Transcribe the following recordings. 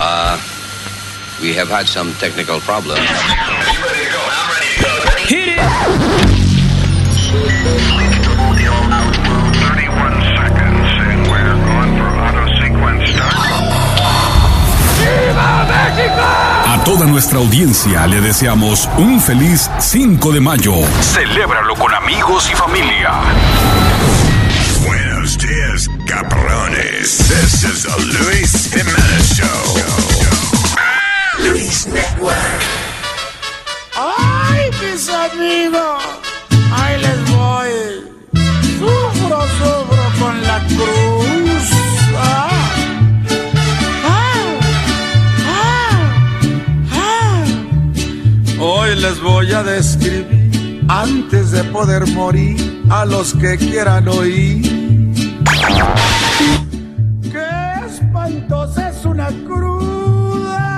Uh, we have had some technical problems. Hit it! A toda nuestra audiencia le deseamos un feliz 5 de mayo. Celébralo con amigos y familia. Cabrones. This is the Luis Jimenez Show. Luis Network. ¡Ay, mis amigos! ¡Ahí les voy! Sufro, sufro con la cruz. ¡Ah! ¡Ah! ¡Ah! Hoy les voy a describir, antes de poder morir, a los que quieran oír. ¡Qué espantosa es una cruda!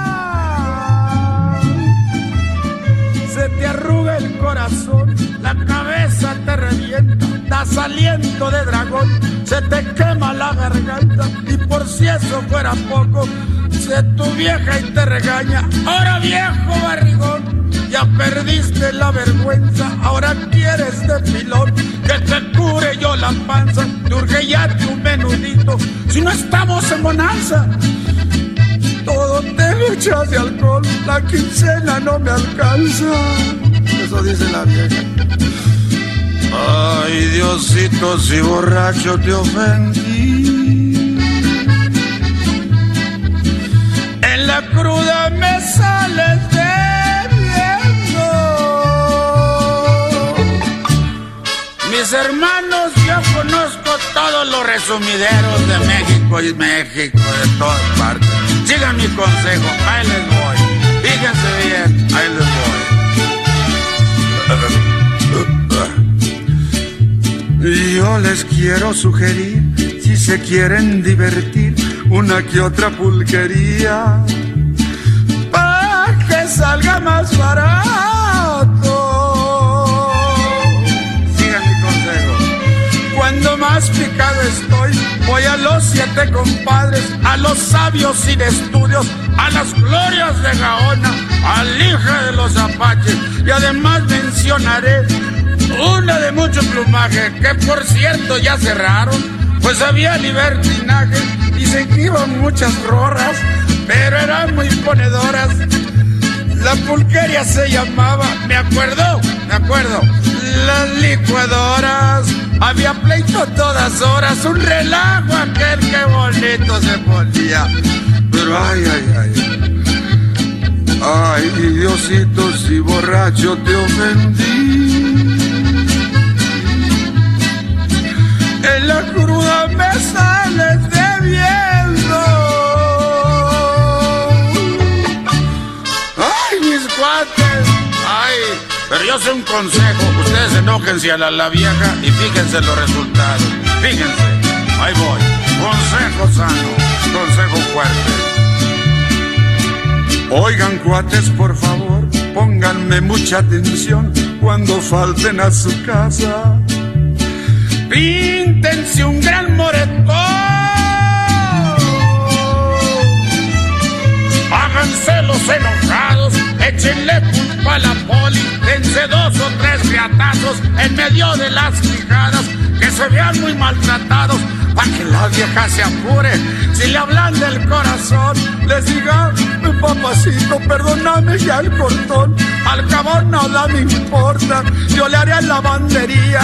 Se te arruga el corazón, la cabeza te revienta, aliento de dragón, se te quema la garganta y por si eso fuera poco, se tu vieja y te regaña. Ahora viejo barrigón, ya perdiste la vergüenza, ahora quieres de pilón que te cure yo la panza, te urge ya tu menudito, si no estamos en bonanza. Todo te lo echas de alcohol, la quincena no me alcanza. Eso dice la vieja. Ay, Diosito, si borracho te ofendí. En la cruda me sales debiendo. Mis hermanos, yo conozco todos los resumideros de México y México, de todas partes. Sigan mi consejo, ahí les voy. Fíjense bien, ahí les voy. Yo les quiero sugerir, si se quieren divertir, una que otra pulquería, para que salga más barato. Sigan mi consejo. Cuando más picado estoy, voy a los siete compadres, a los sabios sin estudios, a las glorias de Gaona, al hija de los apaches, y además mencionaré una de mucho plumaje, que por cierto ya cerraron, pues había libertinaje, y se iban muchas rorras, pero eran muy ponedoras. La pulqueria se llamaba, me acuerdo, me acuerdo, las licuadoras. Había pleito todas horas, un relajo aquel que bonito se ponía. Pero ay, ay, ay. Ay, Diosito, si borracho te ofendí. En la cruda me sales debiendo. ¡Ay, mis cuates! ¡Ay! Pero yo sé un consejo. Ustedes enójense a la, la vieja y fíjense los resultados. Fíjense. Ahí voy. Consejo sano. Consejo fuerte. Oigan, cuates, por favor, pónganme mucha atención cuando falten a su casa. Píntense un gran moretón. Háganse los enojados, échenle a la poli, dense dos o tres riatazos en medio de las quijadas, que se vean muy maltratados, para que la vieja se apure. Si le hablan del corazón, les diga, mi papacito, perdóname ya el cortón, al cabo nada me importa, yo le haré lavandería,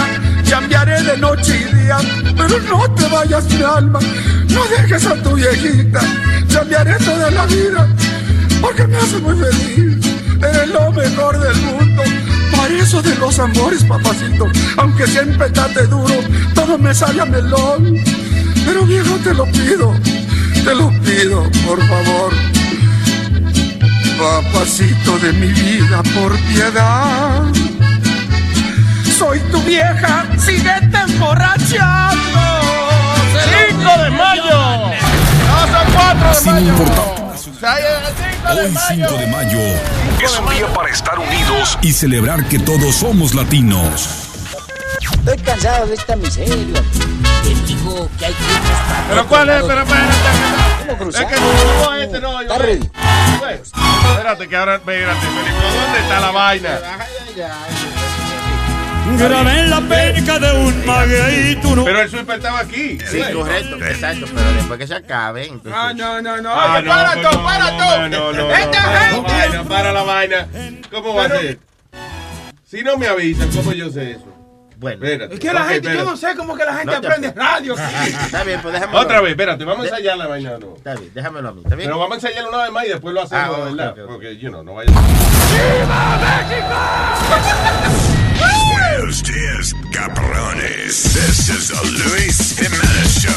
cambiaré de noche y día, pero no te vayas mi alma, no dejes a tu viejita, cambiaré toda la vida, porque me hace muy feliz, eres lo mejor del mundo. Para eso de los amores, papacito, aunque siempre trate duro, todo me sale a melón. Pero viejo, te lo pido, te lo pido, por favor. Papacito de mi vida, por piedad. Soy tu vieja, síguete emborrachando. 5 de mayo. Son 4 de Sin mayo. importar. Ay, el 5 de Hoy 5 de mayo. es un día para estar unidos y celebrar que todos somos latinos. Estoy cansado de esta miseria. Digo que hay que Pero cuál es, pero espérate. ¿Cómo Es cruzar? que no este no. Está ready. Pues, Espérate, que ahora, espérate, Felipe, ¿dónde está la vaina? Grabé en la penca de un maguey tú no. Pero el super estaba aquí. Sí, correcto, exacto, pero después que se acabe, entonces... Ah, no, no, no. Ah, Oye, no, para pues tú, no, para no, tú. No, no, no. Esta no, gente. vaina, para la vaina. ¿Cómo va a ser? Si no me avisan, ¿cómo yo sé eso? Bueno, Espérate. Es que la gente, yo no sé cómo que la gente No aprende radio. está bien, pues déjame... Otra vez, espérate, vamos a ensayar la vaina. No. Está bien, déjamelo a mí, ¿está bien? Pero vamos a ensayarlo una vez más y después lo hacemos, Ah, ¿verdad? Porque, you know, no vaya Buenos días, cabrones. This is the Luis Jimenez Show.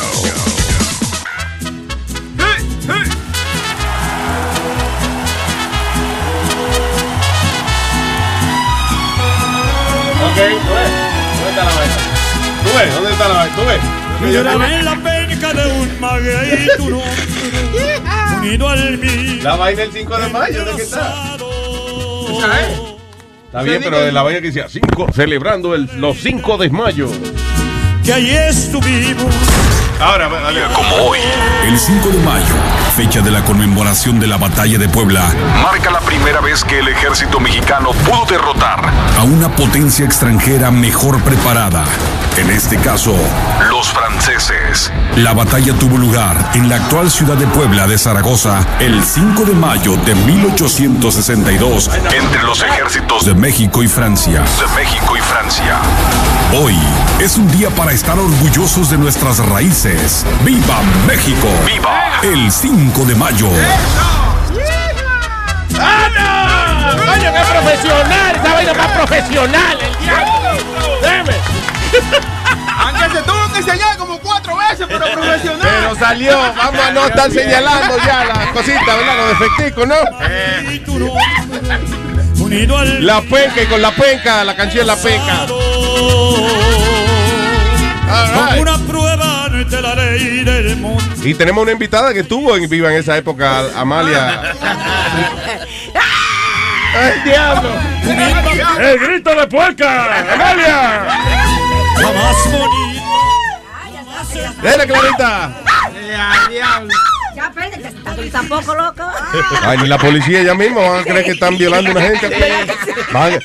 Ok, tú ves. ¿Dónde está la vaina? ¿Tú ves? ¿Dónde está la vaina? ¿Tú ves? Grabé en la penca de un maguey. Unido al mío. La vaina el 5 de mayo, ¿de qué está? Esa es. Está bien, pero de la vaina que decía 5, celebrando el, los 5 de mayo. Que allí estuvimos. Ahora, dale. Como hoy, el 5 de mayo, fecha de la conmemoración de la batalla de Puebla, marca la primera vez que el ejército mexicano pudo derrotar a una potencia extranjera mejor preparada. En este caso, los franceses. La batalla tuvo lugar en la actual ciudad de Puebla de Zaragoza el 5 de mayo de 1862 entre los ejércitos de México y Francia. De México y Francia. Hoy es un día para estar orgullosos de nuestras raíces. ¡Viva México! ¡Viva! El 5 de mayo. ¡Ah, no! ¡Coño, qué profesional! ¡Esa vaina más profesional! ¡El diablo! ¡Deme! Aunque se tuvo que enseñar como cuatro veces, pero profesional. Pero salió, vamos a no estar señalando ya las cositas, ¿verdad? Los defecticos, ¿no? Unido al La penca y con la penca, la canción La penca. All Como right. Y tenemos una invitada que estuvo en Viva en esa época, Amalia. ¡Ay, diablo! ¡El grito de puerca! ¡Amalia! La más bonita. ¡Dale, Clarita! Ya, espérate, que tampoco, loco. Ay, ni la policía ya mismo van a creer que están violando a una gente. Van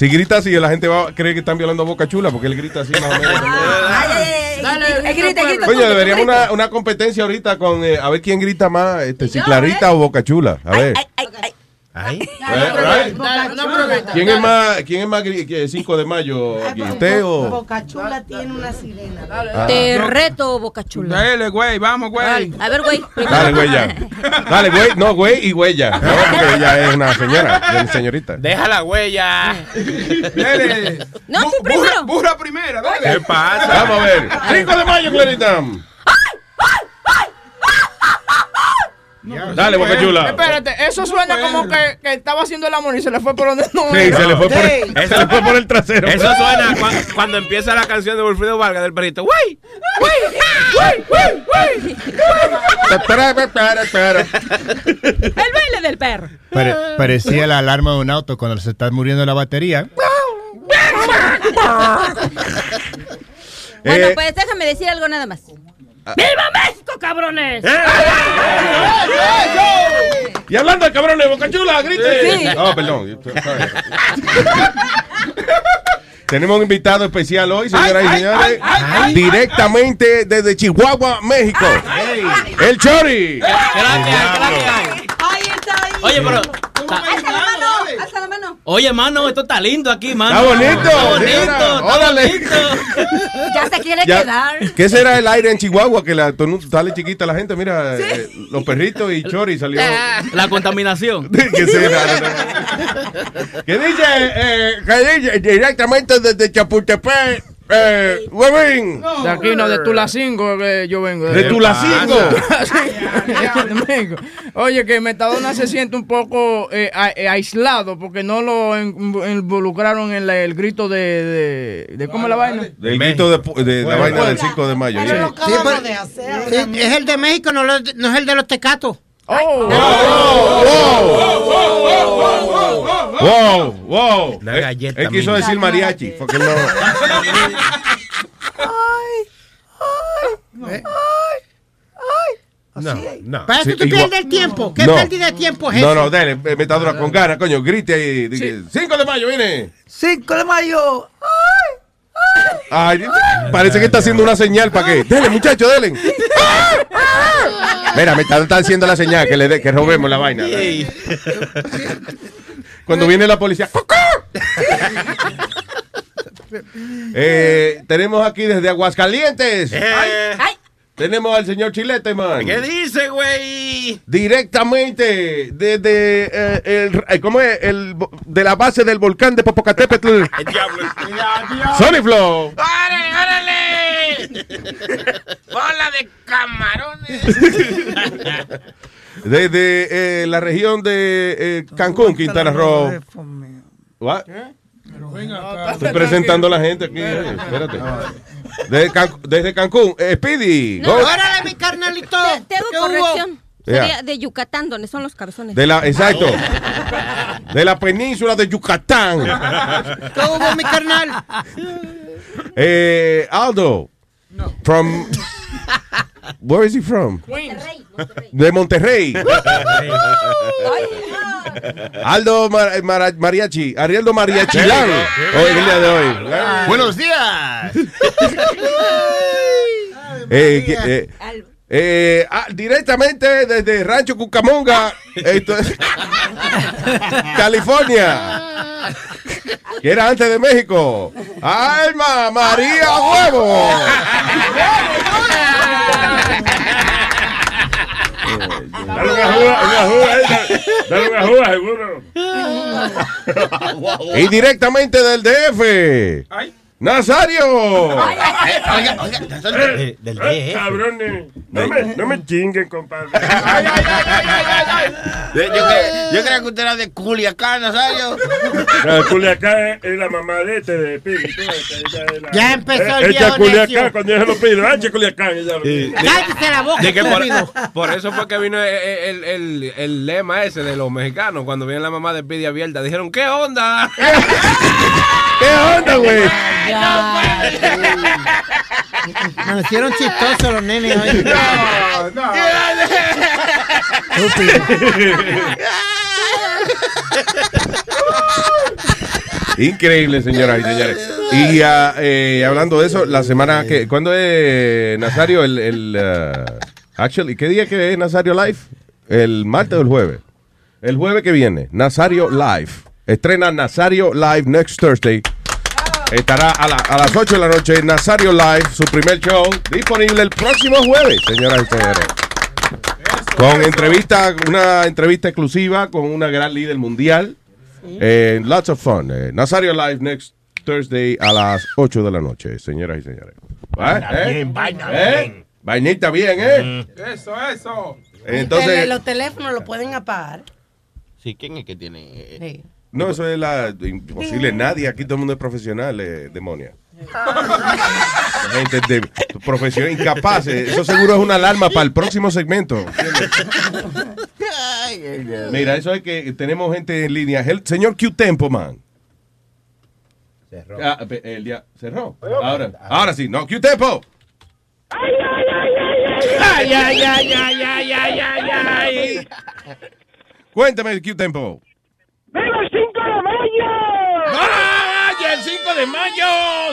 si grita así, la gente va a creer que están violando a Boca Chula porque él grita así más o menos. Ay, Grita, grita. Coño, tú, deberíamos una, una competencia ahorita con eh, a ver quién grita más, este, si Clarita o Boca Chula. A ver. Ay, ay, ay. Ahí. Eh, right? ¿Quién es más, quién es más que 5 de mayo? aquí, ¿Usted o? Boca Chula tiene una sirena. Ah. Te reto, Boca Chula. Dale, güey, vamos, güey. A ver, güey. Dale, güey, ya. Dale, güey. No, güey y ya. No, porque ella es una señora, una señorita. Deja la huella. Dale. No, tú Bu- primero. Burra, burra primero, dale. ¿Qué pasa? Vamos a ver. 5 de mayo, Clarita. Dale, Boca Chula. Espérate, eso suena como que, que estaba haciendo el amor y se le fue por donde no Sí, era. se le fue por, Sí. se le fue por el trasero. Eso suena cua- cuando empieza la canción de Wilfrido Vargas del perrito. ¡Güey! Espera, espera, espera. El baile del perro. Pare- parecía la alarma de un auto cuando se está muriendo la batería. Bueno, Eh, pues déjame decir algo nada más. ¡Viva México, cabrones! Y hablando de cabrones, Boca Chula, grite. Sí. No, perdón. Tenemos un invitado especial hoy, señoras y señores. Directamente desde Chihuahua, México. El Chori. Ahí está ahí. Oye, pero. Alza la mano, alza la mano. Oye, mano, esto está lindo aquí, mano. Está bonito. Está bonito. señora. Está Órale. bonito. Ya se quiere Ya- quedar. ¿Qué será el aire en Chihuahua? Que la, sale chiquita la gente. Mira, eh, los perritos y Chori salió. La contaminación. ¿Qué será? ¿Qué dice? Eh, ¿Qué dice? Directamente desde Chapultepec. Eh, Huevín. De aquí no, de Tulacingo que yo vengo. De Tulacingo. De México. Oye, que Metadona se siente un poco eh, a- eh, aislado porque no lo involucraron en la- el grito de, de, de- ¿Cómo es la vaina? Del grito de, pu- de la vaina del 5 de mayo. Pero ya. lo acabamos de hacer. Sí, es el de México, no, lo- no es el de los tecatos. Oh, Wow, wow. Una galleta Él quiso decir mariachi. Porque no. No, no. Para eso Sí, tú igual- pierdes el tiempo. ¿Qué No. pérdida de tiempo es No, eso? no, dale, metadura con ganas, coño, grite ahí. diga, 5 de mayo, viene. 5 de mayo. Ay, parece que está haciendo una señal para que. Dele, muchacho, dele. Mira, me está, está haciendo la señal que le dé, que robemos la vaina. Cuando viene la policía. ¡Cocó! Eh, tenemos aquí desde Aguascalientes. Ay. Tenemos al señor Chilete, man. ¿Qué dice, güey? Directamente desde eh, el, eh, ¿cómo es? El, de la base del volcán de Popocatépetl. El diablo. Sony Flow. ¡Órale, órale! ¡Bola de camarones! Desde eh, la región de eh, Cancún, Quintana Roo. What? Estoy presentando a la gente aquí. eh, Espérate. Desde, Can- desde Cancún. Eh, Speedy. go. Órale, mi carnalito. Te hago ¿Qué hubo? corrección. Yeah. De Yucatán, donde son los cabezones. De la, exacto. De la península de Yucatán. ¿Qué hubo, mi carnal? Eh, Aldo. From. Where is he from? De Monterrey. Aldo Mar- Mara- Mariachi. Arieldo Mariachilán. Hoy, el día de hoy. Buenos días. Eh, eh, eh, ah, directamente desde Rancho Cucamonga, esto es- California. Que era antes de México. ¡Alma María Huevo! Dale una juga, una juga ahí, dale- dale una juga, seguro. Y directamente del DF. ¡Nazario! Oiga, oiga, eh, eh, cabrones. No me, no me chinguen, compadre. Yo, cre- yo creía que usted era de Culiacán, Nazario. La Culiacán es, es la mamá de este de la- Ya empezó el Eh, Echa viejo Culiacán cuando ella se lo pide. Echa Culiacán. Ella lo pide. Cállate la boca, que por, eso fue que vino el, el- el- el lema ese de los mexicanos. Cuando viene la mamá de Pidi abierta, dijeron: ¿Qué onda? ¿Qué onda, güey? Hicieron chistosos los nenes hoy. Increíble, señoras y señores. Y ah, eh, hablando de eso, la semana que. ¿Cuándo es Nazario? El. el ah, actually, ¿qué día que es Nazario Live? ¿El martes o el jueves? El jueves que viene, Nazario Live. Estrena Nazario Live next Thursday. Estará a, la- a las 8 de la noche Nazario Live, su primer show, disponible el próximo jueves, señoras y señores. Con entrevista, una entrevista exclusiva con una gran líder mundial. Eh, lots of fun. Eh, Nazario Live next Thursday a las 8 de la noche, señoras y señores. Vaina ¿Eh? bien, vaina ¿Eh? bien. Vainita bien, ¿eh? Eso, eso. Tele- Entonces, los teléfonos lo pueden apagar. Sí, ¿quién es que tiene? Sí. No, eso es la imposible. Nadie, aquí todo el mundo es profesional, eh, demonia. La Gente de profesión incapaz. eh, Eso seguro es una alarma para el próximo segmento. Mira, eso es que tenemos gente en línea. El señor Q Tempo, man. Cerró. el día cerró. Ahora, ahora sí, no, Q Tempo. ¡Ay, ay, ay, ay, ay, ay, ay, ay, ay! Cuéntame el Q Tempo. ¡Viva el 5 de mayo! ¡Vaya, el 5 de mayo!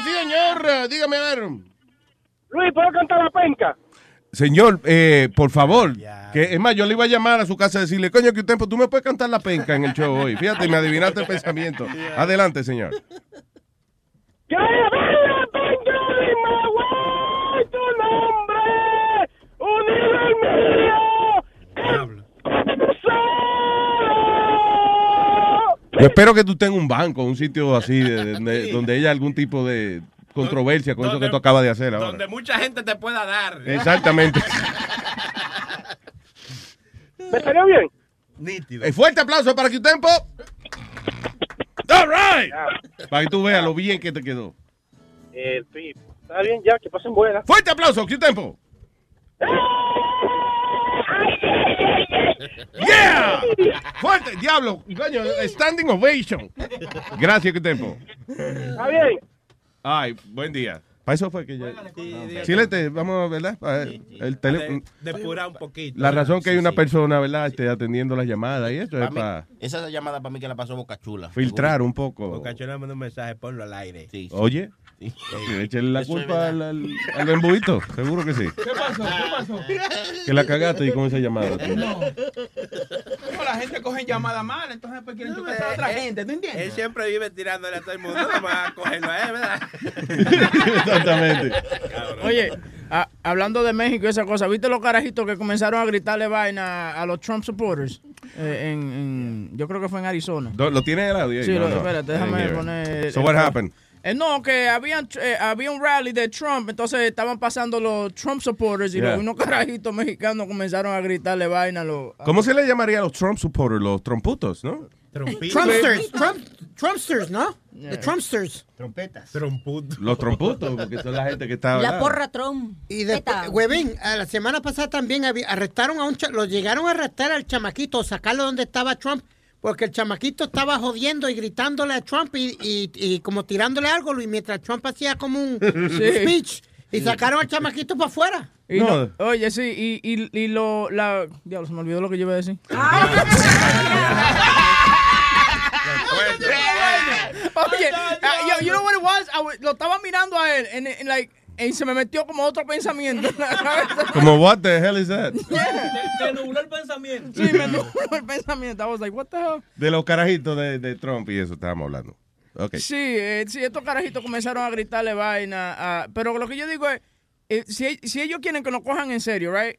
Sí, señor. Dígame, a ver. Luis, ¿puedo cantar la penca? Señor, eh, por favor, que es más, yo le iba a llamar a su casa a decirle, coño, que tiempo, tú me puedes cantar la penca en el show hoy. Fíjate, me adivinaste el pensamiento. Adelante, señor. ¡Que viva la penca de Magüey! ¡Tu nombre! ¡Unido mío! Yo espero que tú tengas un banco, un sitio así, de- de- donde haya algún tipo de controversia con eso que tú acabas de hacer ahora. Donde mucha gente te pueda dar. Exactamente. ¿Me salió bien? Eh, fuerte aplauso para que tiempo. All right. Para que tú veas lo bien que te quedó. Eh, sí, está bien ya, que pasen buenas. Fuerte aplauso, Q Tempo. Yeah. Fuerte, diablo. Coño, standing ovation. Gracias, Q Tempo. Está bien. Ay, buen día. Para eso fue que ya. Chilete, vamos, ¿verdad? Pa- El teléfono. Depurar un poquito. La razón que hay una persona, ¿verdad? Esté atendiendo las llamadas y eso es Pa' mí, para esa llamada para mí que la pasó Boca Chula. filtrar un poco. Boca Chula mandó un mensaje, ponlo al aire. Sí. Oye, échale la culpa al, al, al embuito, seguro que sí. ¿Qué pasó? ¿Qué pasó? Que la cagaste y con esa llamada. tú. No. No, la gente coge llamadas mal, entonces después quieren chocar a otra gente, ¿tú Él entiendes? siempre vive tirándole a todo el mundo, no va a cogerlo a él, ¿verdad? Exactamente. Oye, a- hablando de México y esa cosa, ¿viste los carajitos que comenzaron a gritarle vaina a los Trump supporters? Eh, en, en- yo creo que fue en Arizona. ¿Lo, lo tiene el audio? Sí, No, lo- no. espérate, déjame poner. So what happened? Eh, no, que habían, eh, había un rally de Trump, entonces estaban pasando los Trump supporters y Yeah. los, unos carajitos mexicanos comenzaron a gritarle vaina a los... ¿Cómo se le llamaría a los Trump supporters? Los tromputos, ¿no? Trumpsters, Trump, Trumpsters, ¿no? The Trumpsters. Trompetas. Tromputo. Los tromputos, porque son la gente que está. La porra Trump. Y después, huevín, a la semana pasada también había- arrestaron a un lo llegaron a arrestar al chamaquito, sacarlo donde estaba Trump, porque el chamaquito estaba jodiendo y gritándole a Trump y, y- y como tirándole algo, y mientras Trump hacía como un Sí. speech, y sacaron al chamaquito para afuera. Y no- oye, sí, y, y, y lo... La, diablo, se me olvidó lo que yo iba a decir. Oye, uh, yo, you know what it was? I was- lo estaba mirando a él and, and like, y se me metió como otro pensamiento. en la cabeza. Como, what the hell is that? Te nubló el pensamiento. Sí, me nubló el pensamiento. I was like, what the hell? De los carajitos de, de Trump y eso estábamos hablando. Ok. Sí, eh, sí, estos carajitos comenzaron a gritarle vaina. pero lo que yo digo es, eh, si, si ellos quieren que nos cojan en serio, right?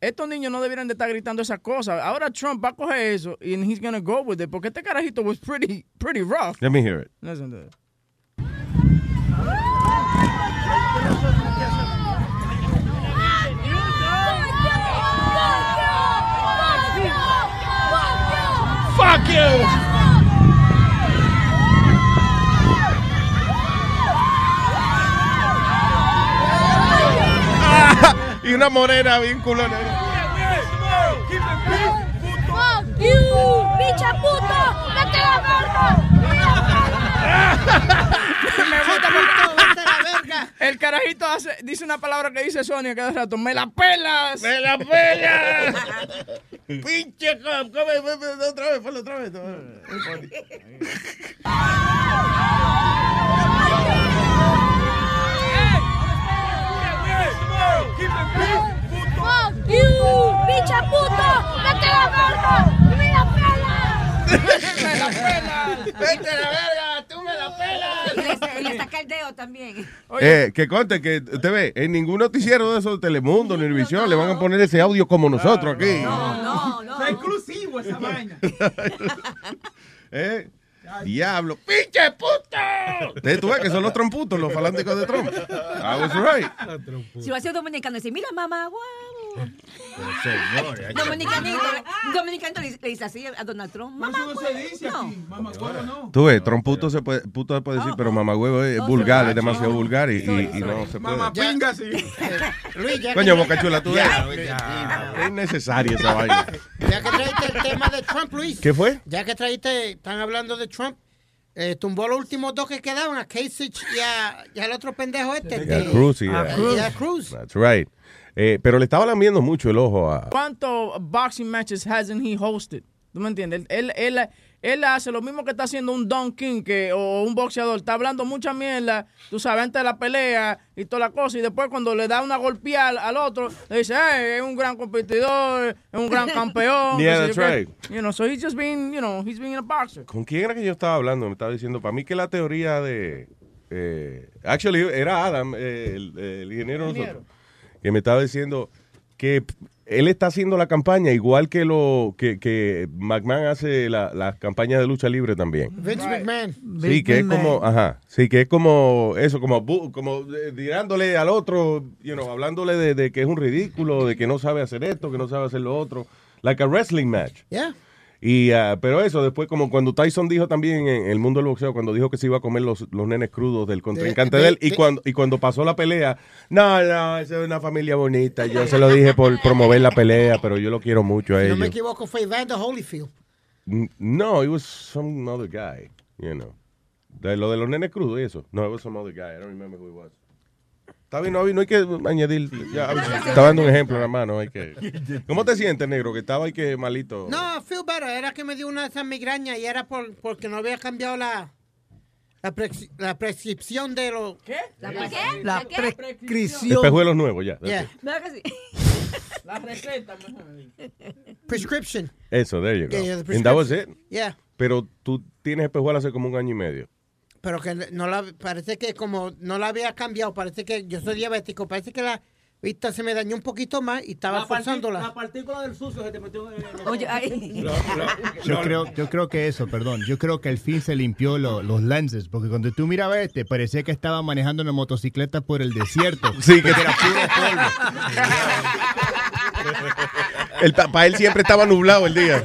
Estos niños no deberían de estar gritando esas cosas. Ahora Trump va a coger eso y he's gonna go with it. Porque este carajito was pretty, pretty rough. Let me hear it. Listen to it. You! y una morena bien culona. Fuck you, pinche puto, vete a la verga. Me gusta porque el carajito hace, dice una palabra que dice Sonia cada rato. ¡Me la pelas! ¡Me la pelas! Pinche cop, come, otra vez, ponlo otra vez. Pinche puto, vete a la verga. Me la pelas. ¡Me la pelas! Vete a la verga, tú me la pelas. Y le, le saca el dedo también. Eh, que conte que usted ve, en ningún noticiero de esos de Telemundo, ni Univisión, le van a poner ese audio como nosotros aquí. No, no. Es exclusivo esa vaina. ¿Eh? Diablo, pinche puto. Ustedes tú ves que son los tromputos, los fanáticos de Trump. I was right. Si va a ser dominicano, dice, mira mamá, guau. Señores. Dominicanito, dominicanito le, le dice así a Donald Trump. Mamá, no se dice aquí. Mamá, huevo, no. Tú ves, tromputo se puede, puto se puede decir, pero mamagüevo es vulgar, es demasiado vulgar y, y- y no se puede. Mamá pinga, sí. Luis, ya Coño, que, Boca Chula, tú ves. Ya. Es innecesaria esa vaina. ya que traíste el tema de Trump, Luis. ¿Qué fue? Ya que traíste, están hablando de Trump. Eh, tumbó los últimos dos que quedaban, a Kasich y, a, y al otro pendejo este. Y a de- Cruz, y a- y a Cruz. That's right. Eh, pero le estaba lambiendo mucho el ojo a. ¿Cuántos boxing matches hasn't he hosted? ¿Tú me entiendes? Él, él, él, hace lo mismo que está haciendo un Don King que, o un boxeador. Está hablando mucha mierda, tú sabes, antes de la pelea y toda la cosa. Y después cuando le da una golpeada al, al otro, le dice, hey, es un gran competidor, es un gran campeón. Yeah, that's yo right. You know, so he's just being, you know, he's being a boxer. ¿Con quién era que yo estaba hablando? Me estaba diciendo, para mí que la teoría de... eh, actually, era Adam, eh, el, el ingeniero, de nosotros, que me estaba diciendo que él está haciendo la campaña igual que lo que, que McMahon hace la, la campaña de lucha libre también. Vince McMahon. Sí, que es como, ajá, sí, que es como eso, como, como eh, tirándole al otro, you know, hablándole de, de que es un ridículo, de que no sabe hacer esto, que no sabe hacer lo otro, like a wrestling match. Yeah. Y, ah, pero eso, después, como cuando Tyson dijo también en el mundo del boxeo, cuando dijo que se iba a comer los, los nenes crudos del contrincante de- de, él, y de- cuando, y cuando pasó la pelea, no, no, esa es una familia bonita, yo se lo dije por promover la pelea, pero yo lo quiero mucho a Si no me ellos. equivoco, fue Evander Holyfield. No, it was some other guy, you know. De, lo de los nenes crudos y eso. No, it was some other guy, I don't remember who it was. Está bien, no, hay- no hay que añadir. Ya, estaba dando un ejemplo nada más, no hay que. ¿Cómo te sientes, negro? Que estaba ahí que malito. No, feel better. Era que me dio una de esas migrañas y era por, porque no había cambiado la, la, presi- la prescripción de los... ¿Qué? ¿La qué? La qué? prescripción. Espejuelos nuevos, ya. Yeah. ¿Verdad que sí? La receta, mejor. Prescription. Eso, there you go. Yeah, yeah, the And that was it. Yeah. Pero tú tienes espejuelos hace como un año y medio. Pero que no la, parece que como no la había cambiado, parece que yo soy diabético, parece que la vista se me dañó un poquito más y estaba La, forzándola. la partícula del sucio se te metió en el... Oye, ay. Yo creo, yo creo que eso, perdón, yo creo que al fin se limpió lo- los lenses, porque cuando tú mirabas este, parecía que estaba manejando una motocicleta por el desierto. Sí, que era puro El, para él siempre estaba nublado el día.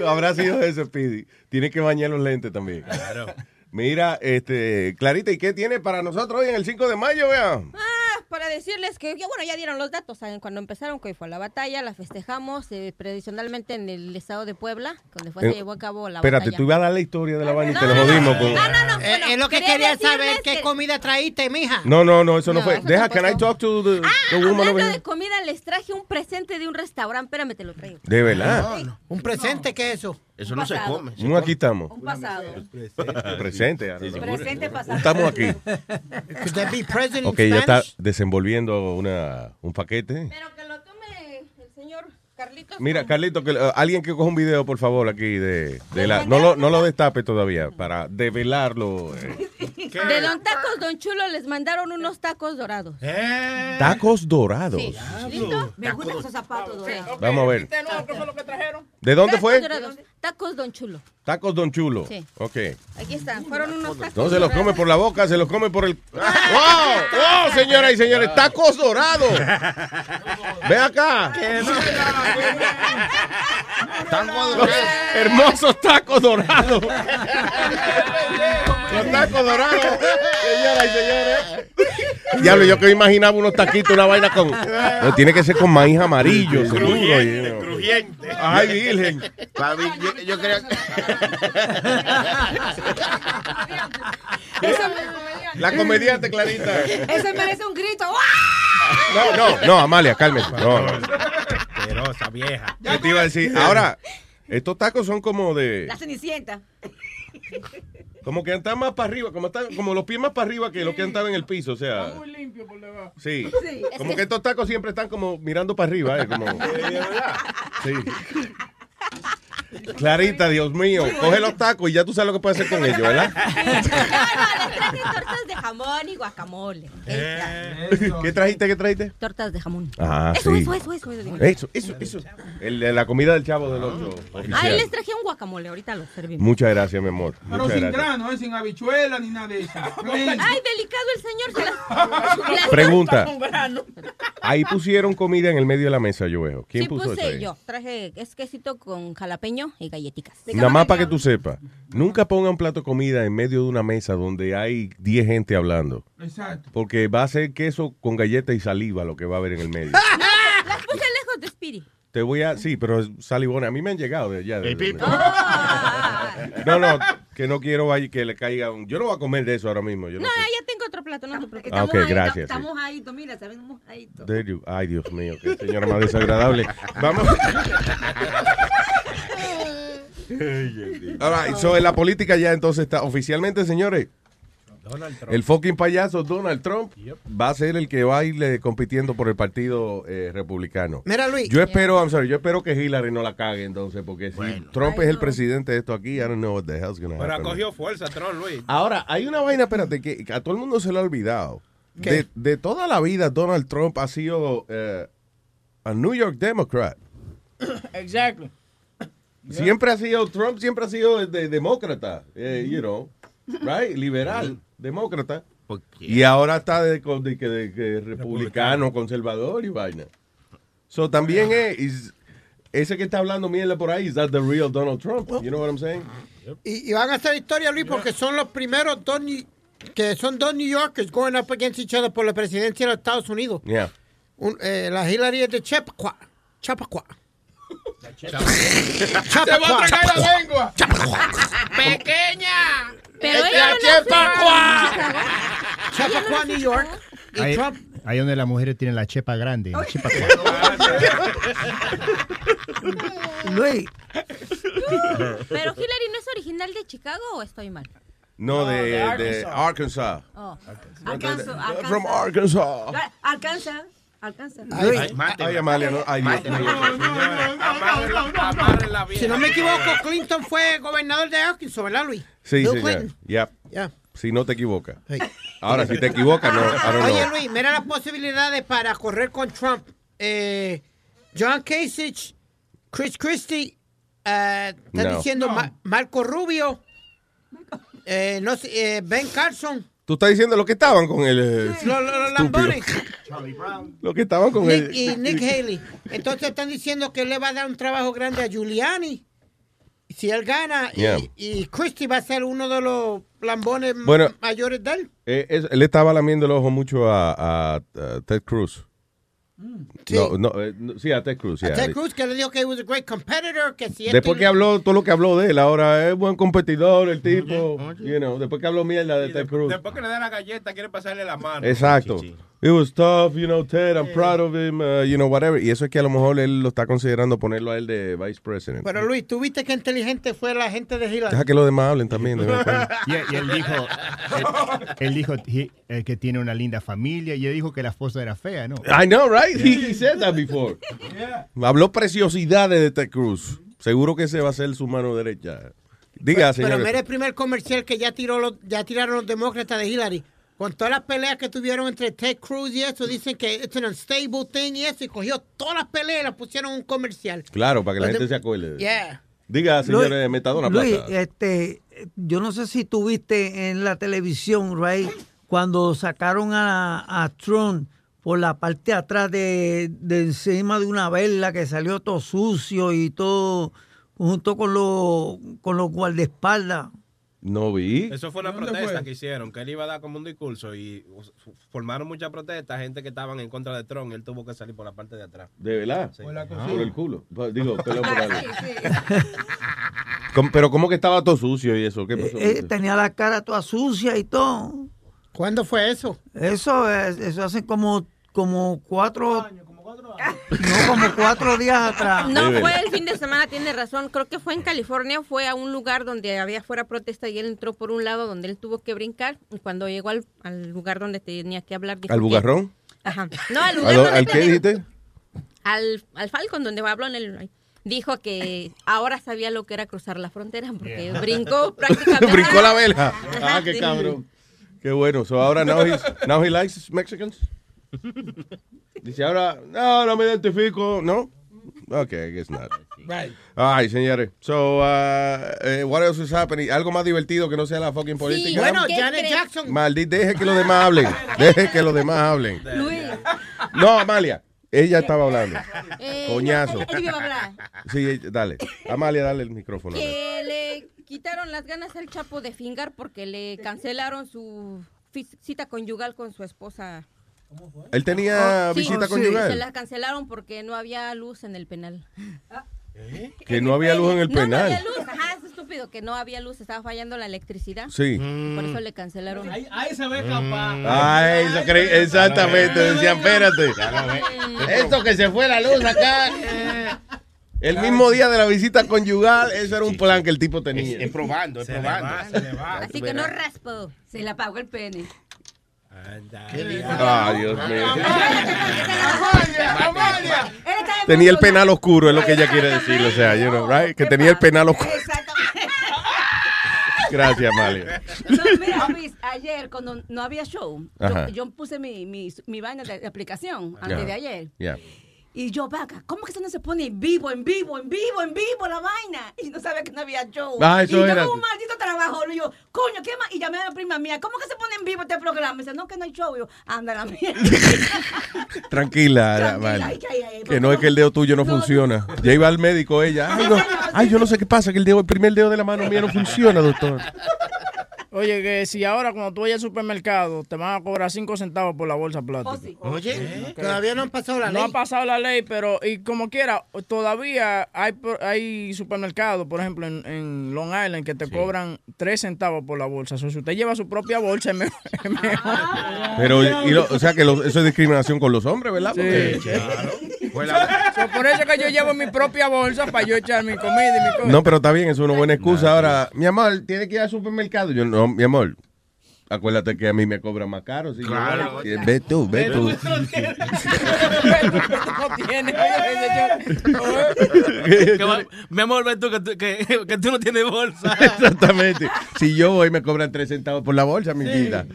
So, habrá sido eso, Speedy. Tiene que bañar los lentes también. Claro. Mira, este, Clarita, ¿y qué tiene para nosotros hoy en el 5 de mayo, vea? Ah, para decirles que, ya, bueno, ya dieron los datos, ¿saben? Cuando empezaron, que fue la batalla, la festejamos eh, tradicionalmente en el estado de Puebla, donde fue, Eh, se llevó a cabo la Espérate, batalla. tú ibas a dar la historia de la vaina y te no, lo no, jodimos con... Eh, es lo que quería saber qué que- comida traíste, mija. No, no, no, eso no, No, fue. eso Deja, can I talk to the, the woman Hablando de comida, les traje un presente de un restaurante. Espérame, te lo traigo. De verdad. Un presente, ¿qué es eso? Eso no se come, No, aquí estamos. Un pasado. Presente. ahora. Presente pasado. Estamos aquí. Could that be present in Ok, ella está Spanish? Desenvolviendo una, un paquete. Pero que lo tome el señor Carlitos. Mira, Carlito, que, uh, alguien que coja un video, por favor, aquí de, de la... No lo, no lo destape todavía, para develarlo. eh. De Don Tacos Don Chulo les mandaron unos tacos dorados. Tacos dorados. Sí. ¿Listo? Me gustan esos zapatos dorados. Vamos a ver. ¿De dónde fue? dorados. Tacos Don Chulo. Tacos Don Chulo. Sí. Ok. Aquí están. Fueron unos tacos No se los dorados. come por la boca, se los come por el... ¡Wow! ¡Wow, señoras y señores! ¡Tacos dorados! ¡Ve acá! Los hermosos tacos dorados. Los tacos dorados. Señoras y señores. Diablo, yo que me imaginaba unos taquitos, una vaina con... No, tiene que ser con maíz amarillo, seguro. know. Crujiente. Ay, virgen. Papi, yo, yo creo La comediante, Clarita. Ese merece un grito. No, no, no, Amalia, cálmate. No, no. Vieja. ¿Qué te iba a decir? Ahora, estos tacos son como de... La cenicienta. Como que están más para arriba, como, están, como los pies más para arriba que los que estaban en el piso, o sea... Muy limpio por debajo. Sí. Sí. Como que estos tacos siempre están como mirando para arriba, ¿eh? Como... Sí. Clarita, Dios mío, coge los tacos y ya tú sabes lo que puedes hacer con ellos, ¿verdad? Les traje tortas de jamón y guacamole. ¿Qué trajiste, qué trajiste? Tortas de jamón. Ah, eso, sí. eso, eso, eso, eso. Eso, eso, eso. El la comida del chavo del otro Ahí oficial. les traje un guacamole, ahorita lo servimos. Muchas gracias, mi amor. Pero Muchas sin gracias. grano, ¿eh? sin habichuela ni nada de eso. Ay, delicado el señor. Se las- las- Pregunta. Con grano. Ahí pusieron comida en el medio de la mesa, yo veo. ¿Quién Sí, puso puse eso ahí? yo. Traje es quesito con jalapeño y galletitas. Nada más para que tú sepas. Nunca ponga un plato de comida en medio de una mesa donde hay 10 gente hablando. Exacto. Porque va a ser queso con galleta y saliva lo que va a haber en el medio. Las puse lejos de Spiri. Te voy a... Sí, pero es salivona. A mí me han llegado de allá. de- de- Ah. no, no, que no quiero que le caiga un... Yo no voy a comer de eso ahora mismo. Yo no, No, sé. ya tengo otro plato, no te preocupes. Ah, ok, Estamos ahí, gracias, sí. Estamos ahí, mira, estamos ahí. There you- Ay, Dios mío, qué señora más desagradable. Vamos. All right, so en la política ya entonces está oficialmente, señores. El fucking payaso Donald Trump va a ser el que va a irle compitiendo por el partido eh, republicano. Mira, Luis. Yo espero, I'm sorry, yo espero que Hillary no la cague entonces, porque si Trump es el presidente de esto aquí, I don't know what the hell's gonna Pero happen. acogió fuerza, Tron, Luis. Ahora, hay una vaina, espérate, que, a todo el mundo se le ha olvidado. De, de toda la vida, Donald Trump ha sido eh, a New York Democrat. Exactly. Siempre ha sido, Trump siempre ha sido de, demócrata, eh, you know, right? Liberal, demócrata. Y ahora está de, de republicano, conservador y vaina. So también es, is- ese que está hablando mierda por ahí, is that the real Donald Trump? You know what I'm saying? Y, y van a hacer historia, Luis, porque son los primeros dos New- que son dos New Yorkers going up against each other por la presidencia de los Estados Unidos. Yeah. Un- eh, la Hillary es de Chappaqua. Chappaqua. Se va a tragar la lengua. Pequeña. Pero Es ella la no New York. Y Ahí, Trump. ahí donde las mujeres tienen la chepa grande. la chepa Luis. Pero Hillary no es original de Chicago o estoy mal. No, de, de de Arkansas. Arkansas. Oh. Alcanza, alcanza. From Arkansas. Alcanza, alcanza. Ay, ay, Amalia, no. Ay, Dios mío. Si no me equivoco, Clinton fue gobernador de Arkansas, ¿verdad, Luis? Sí, señor. Yep. Ya. Si no te equivocas. Ahora, si te equivocas, no. Oye, know. Luis, mira las posibilidades para correr con Trump. Eh, John Kasich, Chris Christie, eh, están No. diciendo Ma- Marco Rubio, eh, no sé, eh, Ben Carson, Tú estás diciendo lo que estaban con el. eh, los, los- estúpido. lambones, Lo que estaban con Nick, el. y Nick Haley. Entonces están diciendo que le va a dar un trabajo grande a Giuliani. Si él gana, y- Yeah. y, Christie va a ser uno de los lambones Bueno. mayores de él. Eh, es- él estaba lamiendo el ojo mucho a, a- a Ted Cruz. Sí. No, no, eh, no, sí, a Ted Cruz. A. Ted Cruz que le dijo que he was a great competitor, que si él Después que habló todo lo que habló de él, ahora es buen competidor el tipo. You know, después que habló mierda de Ted Cruz. Después que le da la galleta, quiere pasarle la mano. Exacto. It was tough, you know, Ted, I'm proud of him, uh, you know, whatever. Y eso es que a lo mejor él lo está considerando ponerlo a él de vice president. Pero Luis, ¿tú viste qué inteligente fue la gente de Hillary? Deja que los demás hablen también. de cuando. Y, él dijo, él, él dijo he- eh, que tiene una linda familia y él dijo que la esposa era fea, ¿no? I know, right? He, he said that before. Habló preciosidades de Ted Cruz. Seguro que ese va a ser su mano derecha. Diga, Pero señor. mira el primer comercial que ya tiró los, ya tiraron los demócratas de Hillary. Con todas las peleas que tuvieron entre Ted Cruz y eso, dicen que es un unstable thing y eso, y cogió todas las peleas y las pusieron en un comercial. Claro, para que la gente se acuerde. Yeah. Diga, señor Luis, Metadona Luis, este, yo no sé si tuviste en la televisión, right, cuando sacaron a, a Trump por la parte de atrás de, de encima de una vela que salió todo sucio y todo junto con los con los guardaespaldas. No vi. Eso fue una ¿Dónde protesta fue? que hicieron, que él iba a dar como un discurso y formaron muchas protestas, gente que estaban en contra de Trump, y él tuvo que salir por la parte de atrás. ¿De verdad? Sí. Por el culo. Digo, perdón por algo. ¿Cómo- Pero ¿cómo que estaba todo sucio y eso? ¿Qué pasó? Eh, tenía la cara toda sucia y todo. ¿Cuándo fue eso? Eso es- eso hace como como cuatro no como cuatro días atrás. No fue el fin de semana, tiene razón. Creo que fue en California, fue a un lugar donde había fuera protesta y él entró por un lado donde él tuvo que brincar. Y cuando llegó al, al lugar donde tenía que hablar, dijo ¿Al que- bugarrón? Ajá. No, al ¿A lugar donde ¿Al qué dijiste? Al, al Falcon, donde habló en el... Dijo que ahora sabía lo que era cruzar la frontera porque brincó prácticamente. Brincó la vela. Ajá, Ah, qué sí. cabrón. Qué bueno. So ahora now, he's, now he likes Mexicans. Dice ahora, no, no me identifico. No. Okay, I guess not. Right. Ay, señores. So, uh, eh, what else is happening? Algo más divertido que no sea la fucking política. Bueno, ¿Qué Janet crees? Jackson. Maldito, deje que los demás hablen. Deje que los demás hablen. Luis. No, Amalia. Ella estaba hablando. Eh, Coñazo. no, él iba a hablar. Sí, dale. Amalia, dale el micrófono. Que le quitaron las ganas al Chapo de fingar porque le cancelaron su cita conyugal con su esposa. Él tenía Oh, Sí, visita Se conyugal. la cancelaron porque no había luz en el penal. Que no había luz en el No, no penal. había luz. Ajá, es estúpido que no había luz, estaba fallando la electricidad. Sí. Por eso le cancelaron. Ahí, ahí se ve capaz. Ay, eso creí, exactamente. Decían, espérate. Esto que se fue la luz acá. El mismo día de la visita conyugal, eso era un plan que el tipo tenía. Es probando, es Se le probando. va, se le va. Así que no raspó. Se le apagó el pene. Ah, Dios mío. Amalia. Tenía el penal oscuro, es lo que ella quiere decir. O sea, you know, right? Que tenía el penal oscuro. Gracias, Amalia. No, mira, Luis, ayer cuando no había show, yo, yo puse mi, mi, mi vaina de, aplicación antes de ayer. Y yo, vaca, ¿cómo que eso no se pone en vivo, en vivo, en vivo, en vivo la vaina? Y no sabía que no había show. Ah, eso y yo con un maldito trabajo, y yo, coño, ¿qué más? Y llamé a la prima mía, ¿cómo que se pone en vivo este programa? Y dice, no, que no hay show. Y yo, anda la mía. Tranquila, Tranquila, Amalia. ay, ay, ay, Que no es que el dedo tuyo no funciona. Ya iba al médico ella. Ay, no. Ay, yo no sé qué pasa, que el dedo, el primer dedo de la mano mía no funciona, doctor. Oye, que si ahora cuando tú vayas al supermercado te van a cobrar 5 centavos por la bolsa plástica. Oye, todavía no han pasado la No ley. ha pasado la ley, pero y como quiera, todavía hay hay supermercados, por ejemplo, en, en Long Island, que te cobran 3 centavos por la bolsa. O sea, si usted lleva su propia bolsa, es mejor. es mejor. Pero, y lo- o sea que lo- eso es discriminación con los hombres, ¿verdad? Porque- So, por eso es que yo llevo mi propia bolsa para yo echar mi comida y mi cosa. No, pero está bien, es una buena excusa. Ahora, mi amor, tiene que ir al supermercado. Yo, no, mi amor, acuérdate que a mí me cobran más caro. Si yo- Claro. Ve tú, ve tú. no tiene. Que va- mi amor, ven tú que, tú- que, que tú no tienes bolsa. Exactamente. Si yo voy, me cobran tres centavos por la bolsa, mi vida.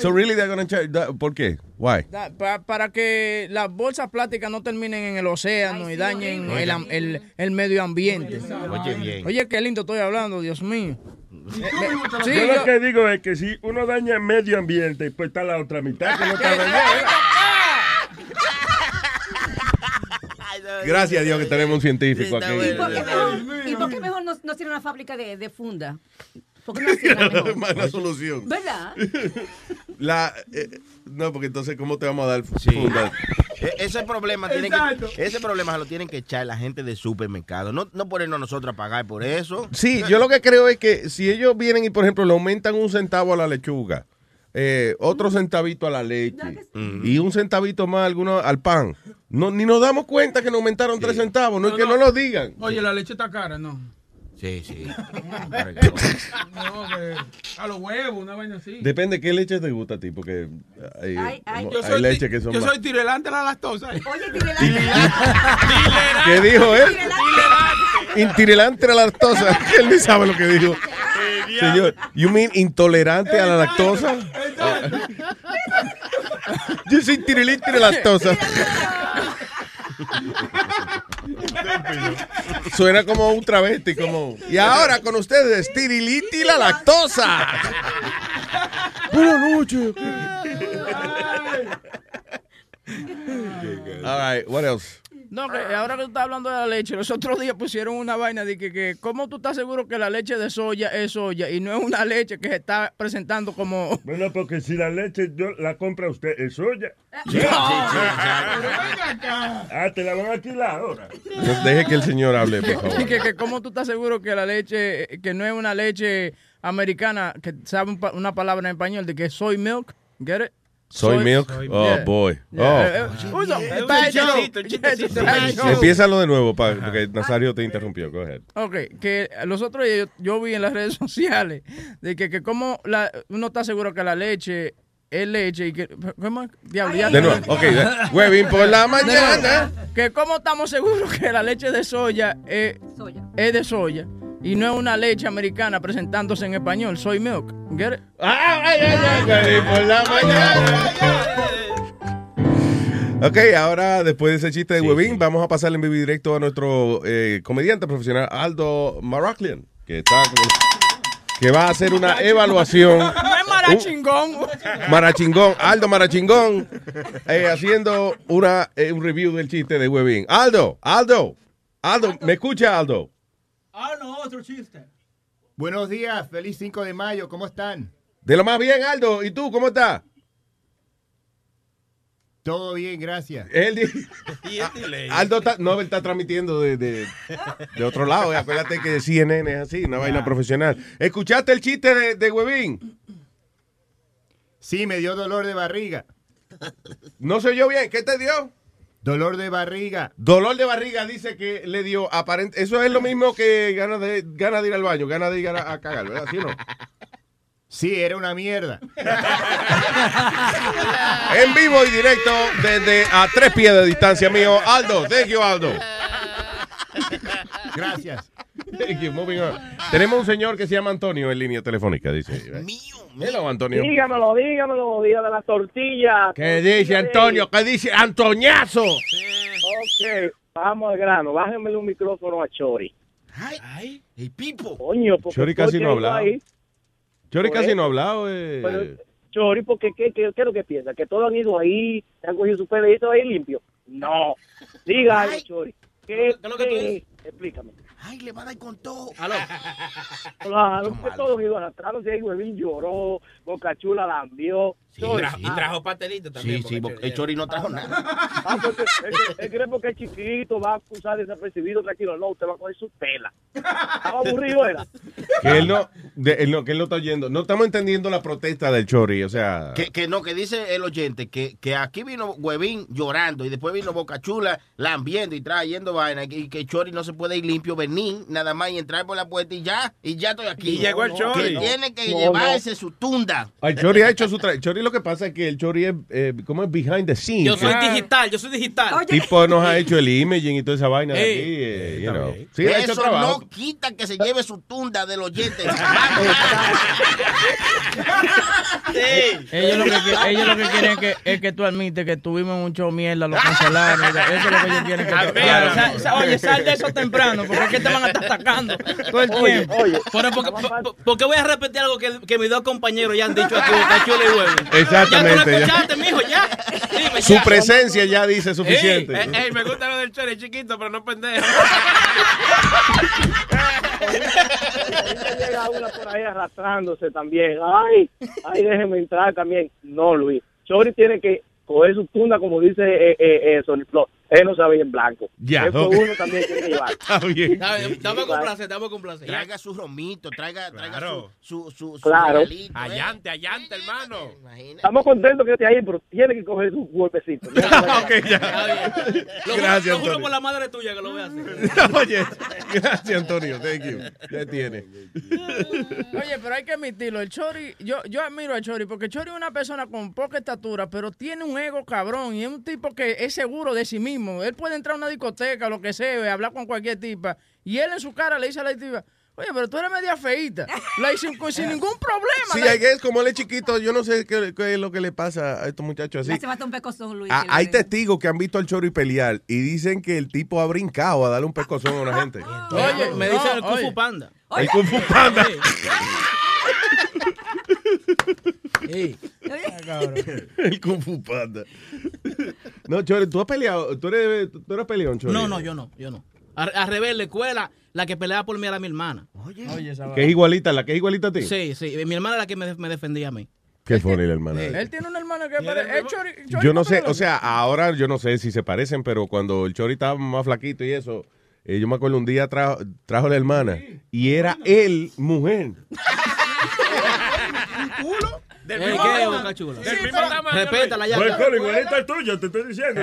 So, really, they're gonna charge that- ¿Por qué? Why? Da- pa- para que las bolsas plásticas no terminen en el océano y dañen el, am- el- el medio ambiente. Oye, bien. Oye, qué lindo estoy hablando, Dios mío. Eh, eh, sí, yo yo- lo que digo es que si uno daña el medio ambiente, pues está la otra mitad que no está dañada. Gracias a Dios que tenemos un científico aquí. ¿Y por qué mejor, y por qué mejor no, no tiene una fábrica de, de funda? ¿Por qué no hacen la mejor? Mala solución. ¿Verdad? La, eh, no, porque entonces, ¿cómo te vamos a dar funda? E- Ese problema, tiene que, ese problema se lo tienen que echar la gente de supermercado. No, no ponernos nosotros a pagar por eso. Sí, yo lo que creo es que si ellos vienen y, por ejemplo, le aumentan un centavo a la lechuga, eh, otro centavito a la leche y un centavito más alguno al pan, no, ni nos damos cuenta que nos aumentaron tres centavos, no es que no lo digan. Oye, la leche está cara, ¿no? Sí, sí. No, que a los huevos, una vaina así. Depende qué leche te gusta a ti, porque hay, Ay, ay. como- Yo hay soy, leche que son yo más- soy tirelante a la lactosa. Oye, tirelante. ¿Qué dijo él? Intolerante a la lactosa. Él ni sabe lo que dijo. Señor, you mean intolerante a la lactosa? Yo soy tirilante a la lactosa. Suena como un travesti, como. Y ahora con ustedes, Tiriliti la lactosa. Buenas noches. All right, what else? No, que ahora que tú estás hablando de la leche, los otros días pusieron una vaina de que, que ¿cómo tú estás seguro que la leche de soya es soya y no es una leche que se está presentando como... Bueno, porque si la leche yo la compra usted, es soya. Ah, te la van a alquilar ahora. No, deje que el señor hable, por favor. Y que, que ¿Cómo tú estás seguro que la leche, que no es una leche americana, que sabe un pa- una palabra en español, de que es soy milk? Get it? Soy milk. Oh, Yeah. boy. Yeah. Oh. Eh, eh, joke. Empiézalo de nuevo, pa- porque Nazario te interrumpió. Go ahead. Ok, que los otros días yo, yo vi en las redes sociales de que, que como la, uno está seguro que la leche es leche y que... ¿Cómo? Diablo, ya De nuevo. Ok, huevín por la mañana. Que cómo estamos seguros que la leche de soya es, es de soya y no es una leche americana presentándose en español. Soy milk. Get it? Ay, ay, ay, huevín por la mañana. Ok, ahora después de ese chiste de huevín, vamos a pasarle en vivo y directo a nuestro eh, comediante profesional Aldo Maraclian, que está con- que va a hacer una evaluación. No es marachingón. Marachingón, Aldo Marachingón, eh, haciendo una, eh, un review del chiste de Huevín. Aldo, Aldo, Aldo, ¿me escucha Aldo? No, otro chiste. Buenos días, feliz 5 de mayo, ¿cómo están? De lo más bien, Aldo, ¿y tú cómo estás? Todo bien, gracias. Él Aldo está, no, él está transmitiendo de, de, de otro lado. eh. Acuérdate que CNN es así, una vaina profesional. ¿Escuchaste el chiste de, de Huevín? Sí, me dio dolor de barriga. No se oyó bien. ¿Qué te dio? Dolor de barriga. Dolor de barriga dice que le dio aparente. Eso es lo mismo que ganas de, ganas de ir al baño, ganas de ir a, a cagar, ¿verdad? ¿Sí o no? Sí, era una mierda. En vivo y directo desde a tres pies de distancia mío. Aldo, thank you, Aldo. Gracias. Thank you, moving on. Tenemos un señor que se llama Antonio en línea telefónica, dice. Hello, Antonio. Dígamelo, dígamelo, día de la tortilla. ¿Qué dice Antonio? ¿Qué dice Antoñazo? Ok, vamos al grano. Bájenme un micrófono a Chori. Ay, ay, el pipo. Coño, porque Chori casi no ha viendo hablado. ahí, Chori casi no ha hablado. eh. pero, Chori, porque ¿qué, qué, qué es lo que piensa? ¿Que todos han ido ahí, se han cogido su pedacito ahí limpio? No. Diga algo, Chori. ¿Qué, ¿Qué es lo que tú qué? Explícame. Ay, le va a dar con todo. Claro, porque todos arrastrándose, ahí Huevín lloró, Bocachula la envió. Y tra- y trajo pastelito Sí, sí, porque el Chori no trajo nada. Ah, porque él, él cree porque es chiquito, va a acusar desapercibido, tranquilo, no, usted va a coger su tela. Estaba aburrido, era. Que él no, de- él no, que él no está oyendo. No estamos entendiendo la protesta del Chori, o sea. Que, que no, que dice el oyente que, que aquí vino Huevín llorando y después vino Bocachula lambiendo y trayendo vaina y que Chori no se puede ir limpio, venir nada más y entrar por la puerta y ya, y ya estoy aquí. Y llegó el Chori. Que tiene que No, llevarse su tunda. El Chori ha hecho su. Chori lo que pasa es que el Chori es, eh, ¿cómo es? Behind the scenes. Yo soy digital, yo soy digital. tipo nos ha hecho el imaging y toda esa vaina de aquí, eh, you know. Sí, ha hecho Eso trabajo. no quita que se lleve su tunda del oyente. Ellos lo que, qui- ellos lo que quieren es que, es que tú admites que tuvimos mucho mierda, lo cancelaron. Eso es lo que ellos quieren que Oye, sal de eso temprano, porque es que te van a estar atacando todo el tiempo. Pero porque, por- porque voy a repetir algo que, que mis dos compañeros ya han dicho aquí, Bocachula y Huevo. Exactamente, Ya tú lo ya. mijo, ya. Dime, Su ya. presencia ya dice suficiente. Ey, ey, me gusta lo del chore chiquito, pero no pendejo. Ahí llega una por ahí arrastrándose también. Ay, ay, déjeme entrar también. No, Luis. Chori tiene que coger su tunda, como dice eh, eh, eh, Sony Flow. Él no sabe ir en blanco. Ya, Eso ok. uno también tiene que llevar. Está bien. Placer, dame con placer. Traiga su romito, traiga, traiga su, su, su, su Claro. regalito, ¿eh? Allante, allante, hermano. Estamos contentos que esté ahí, pero tiene que coger su golpecito. Lo Gracias, Lo juro Antonio. por la madre tuya que lo voy a hacer. Oye, gracias, Antonio. Thank you. Ya tiene. Oye, pero hay que admitirlo, el Chori, yo, yo admiro al Chori, porque Chori es una persona con poca estatura, pero tiene un ego cabrón y es un tipo que es seguro de sí mismo. Él puede entrar a una discoteca, lo que sea, hablar con cualquier tipa, y él en su cara le dice a la tipa, oye, pero tú eres media feíta. La dice sin, sin ningún problema. Sí, La- guess, como él es chiquito, yo no sé qué, qué es lo que le pasa a estos muchachos así. hace falta un pecozón, Luis. Ah, hay testigos que han visto al Chori pelear y dicen que el tipo ha brincado a darle un pescozón a una gente. Oye, me dicen el Kung oye. Fu Panda. El Kung Fu Panda. El Kung Fu Panda. No, Chori, tú has peleado, tú eres, tú eres peleón, Chori. No, no, yo no, yo no. Al al revés, la escuela, la que peleaba por mí era mi hermana. Oye, esa Que es igualita, la que es igualita a ti. Sí, sí. Mi hermana era la que me, me defendía a mí. Qué funny la hermana. Él tiene una hermana que parece... el Chori- Chori Yo no sé, o sea, ahora yo no sé si se parecen, pero cuando el Chori estaba más flaquito y eso, eh, yo me acuerdo un día trajo, trajo la hermana y era él mujer. Del mismo ¿qué, tamaño. Boca Chula? Del mismo pero- tamaño. Respétala ya. Buen colo, igualito al tuyo, te estoy diciendo.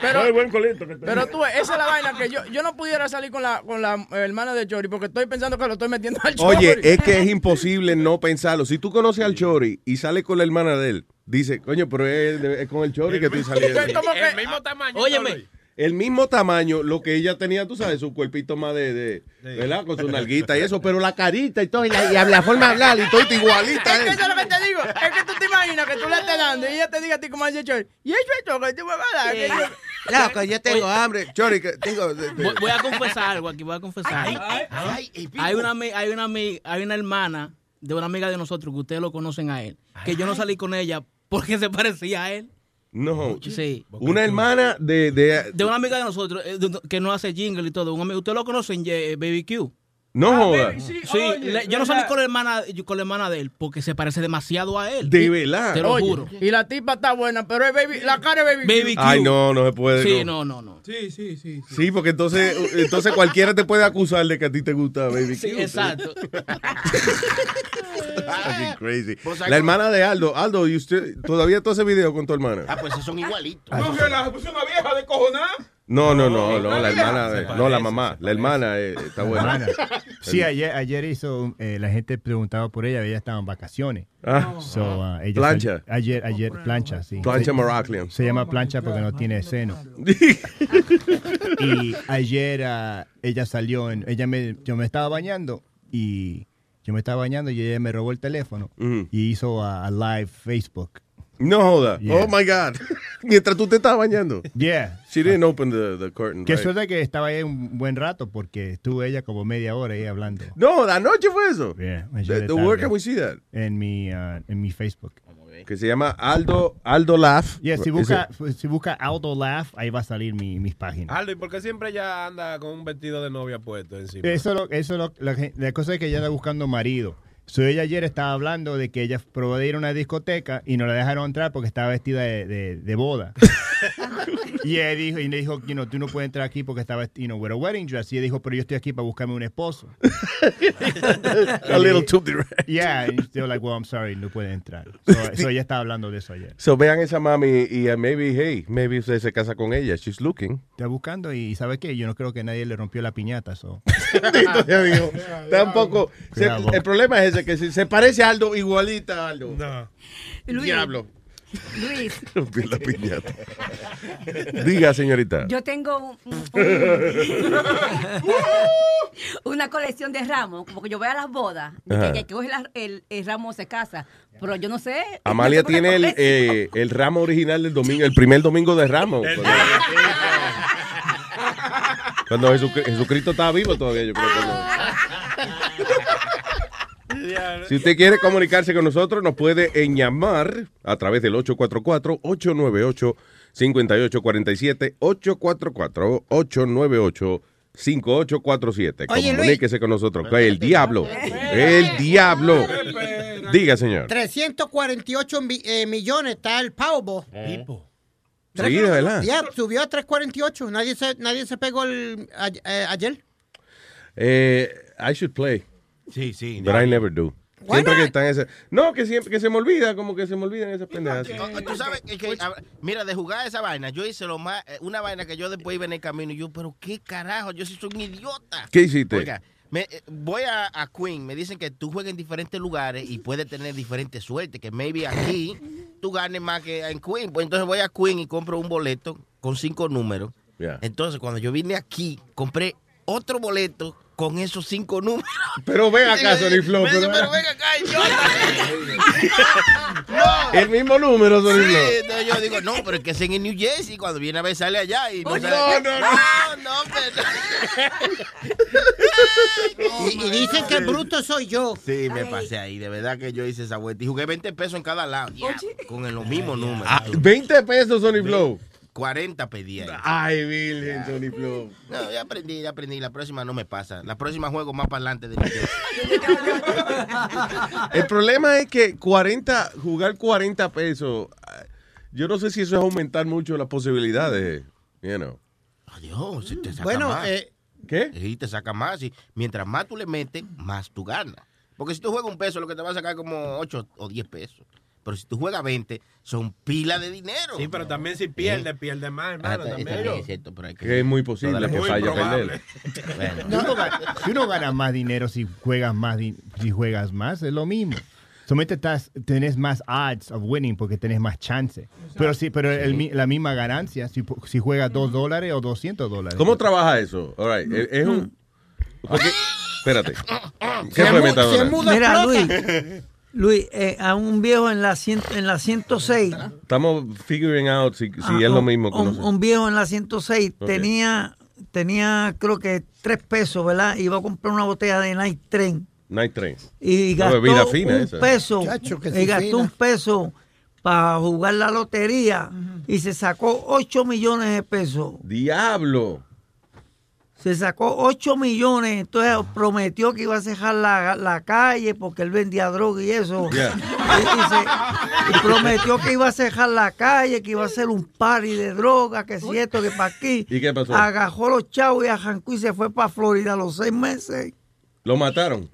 Pero- Muy buen colito que Pero tú, esa es la vaina que yo, yo no pudiera salir con la, con la hermana de Chori porque estoy pensando que lo estoy metiendo al Chori. Oye, es que es imposible no pensarlo. Si tú conoces al Chori y sales con la hermana de él, dice, coño, pero es, es con el Chori que estoy saliendo. Es como que- El mismo tamaño. Óyeme, El mismo tamaño, lo que ella tenía, tú sabes, su cuerpito más de, de ¿verdad? Con su nalguita y eso, pero la carita y todo, y la, y la forma de hablar y todo igualita. Es que ¿eh? eso es lo que te digo. Es que tú te imaginas que tú le estés dando y ella te diga a ti como dice Chori. Y eso es todo que tú me vas a dar. que yo- Loco, yo tengo hambre. Chori, que tengo... voy, voy a confesar algo aquí, voy a confesar. Ay, y pico. Hay una, hay una, hay una hermana de una amiga de nosotros que ustedes lo conocen a él, que yo no salí con ella porque se parecía a él. No. Sí. Una hermana de... de De una amiga de nosotros eh, de- que no hace jingle y todo. Un amigo, ¿Ustedes lo conocen, eh, Baby Q? no joda. Sí, Sí, oye, le- yo no salí con la hermana con la hermana de él porque se parece demasiado a él. De verdad. Te lo Oye, juro. Y la tipa está buena, pero es baby, la cara es baby. Baby Q. Ay, no, no se puede. Sí, no. no, no, no. Sí, sí, sí. Sí, porque entonces, entonces cualquiera te puede acusar de que a ti te gusta Baby Sí, Q. exacto. Fucking crazy. Pues, La hermana de Aldo. Aldo, ¿y usted todavía todo ese video con tu hermana? Ah, pues son igualitos. No, que la puso una vieja de cojonar. No, no, no, no, la hermana, de- no, la mamá, la hermana eh, está buena. Hermana. Sí, ayer, ayer hizo, eh, la gente preguntaba por ella, ella estaba en vacaciones. Ah. So, uh, ella Plancha. sal- ayer, ayer, plancha, sí. Plancha Se- Maraclian. Se llama plancha porque no tiene seno. y ayer ah, ella salió, en, ella me, yo me estaba bañando y yo me estaba bañando y ella me robó el teléfono Ujú. y hizo a, a live Facebook. No joda. Yeah. Oh my God. Mientras tú te estabas bañando. Yeah. She didn't open the, the curtain. Que right? suerte que estaba ahí un buen rato porque estuvo ella como media hora ahí hablando. No, de anoche fue eso. Yeah, The- the- where can we see that? En mi, ah, en mi Facebook. Que se llama Aldo, Aldo Laugh. Yeah, si busca, si busca Aldo Laugh, ahí va a salir mi, mis páginas. Aldo, ¿y por qué siempre ella anda con un vestido de novia puesto encima? Eso, lo, eso lo, la, cosa es que ella anda buscando marido. So, ella ayer estaba hablando de que ella probó de ir a una discoteca y no la dejaron entrar porque estaba vestida de, de- de boda. y ella dijo, y le dijo, you know, tú no puedes entrar aquí porque estaba, you know, with a wedding dress. Y ella dijo, pero yo estoy aquí para buscarme un esposo. A little too direct. Yeah, and they were like, well, I'm sorry, no puede entrar. So, so ella estaba hablando de eso ayer. So vean esa mami y uh, maybe, hey, maybe usted se casa con ella. She's looking. Está buscando y ¿sabe qué? Yo no creo que nadie le rompió la piñata. So. Tampoco. se- el problema es ese, que si se parece a Aldo, igualita a Aldo. No. Luis. Diablo. Luis, Rompió la piñata. Diga, señorita. yo tengo un- un- una colección de ramos, como que yo voy a las bodas, Ajá. que, que coge la- el, el ramo se casa, pero yo no sé. Amalia tiene el, eh, el ramo original del domingo, el primer domingo de Ramos. Cuando, cuando Jesucri- Jesucristo estaba vivo todavía, yo creo que no. Si usted quiere comunicarse con nosotros, nos puede en llamar a través del 844-898-5847, 844-898-5847. Oye, Luis. Comuníquese con nosotros. Que El diablo, el diablo. Diga, señor. 348 mi- eh, millones está el Powerball. Sí, de verdad. Ya, subió a 348. Nadie se, nadie se pegó el, a- eh, ayer. Eh, I should play. Sí, sí. But I never do. Siempre que están ese. No, que siempre que se me olvida, como que se me olvidan esas pendejas. Tú sabes que, que, a- mira, de jugar esa vaina, yo hice lo más, eh, una vaina que yo después iba en el camino y yo, pero qué carajo, yo sí soy un idiota. ¿Qué hiciste? Oiga, me, eh, voy a, a Queen, me dicen que tú juegas en diferentes lugares y puedes tener diferentes suertes, que maybe aquí tú ganes más que en Queen. Pues entonces voy a Queen y compro un boleto con cinco números. Yeah. Entonces cuando yo vine aquí, compré otro boleto con esos cinco números. Pero ven acá, Sony Flow. Pero- pero ven acá, idiota. El mismo número, Sony Sí, Flow. entonces yo digo, no, pero es que es en New Jersey, cuando viene a ver sale allá y no sale- no, no, no, no, Y, y dicen que el bruto soy yo. Sí, me pasé ahí, de verdad que yo hice esa vuelta y jugué 20 pesos en cada lado, con el- los mismos números. Ah, 20 pesos, Sony Flow. 40 pedí ahí. Ay, Virgen, Sony Flow. No, ya aprendí, ya aprendí. La próxima no me pasa. La próxima juego más para adelante de Jersey. El problema es que 40, jugar 40 pesos, yo no sé si eso es aumentar mucho las posibilidades, you know. Adiós, si te saca Bueno, más. eh, ¿Qué? Sí, te saca más. Y mientras más tú le metes, más tú ganas. Porque si tú juegas un peso, lo que te va a sacar como 8 o 10 pesos. Pero si tú juegas 20, son pila de dinero. Sí, pero también si pierde, pierde más, Ah, hermano. ta- también. también es cierto, pero hay que- Que es muy posible que cosas. vaya a Muy perder. Bueno. Si uno, gana, si uno gana más dinero si juegas más, si juegas más, es lo mismo. Solamente estás, tenés más odds of winning porque tenés más chance. Pero sí, pero el la misma ganancia si, juegas dos dólares o 200 dólares. ¿Cómo trabaja eso? All right, Es es un... porque- espérate. ¿Qué Se fue, mu- se muda Mira, Luis, Luis, eh, a un viejo en la, cien- en la 106. Estamos figuring out si, si ah, es lo un- mismo que un, un viejo en la 106 Ok. tenía, tenía creo que tres pesos, ¿verdad? Iba a comprar una botella de Night Train. Night Train. Y gastó fina un esa. peso. Chacho, que y gastó fina. un peso para jugar la lotería y se sacó 8 millones de pesos. Diablo. Se sacó 8 millones, entonces prometió que iba a cerrar la, la calle porque él vendía droga y eso. Yeah. Y, y se- y prometió que iba a cerrar la calle, que iba a hacer un party de droga, que si esto, que para aquí. ¿Y qué pasó? Agajó los chavos y arrancó y se fue para Florida a los seis meses. Lo mataron.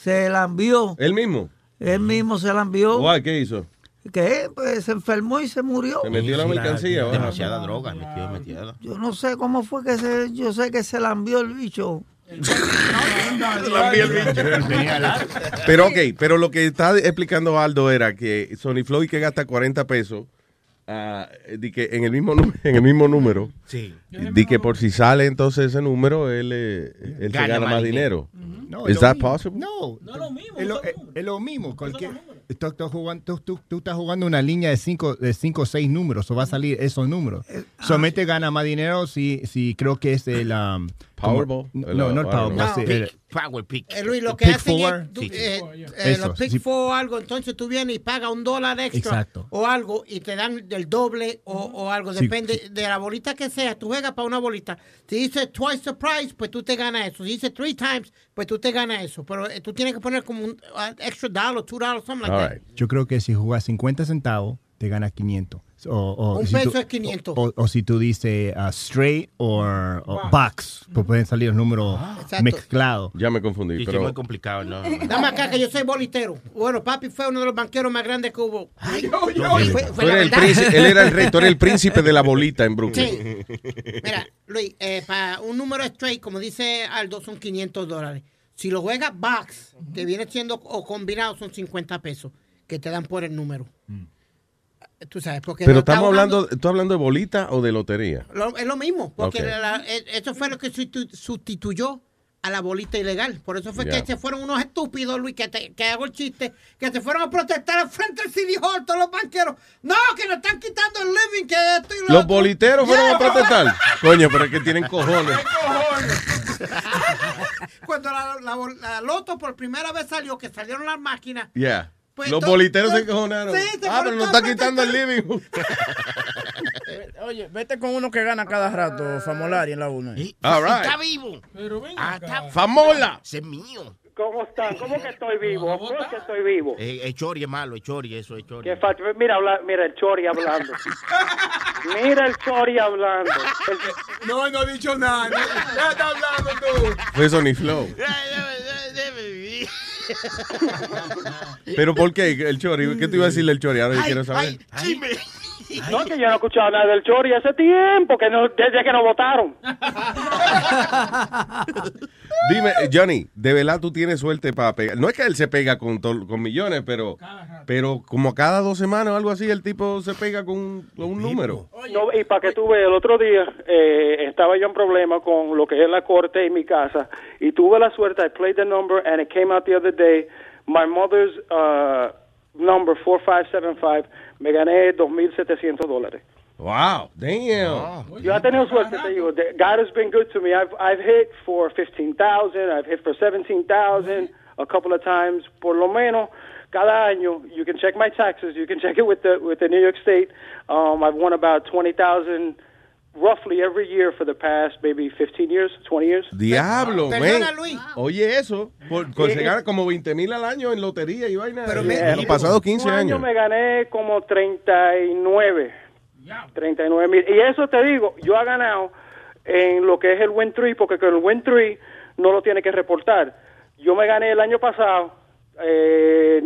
Se la envió. Él mismo. Él mismo se la envió. Guay, ¿qué hizo? Que pues, se enfermó y se murió. Se metió la mercancía. ¿verdad? Demasiada droga, metió demasiada. Yo no sé cómo fue que se, yo sé que se la envió el bicho. Pero ok, pero lo que está explicando Aldo era que Sony Floyd que gasta 40 pesos di que en, el mismo, en el mismo número, Sí. Di que por si sale entonces ese número, él, eh, él se Gana gana más más No, dinero. es ¿Is lo that mismo. possible? No, es lo, es- es lo mismo. Cualquier, tú, estás jugando, tú, tú- tú estás jugando una línea de cinco de cinco o seis números, o va a salir esos números. Solamente gana más dinero si, si creo que es el um, Powerball. No, no el Powerball. Ah, sí, el- Power Pick. Eh, Luis, lo que Pick hacen four. es, tú, Sí, sí. eh, eh, los Pick sí. Four o algo, entonces tú vienes y pagas un dólar extra Exacto. o algo y te dan el doble o, o algo, Sí, depende de la bolita que sea, tú juegas para una bolita. Si dice twice the price, pues tú te ganas eso. Si dice three times, pues tú te ganas eso. Pero eh, tú tienes que poner como un uh, extra dollar, two dollars, something like that. Yo creo que si jugas 50 centavos, te ganas 500. O, o Un si peso tú- es 500. O, o si tú dices uh, straight o box, pues pueden salir los números Exacto. mezclados. Ya me confundí, Sí, pero muy complicado, ¿no? Dame acá que yo soy bolitero. Bueno, papi fue uno de los banqueros más grandes que hubo. Fue- fue tú la eres el verdad. príncipe- él era el rey, tú eres el príncipe de la bolita en Brooklyn. Sí. Mira, Luis, eh, para un número straight, como dice Aldo, son 500 dólares. Si lo juegas box, que viene siendo o combinado, son 50 pesos que te dan por el número. Tú sabes, porque Pero estamos hablando, ¿tú hablando de bolita o de lotería? lo- es lo mismo, porque Ok. la- eh, eso fue lo que sustitu- sustituyó a la bolita ilegal. Por eso fue Ya. que se fueron unos estúpidos, Luis, que, te- que hago el chiste, que se fueron a protestar al frente del City Hall, todos los banqueros. No, que nos están quitando el living, que esto y lo Los otro". boliteros fueron a Yeah. protestar. Coño, pero es que tienen cojones. Cuando la, la, la loto por primera vez salió, que salieron las máquinas. Yeah. Pues Los boliteros se encojonaron. Sí, se ah, pero nos está quitando el living. Oye, vete con uno que gana cada rato, Famolari en la 1. All right. Está vivo. Ah, está Famola. Ese es mío. ¿Cómo están? ¿Cómo que estoy vivo? ¿Cómo que estoy vivo? Eh, el chori es malo, el chori, eso es chori. Qué falta. Mira, habla- mira el Chori hablando. Mira el Chori hablando. El- No, no he dicho nada. Ya está hablando tú. Fue Sony Flow. Pero ¿por qué el Chori? ¿Qué te iba a decirle el Chori? Ahora yo quiero saber. No, que yo no he escuchado nada del Chori hace tiempo, que no, desde que nos votaron. Dime, Johnny, de verdad tú tienes suerte para pegar. No es que él se pega con, con millones, pero, pero como cada dos semanas o algo así, el tipo se pega con, un- con un número. No, y para que tú veas, el otro día eh, estaba yo en problema con lo que es la corte en mi casa y tuve la suerte, I played the number and it came out the other day, my mother's uh, number 4575, me gané 2.700 dólares. Wow, damn. Yo he tenido suerte, te digo. God has been good to me. I've, I've hit for 15,000, I've hit for 17,000 a couple of times. Por lo menos, cada año, you can check my taxes, you can check it with the, with the New York State. Um, I've won about 20,000 roughly every year for the past maybe 15 years, 20 years. Diablo, Perdona, man. Luis. Oye, eso, por, gana como 20 mil al año en lotería y vaina. Pero en los pasados 15 un año años. me gané como 39. 39 mil. Y eso te digo, yo he ganado en lo que es el Win 3, porque con el Win 3 no lo tiene que reportar. Yo me gané el año pasado eh,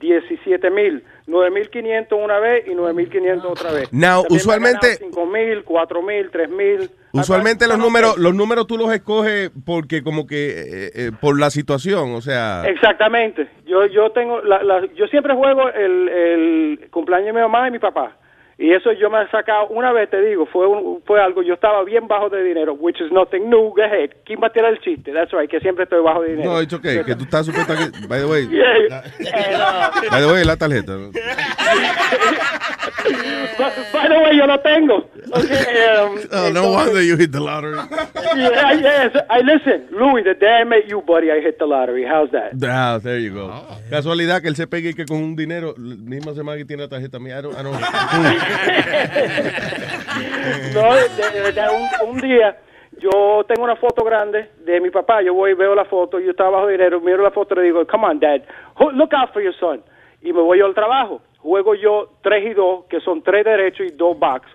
17 mil, 9 mil 500 una vez y 9 mil 500 otra vez. Now, También usualmente- ganado 5 mil, 4 mil, 3 mil. Usualmente los números, los números tú los escoges porque como que eh, eh, por la situación, o sea. Exactamente. Yo yo tengo la, la- yo siempre juego el, el cumpleaños de mi mamá y mi papá. Y eso yo me he sacado una vez, te digo, fue un- fue algo, yo estaba bien bajo de dinero, which is nothing new, go ahead. ¿Quién va a tirar el chiste? That's right, que siempre estoy bajo de dinero. No, it's okay, que tú estás supuesto que. By the way. Yeah. No. By the way, la tarjeta. By the way, yo lo tengo. Okay, um, Oh, no wonder you hit the lottery. yeah, yes. I listen, Louis, the day I met you, buddy, I hit the lottery. How's that? Ah, there you go. Casualidad que él se pegue y que con un dinero, la misma semana que tiene la tarjeta mía. I don't- I don't- No, de, de verdad, un, un día yo tengo una foto grande de mi papá. Yo voy y veo la foto. Yo estaba bajo dinero, miro la foto y le digo, come on, dad, look out for your son. Y me voy yo al trabajo. Juego yo tres y dos, que son tres derechos y dos backs.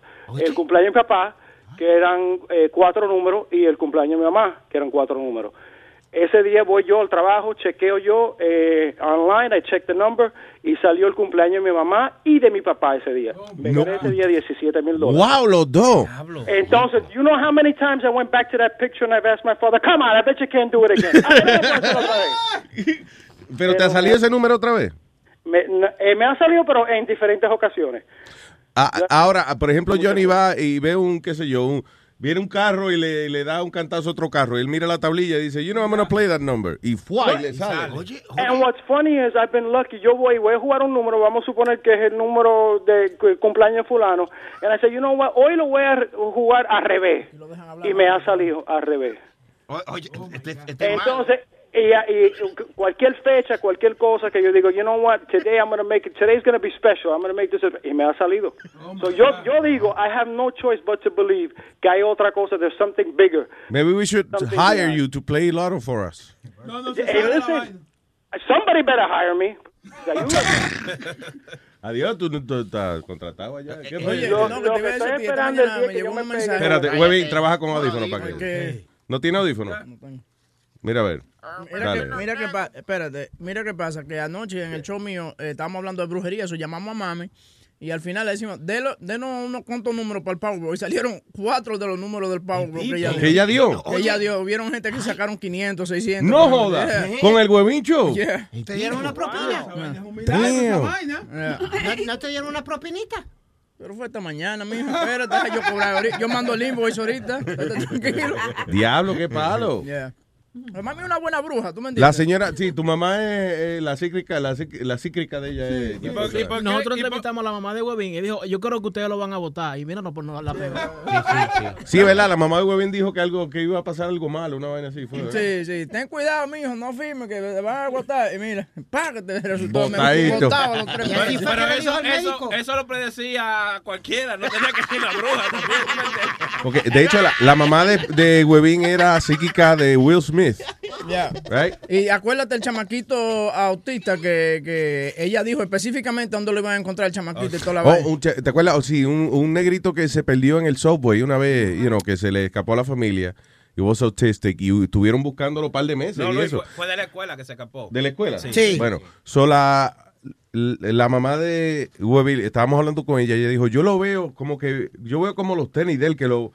El cumpleaños de mi papá, que eran eh, cuatro números, y el cumpleaños de mi mamá, que eran cuatro números. Ese día voy yo al trabajo, chequeo yo eh, online, I check the number, y salió el cumpleaños de mi mamá y de mi papá ese día. Me No. gané ese día 17 mil dólares. Wow, los dos. Entonces, you know how many times I went back to that picture and I've asked my father, come on, I bet you can't do it again. Pero te ha salido ese número otra vez. me, eh, me ha salido, pero en diferentes ocasiones. Ah, ahora, por ejemplo, Johnny va y ve un, qué sé yo, un, viene un carro y le, le da un cantazo a otro carro. Y él mira la tablilla y dice, you know, I'm going to play that number. Y ¡fua! y le sale. And what's funny is I've been lucky. Yo voy, voy a jugar un número, vamos a suponer que es el número de cu- cumpleaños fulano. And I say, you know what, hoy lo voy a jugar al revés. Y me ha salido al revés. Oye, este, este Entonces, y, y cualquier fecha, cualquier cosa que yo digo, you know what, today I'm going to make it, today's going to be special, I'm going to make this, y me ha salido. so yo, yo digo, I have no choice but to believe que hay otra cosa, there's something bigger. Maybe we should Something hire you to play Lotto for us. Hey, listen, somebody better hire me. Adiós, tú no estás contratado allá. ¿Qué fue? Oye, lo, lo que estoy esperando es el día que yo me. Espérate, Webby, trabaja con audífonos para que. ¿No tiene audífonos? Mira a ver. Mira que, Dale. mira que pa- espérate, mira qué pasa, que anoche en el show mío eh, estábamos hablando de brujería, eso llamamos a mami y al final le decimos, "Delo- denos unos cuantos números para el Powerball y salieron cuatro de los números del Powerball que ella dio. ¿Que ella dio? Ella dio, vieron gente que sacaron 500, 600. No joda. Yeah. Con el huevincho. Yeah. ¿Te dieron una propina? Damn. ¿No, no te dieron una propinita? Pero fue esta mañana, mijo. Espérate, yo cobrar ahorita. Yo mando el invoice ahorita. Diablo, qué palo. Pero Mami es una buena bruja, ¿tú me entiendes? La señora, sí, tu mamá es eh, la cíclica, la, la cíclica de ella es. Nosotros entrevistamos a la mamá de Webin y dijo, yo creo que ustedes lo van a votar. Y mira, no, pues no la pegó. Sí, ¿verdad? La mamá de Webin dijo que algo que iba a pasar algo malo, una vaina así. Sí, sí. Ten cuidado, mijo. No firme que te van a agotar. Y mira, pa, que te resultó. botaba los tres Pero, meses. pero eso, eso, eso lo predecía cualquiera, no tenía que ser una bruja. Porque, de hecho, la, la mamá de, de Webin era psíquica de Will Smith. Ya. Right? Y acuérdate el chamaquito autista que, que ella dijo específicamente dónde lo iban a encontrar el chamaquito y toda la Oh, un ¿Te acuerdas? Oh, sí, un, un negrito que se perdió en el subway una vez, you know, que se le escapó a la familia. Y was autistic y estuvieron buscándolo un par de meses No, y eso. fue, de la escuela que se escapó. ¿De la escuela? Sí. Bueno, so la, la mamá de Webby, estábamos hablando con ella y ella dijo, yo lo veo como que, yo veo como los tenis de él que lo,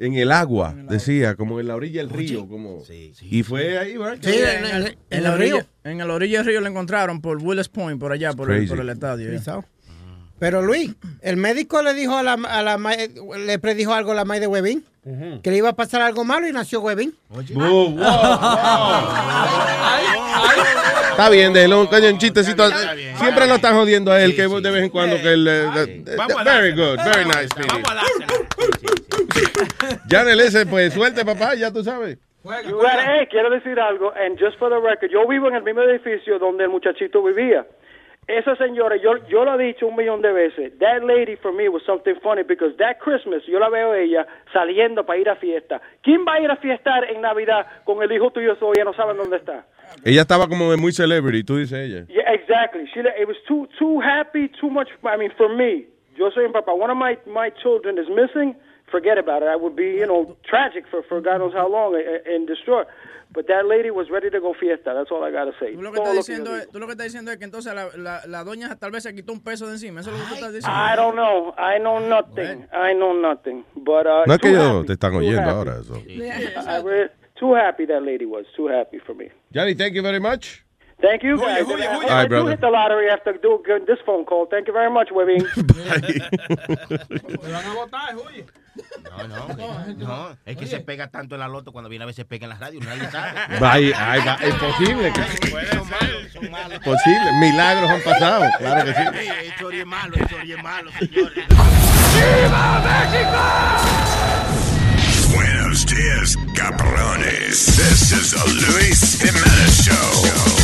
en el agua, decía, como en la orilla del río, como. Y fue ahí, ¿verdad? Sí, en, el, en la orilla, en la orilla del río lo encontraron por Willis Point, por allá, por, el, por el estadio. Pisado. Pero Luis, el médico le dijo a la, a la ma- le predijo algo a la May de Webin, que le iba a pasar algo malo y nació Webin. Está bien, déjelo, coño, un chistecito. Siempre lo están jodiendo a él, que de vez en cuando que él... very good, very nice, Speedy. Janel ese, pues suelte, papá, ya tú sabes. Got- hey, quiero decir algo, and just for the record, yo vivo en el mismo edificio donde el muchachito vivía. Esa señora, yo, yo lo he dicho un millón de veces, that lady for me was something funny because that Christmas yo la veo a ella saliendo para ir a fiesta. ¿Quién va a ir a fiestar en Navidad con el hijo tuyo todavía no saben dónde está? Ella estaba como de muy celebrity, tú dices ella. Yeah, exactly. She, it was too too happy, too much. I mean, for me, yo soy un papá. One of my my children is missing. Forget about it. I would be, you know, tragic for for God knows how long and, and destroyed. But that lady was ready to go fiesta. That's all I gotta say. Tú lo que estás lo que yo diciendo es, tú lo que estás diciendo es que entonces la, la, la doña tal vez se quitó un peso de encima. Eso es lo que tú estás diciendo. I don't know. I know nothing. I know nothing. But uh, No es que too ellos happy, te están too oyendo happy. ahora. Eso. I re- too happy that lady was. Too happy for me. Johnny, thank you very much. Thank you guys. Julio, And I- Julio. I, do brother. hit the lottery after do this phone call. Thank you very much, Webby. van No, no, no. Es que se pega tanto en la loto cuando viene a veces pega en la radio. Nadie sabe. Ay, ay, va, es posible. que- Son malos, son malos. Posible. Milagros han pasado. Claro que sí. Chori es malo, chori es malo, señores. Buenos dias, cabrones. This is the Luis Jimenez Show.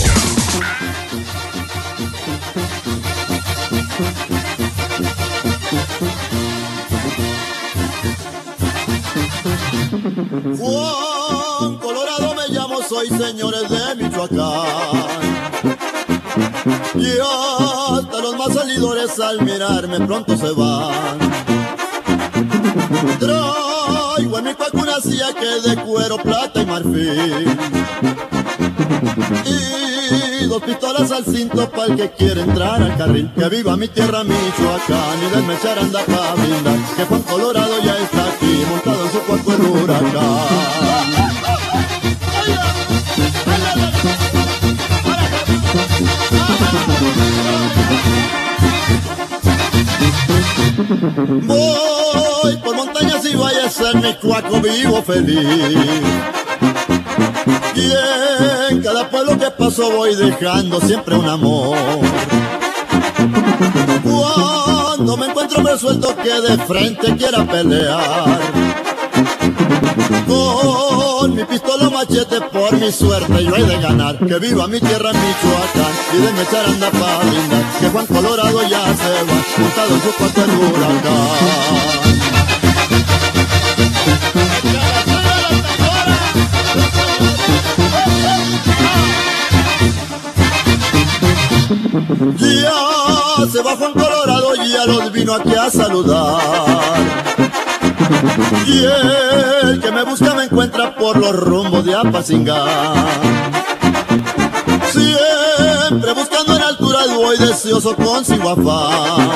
Juan Colorado me llamo, soy señores de Michoacán. Y hasta los más salidores al mirarme pronto se van. Traigo en mi cuaco una silla que de cuero, plata y marfil. Y dos pistolas al cinto para el que quiere entrar al carril. Que viva mi tierra Michoacán y denme charanda para brindar. Que Juan Colorado ya está aquí montado en su cuerpo el huracán. Voy por montañas y valles en mi cuaco vivo feliz. Y en cada pueblo que paso voy dejando siempre un amor. Cuando me encuentro me suelto que de frente quiera pelear. Con mi pistola machete por mi suerte yo he de ganar. Que viva mi tierra Michoacán y de echar anda pa' brindar. Que Juan Colorado ya se va, montado en su cuarto el huracán. Ya se va Juan Colorado y ya los vino aquí a saludar. Y el que me busca me encuentra por los rumbos de Apacingar. Siempre buscando en altura voy deseoso consigo afán.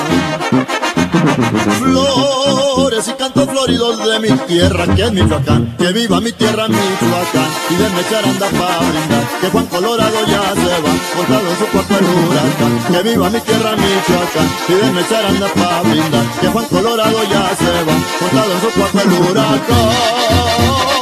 Flores y cantos floridos de mi tierra que es Michoacán. Que viva mi tierra Michoacán y de me echar anda pa' brindar. Que Juan Colorado ya se va, montado en su cuerpo el huracán. Que viva mi tierra Michoacán y de me echar anda pa' brindar. Que Juan Colorado ya se va, montado en su cuerpo el huracán.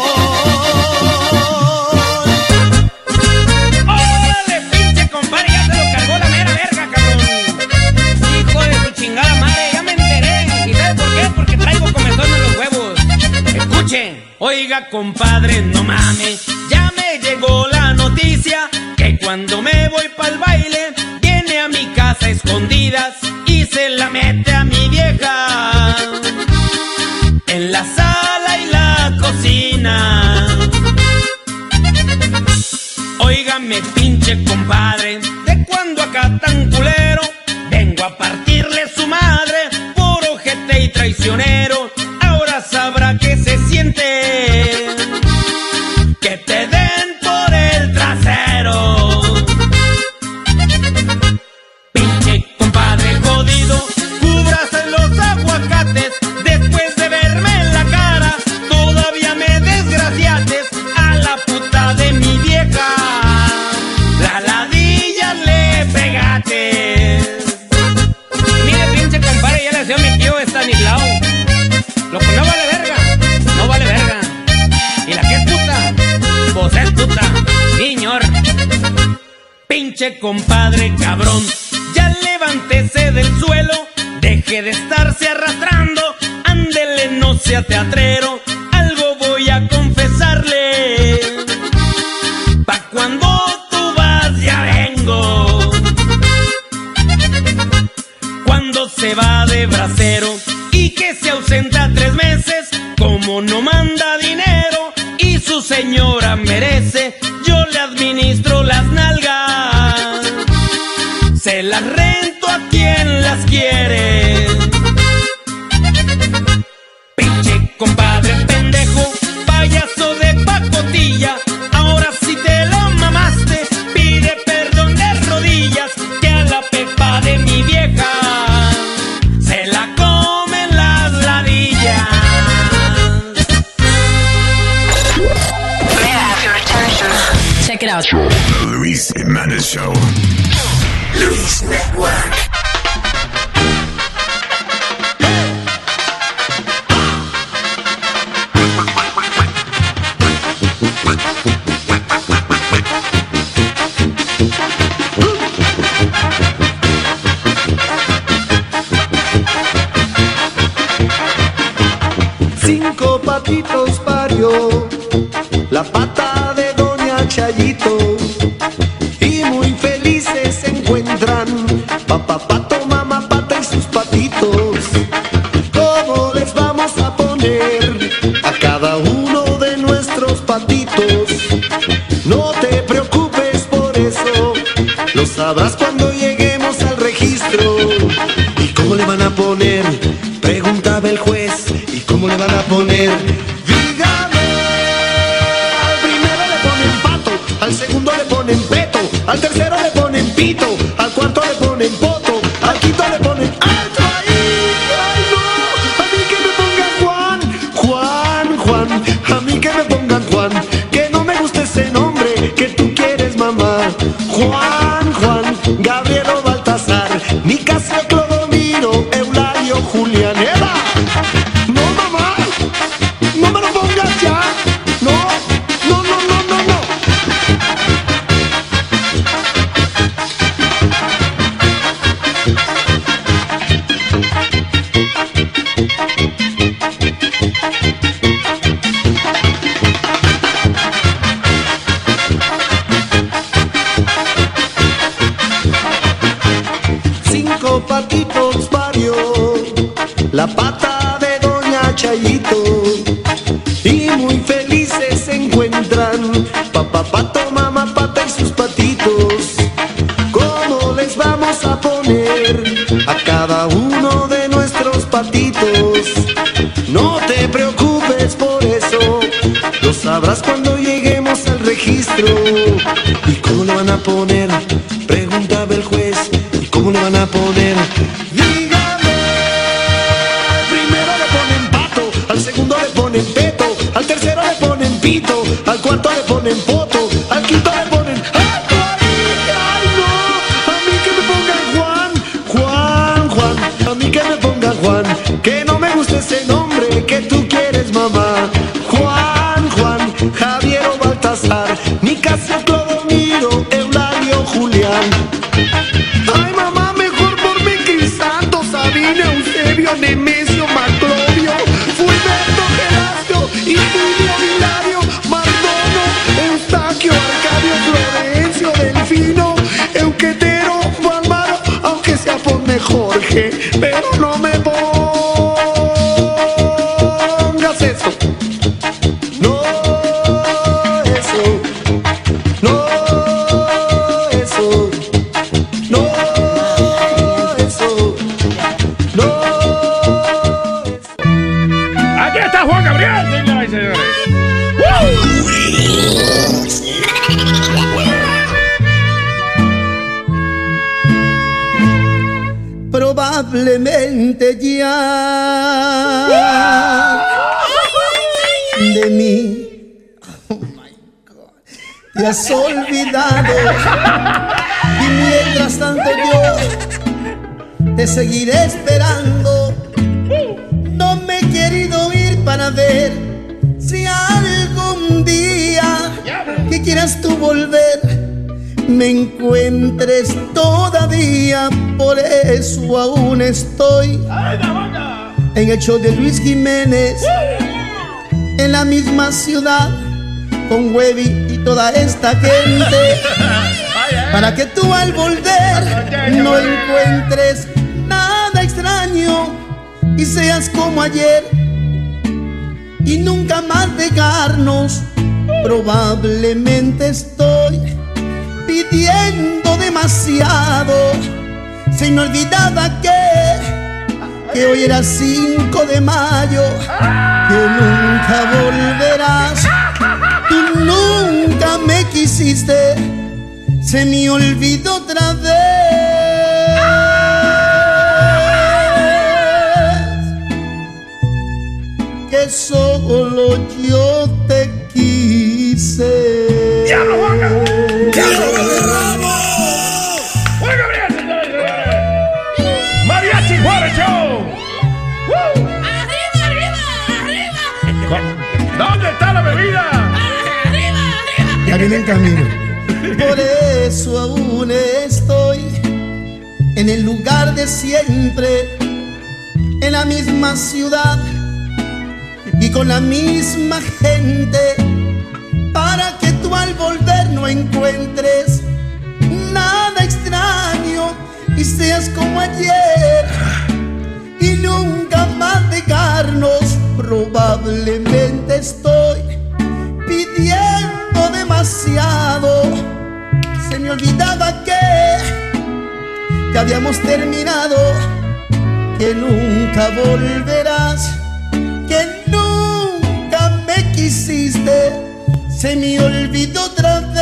Oiga, compadre, no mames. Ya me llegó la noticia que cuando me voy pa'l baile, viene a mi casa a escondidas y se la mete a mi vieja. En la sala y la cocina. Óigame, pinche compadre, de cuando acá tan culero, Compadre cabrón, ya levántese del suelo, deje de estarse arrastrando, ándele, no sea teatrero, lo Probablemente ya de mí. Te has olvidado. Y mientras tanto yo te seguiré esperando. No me he querido ir para ver si algún día que quieras tú volver me encuentres todavía. Por eso aún estoy en el show de Luis Jiménez. En la misma ciudad con Webby y toda esta gente. Para que tú al volver no encuentres nada extraño y seas como ayer. Y nunca más dejarnos. Probablemente estoy pidiendo demasiado. Se me olvidaba que, que hoy era 5 de mayo, que nunca volverás. Tú nunca me quisiste, se me olvidó otra vez que solo yo te quise. ¡Diablo, ¿Dónde está la bebida? Ya viene en camino. Por eso aún estoy en el lugar de siempre, en la misma ciudad y con la misma gente, para que tú al volver no encuentres nada extraño y seas como ayer y nunca más dejarnos. Probablemente estoy pidiendo demasiado. Se me olvidaba que ya habíamos terminado, que nunca volverás, que nunca me quisiste. Se me olvidó otra vez.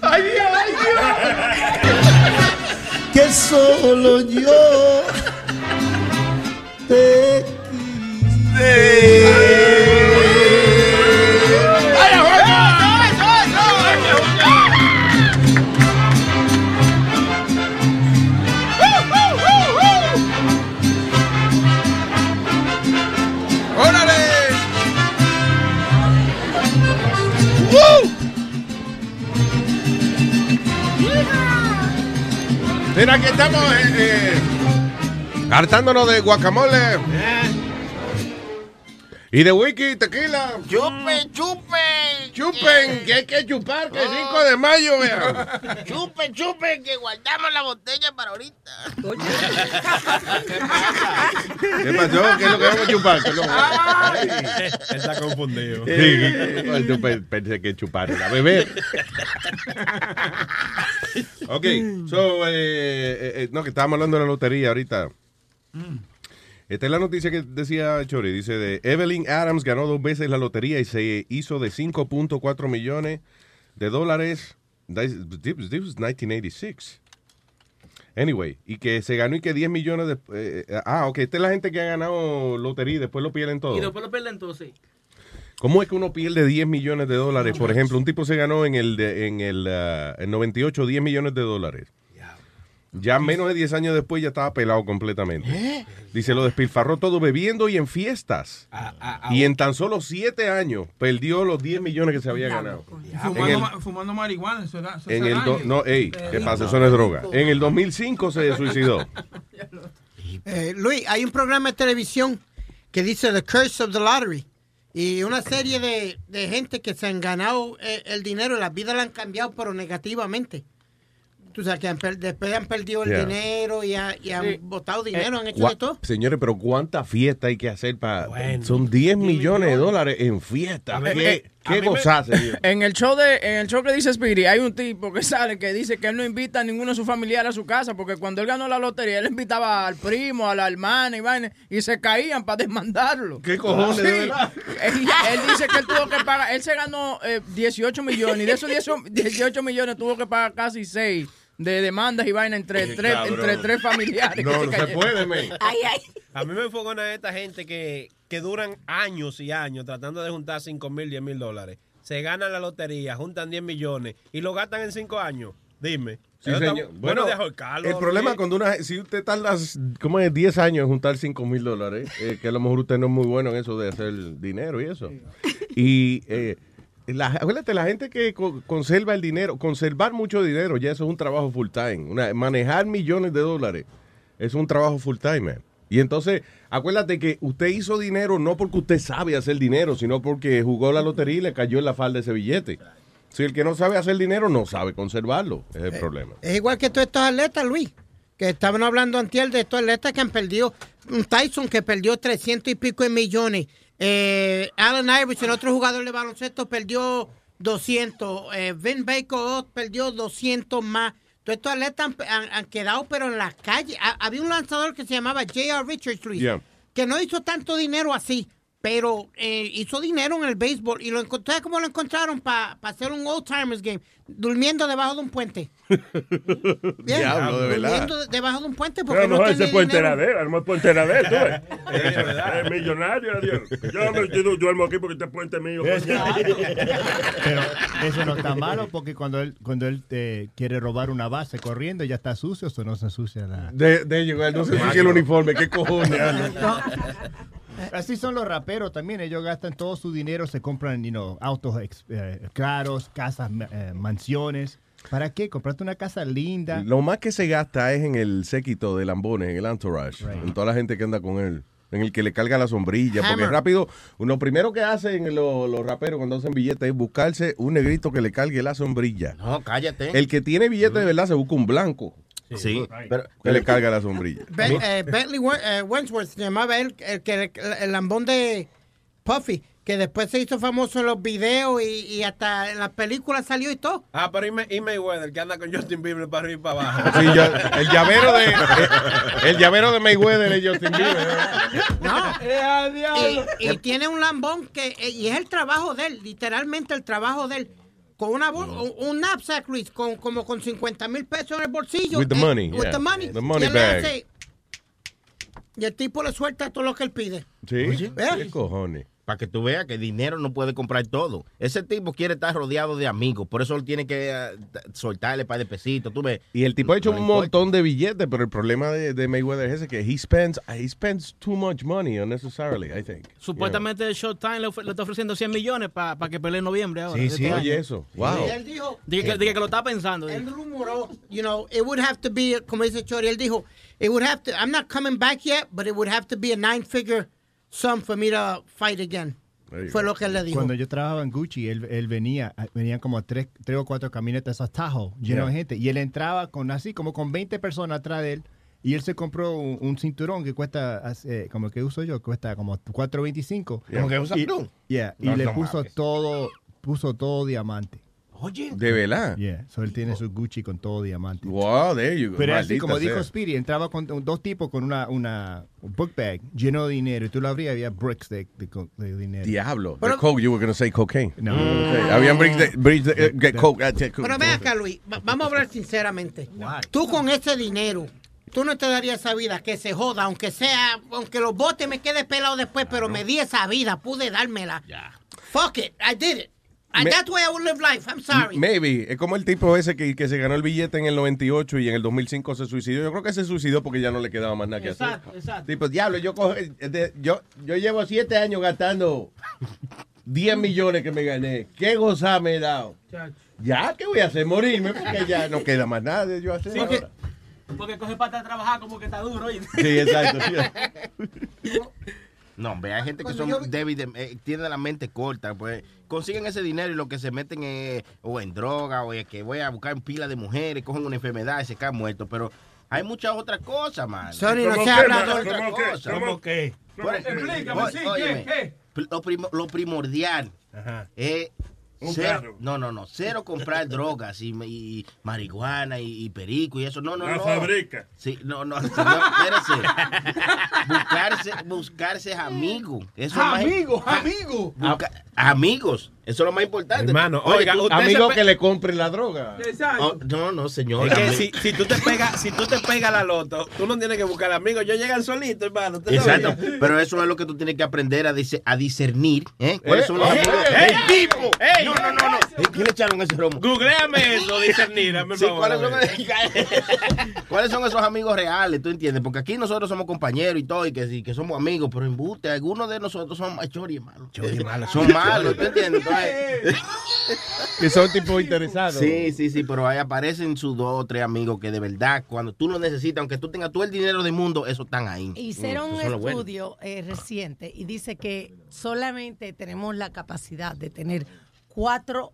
¡Ay, ay, Dios! que solo yo te ¡Órale! Aquí estamos eh, eh, hartándonos de guacamole. Y de wiki, tequila. Chupen, chupen. Chupen, que hay que chupar, que es 5 de mayo, vean. Chupen, chupen, que guardamos la botella para ahorita. ¿Qué pasó? ¿Qué es lo que vamos a chupar? ¿Qué es lo que- Está confundido. Sí, yo pensé que chupar era beber. ok, so, eh, eh, eh, no, que estábamos hablando de la lotería ahorita. Esta es la noticia que decía Chori. Dice de Evelyn Adams ganó dos veces la lotería y se hizo de 5.4 millones de dólares. This this was 1986. Anyway, y que se ganó y que 10 millones de... eh, eh, ah, ok, esta es la gente que ha ganado lotería y después lo pierden todo. Y después lo pierden entonces. ¿Cómo es que uno pierde 10 millones de dólares? Por ejemplo, un tipo se ganó en el, de- en el en 98 10 millones de dólares. Ya menos de 10 años después ya estaba pelado completamente. ¿Eh? Dice, lo despilfarró todo bebiendo y en fiestas. Ah, y en tan solo 7 años perdió los 10 millones que se había ganado. Fumando, el- ma- fumando marihuana. Eso da, eso En el do- no, ey, ¿qué pasa? Eso no es droga. En el 2005 se suicidó. Eh, Luis, hay un programa de televisión que dice The Curse of the Lottery. Y una serie de, de gente que se han ganado eh, el dinero y las vidas la han cambiado, pero negativamente. Tú sabes que han después han perdido el Yeah. dinero y, ha- y han Sí. botado dinero, han hecho de todo. Señores, pero ¿cuánta fiesta hay que hacer para... Son 10 millones de dólares en fiesta. ¿Qué, qué gozaste, Dios? En el show de, en el show que dice Speedy, hay un tipo que sale que dice que él no invita a ninguno de sus familiares a su casa porque cuando él ganó la lotería, él invitaba al primo, a la hermana y vaina, y se caían para desmandarlo. ¿Qué cojones, de verdad? Él, él dice que él tuvo que pagar, él se ganó eh, 18 millones y de esos 18, 18 millones tuvo que pagar casi 6 de demandas y vaina entre Qué tres, cabrón. entre tres familiares. No, que no se puede, men. Ay, ay. A mí me enfogona esta gente que, que duran años y años tratando de juntar 5 mil, 10 mil dólares. Se ganan la lotería, juntan 10 millones y lo gastan en 5 años. Dime. Sí, está-. Bueno, Bueno, de ahorcarlo, el problema cuando una si usted tarda como es 10 años en juntar 5 mil dólares, eh, que a lo mejor usted no es muy bueno en eso de hacer dinero y eso. Y eh, la, acuérdate, la gente que co- conserva el dinero, conservar mucho dinero, ya eso es un trabajo full time. Una- manejar millones de dólares es un trabajo full time, man. Y entonces, acuérdate que usted hizo dinero no porque usted sabe hacer dinero, sino porque jugó la lotería y le cayó en la falda ese billete. Si el que no sabe hacer dinero no sabe conservarlo, es el problema. Es igual que todos estos atletas, Luis, que estaban hablando antier de estos atletas que han perdido. Un Tyson que perdió 300 y pico de millones. Eh, Allen Iverson, otro jugador de baloncesto, perdió 200. Eh, Vin Bacon perdió 200 más. Todos estos atletas han, han- han quedado, pero en las calles. Ha- había un lanzador que se llamaba J.R. Richards, Luis, Yeah. que no hizo tanto dinero así, pero eh, hizo dinero en el béisbol. Y lo encontré como lo encontraron para hacer un old timers game, durmiendo debajo de un puente. Bien, Diablo, de verdad. durmiendo de- debajo de un puente porque a lo no mejor tenía ese puente dinero. era de él, a lo mejor el puente era de él, tú ves. Es millonario, adiós. Yo, me, yo duermo aquí porque este puente es mío. Pero eso no está malo porque cuando él cuando él te quiere robar una base corriendo ya está sucio o no se ensucia la... De, de llegar, no sé si el uniforme, qué cojones. Así son los raperos también, ellos gastan todo su dinero, se compran you know, autos eh, caros, casas, eh, mansiones. ¿Para qué? Comprarte una casa linda. Lo más que se gasta es en el séquito de Lambones, en el entourage, en toda la gente que anda con él. En el que le carga la sombrilla, porque Hammer. rápido, lo primero que hacen los, los raperos cuando hacen billetes es buscarse un negrito que le cargue la sombrilla. No, cállate. El que tiene billete de verdad se busca un blanco. Sí, pero- que le carga la sombrilla. Ben- eh, Bentley eh, Wentworth se llamaba él, el, el, el lambón de Puffy, que después se hizo famoso en los videos y, y hasta en las películas salió y todo. Ah, pero y, May- y Mayweather, que anda con Justin Bieber para arriba y para abajo. Sí, el llavero de el llavero de Mayweather es Justin Bieber. No. Eh, y, y tiene un lambón que eh, y es el trabajo de él, literalmente el trabajo de él. Con una bol- un, un knapsack, Luis, con, como con 50 mil pesos en el bolsillo. With the eh, money, with yeah. the money. The money y bag. hace- y el tipo le suelta todo lo que él pide. Sí, Oye. qué cojones. Para que tú veas que dinero no puede comprar todo. Ese tipo quiere estar rodeado de amigos, por eso él tiene que eh, soltarle para de pesitos, tú ves. Y el tipo ha hecho No un importa. montón de billetes, pero el problema de, de Mayweather es ese que he spends, he spends too much money unnecessarily, I think. Supuestamente el Showtime le, está ofreciendo 100 millones para que pelee en noviembre ahora. Sí, sí, este oye año. eso. Wow. Y él dijo, Dije que, dije que lo está pensando. él rumoró, you know, it would have to be, como dice Chori, él dijo, it would have to, I'm not coming back yet, but it would have to be a nine some for me to fight again. Fue lo que él le dijo. Cuando yo trabajaba en Gucci, él, él venía, venían como tres, tres o cuatro camionetas a Tahoe llenos de Yeah. gente. Y él entraba con así, como con 20 personas atrás de él. Y él se compró un, un cinturón que cuesta, eh, como el que uso yo, cuesta como 4.25. ¿Como que usas Y- tú? Yeah, y No, le no puso mames. todo, puso todo diamante. Oye. ¿De verdad? Yeah, so él tiene su Gucci con todo diamante. Wow, there you go. Pero así como dijo. Speedy, entraba con dos tipos con una, una un book bag lleno de dinero y tú lo abrías había bricks de, de de dinero. Diablo. Pero- coke, you were going to say cocaine. No. Okay. Habían bricks de, bricks de, eh, get coke. eh, Pero ven acá, Luis, va- vamos a hablar sinceramente. Tú con ese dinero, tú no te darías esa vida que se joda, aunque sea, aunque los botes me quede pelado después, pero me di esa vida, pude dármela. Fuck it, I did it. Me- that's the way I would live life. I'm sorry. Maybe. Es como el tipo ese que, que se ganó el billete en el 98 y en el 2005 se suicidó. Yo creo que se suicidó porque ya no le quedaba más nada que hacer. Exacto, exacto. Tipo, diablo, yo, cojo- eh, yo, yo llevo siete años gastando 10 millones que me gané. ¿Qué gozada me he dado? Ya, ¿qué voy a hacer? Morirme porque ya no queda más nada de yo hacer. Sí, ahora. Porque coge pata de trabajar como que está duro. oye. Sí, exacto. sí. No, hombre, hay gente que Cuando son débiles, eh, tienen la mente corta, pues consiguen ese dinero y lo que se meten es o en droga o es que voy a buscar pila de mujeres, cogen una enfermedad y se caen muertos, pero hay muchas otras cosas, man. Sorry, no ¿Cómo se man? de Otra ¿Cómo qué? cosa. ¿Cómo qué? Explícame, sí, ¿qué? lo primordial es Un cero, carro. no, no, no, cero comprar drogas y, y marihuana y, y perico y eso, no, no, La no. fabrica. Sí, no, no, señor, espérese. Buscarse, buscarse amigos. Eso es más- Amigos, amigos. Busca- amigos. Eso es lo más importante. Hermano, Oye, oiga, Amigo que le compre la droga. Oh, no, no, señor. Es que si, si tú te pegas, si tú te pegas la loto, tú no tienes que buscar amigos. Ellos llegan solitos, hermano. ¿Usted Exacto, pero eso es lo que tú tienes que aprender a, dice- a discernir. ¿eh? ¿Cuáles Eh, son los eh, amigos? eh, ¡El tipo! ey. No, no, no, no. ¿Quién le echaron ese romo? Googleame eso, Sí, favor, ¿cuáles, son, ver. cuáles son esos amigos reales? ¿Tú entiendes? Porque aquí nosotros somos compañeros y todo, y que, somos amigos, pero en buste, algunos de nosotros son más chori, hermano. Son malos, ¿tú entiendes? Que son tipos interesados. Sí, sí, sí, pero ahí aparecen sus dos o tres amigos que de verdad, cuando tú lo necesitas, aunque tú tengas todo el dinero del mundo, esos están ahí. Hicieron Mm, un bueno. estudio eh, reciente y dice que solamente tenemos la capacidad de tener cuatro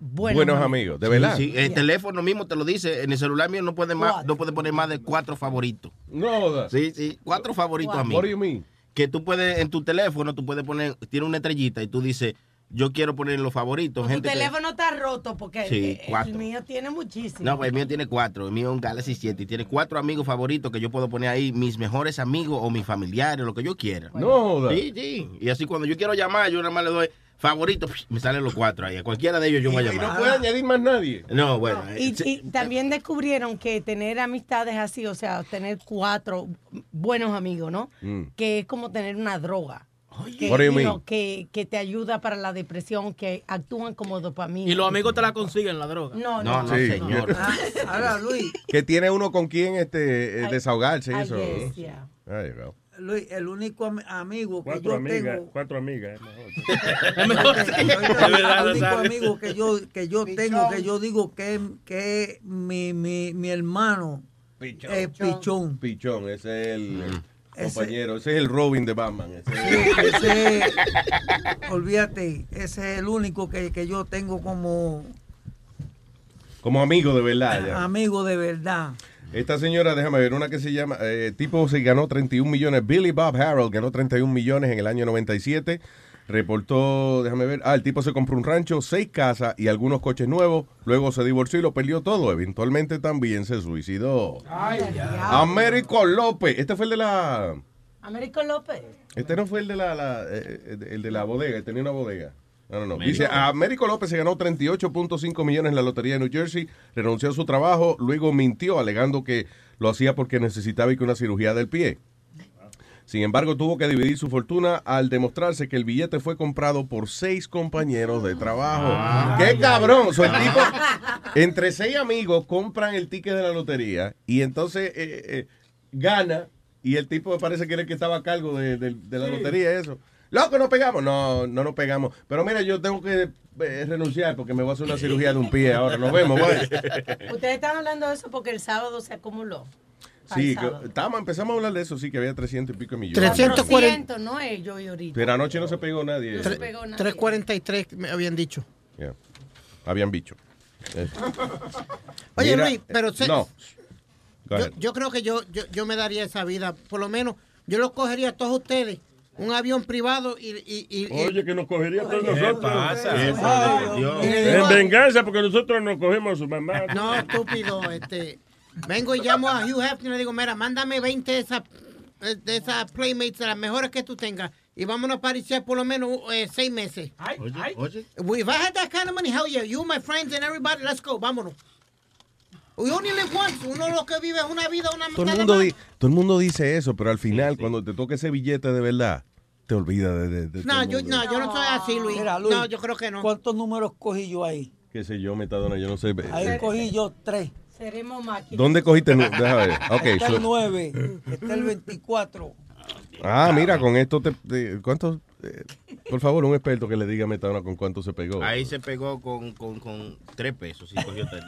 buenos, Buenos amigos, de verdad. Sí, sí, el teléfono mismo te lo dice. En el celular mío no puede más, no puede poner más de cuatro favoritos. No, Sí, sí, cuatro favoritos amigos. What do you mean? Que tú puedes, en tu teléfono, tú puedes poner, tiene una estrellita y tú dices, yo quiero poner los favoritos. Tu que- teléfono está roto porque Sí, eh, el cuatro. mío tiene muchísimo. No, pues el mío tiene cuatro. El mío es un Galaxy 7 y tiene cuatro amigos favoritos que yo puedo poner ahí, mis mejores amigos o mis familiares, lo que yo quiera. No joda. Sí, sí. Y así cuando yo quiero llamar, yo nada más le doy favorito, me salen los cuatro ahí. A cualquiera de ellos yo voy a Y llamar. no puede añadir más nadie. No, bueno. Y, eh, y también descubrieron que tener amistades así, o sea, tener cuatro buenos amigos, ¿no? Mm. Que es como tener una droga. Que, que, que te ayuda para la depresión, que actúan como dopamina. Y los amigos te la consiguen, la droga. No, No, no, Sí. señor. Ahora, Luis, Que tiene uno con quien este, eh, desahogarse y ay, eso. yes, yeah. There you go. Luis, el único am- amigo que Cuatro yo amigas, tengo. cuatro amigas. es mejor. El único amigo que yo, que yo tengo, que yo digo que, que es mi, mi, mi hermano, es Pichón. Pichón, ese es el, el Ese- compañero, ese es el Robin de Batman. ese ese, olvídate, ese es el único que, que yo tengo como Como amigo de verdad. ya. amigo de verdad. Esta señora, déjame ver, una que se llama, eh, tipo se ganó 31 millones, Billy Bob Harold ganó 31 millones en el año 97, reportó, déjame ver, ah, el tipo se compró un rancho, seis casas y algunos coches nuevos, luego se divorció y lo perdió todo, eventualmente también se suicidó. Américo López, este fue el de la, Américo López. este no fue el de la, la, eh, eh, el de la bodega, él tenía una bodega. No, no, no. Dice, Américo López se ganó 38.5 millones en la lotería de New Jersey, renunció a su trabajo, luego mintió alegando que lo hacía porque necesitaba ir con una cirugía del pie. Sin embargo, tuvo que dividir su fortuna al demostrarse que el billete fue comprado por seis compañeros de trabajo. Ah. ¡Qué cabrón! Tipo, entre seis amigos compran el ticket de la lotería y entonces eh, eh, gana y el tipo parece que era el que estaba a cargo de, de- de la Sí. lotería eso. Loco, no pegamos. No, no nos pegamos. Pero mira, yo tengo que eh, renunciar porque me voy a hacer una cirugía de un pie ahora. Nos vemos. Ustedes están hablando de eso porque el sábado se acumuló. Sí, que- estábamos, empezamos a hablar de eso, sí, que había 300 y pico millones. 340. no es yo y ahorita. Pero anoche no se pegó nadie. No se pegó nadie. 343 me habían dicho. Yeah. Habían bicho. Eh. Oye, Mira, Luis, pero se- No. Yo, yo creo que yo, yo, yo me daría esa vida. Por lo menos, yo los cogería a todos ustedes. Un avión privado y... y, Oye, que nos cogería a todos ¿Qué nosotros. pasa? En venganza, porque nosotros nos cogemos a su mamá. No, estúpido. Este, vengo y llamo a Hugh Hefner y le digo, mira, mándame 20 de esas de esas Playmates, de las mejores que tú tengas. Y vámonos a pariciar por lo menos eh, seis meses. Oye, oye. If I had that kind of money, hell yeah, you, my friends and everybody, let's go, vámonos. We only live once. Uno lo que vive es una vida, una Todo el, mitad mundo di- todo el mundo dice eso, pero al final, cuando te toca ese billete de verdad, te olvidas de, de- de todo No, yo, mundo. no, yo no soy así, Luis. Mira, Luis, no, yo creo que no. ¿Cuántos números cogí yo ahí? Qué sé yo, Metadona, yo no sé. Ahí cogí yo tres. Seremos máquinas. ¿Dónde cogiste? Déjame ver. Ok, está so- el 9, está el 24. Ah, mira, con esto te... te- ¿Cuántos? Eh, por favor, un experto que le diga a Metadona con cuánto se pegó. Ahí se pegó con, con, con tres pesos y cogió tres.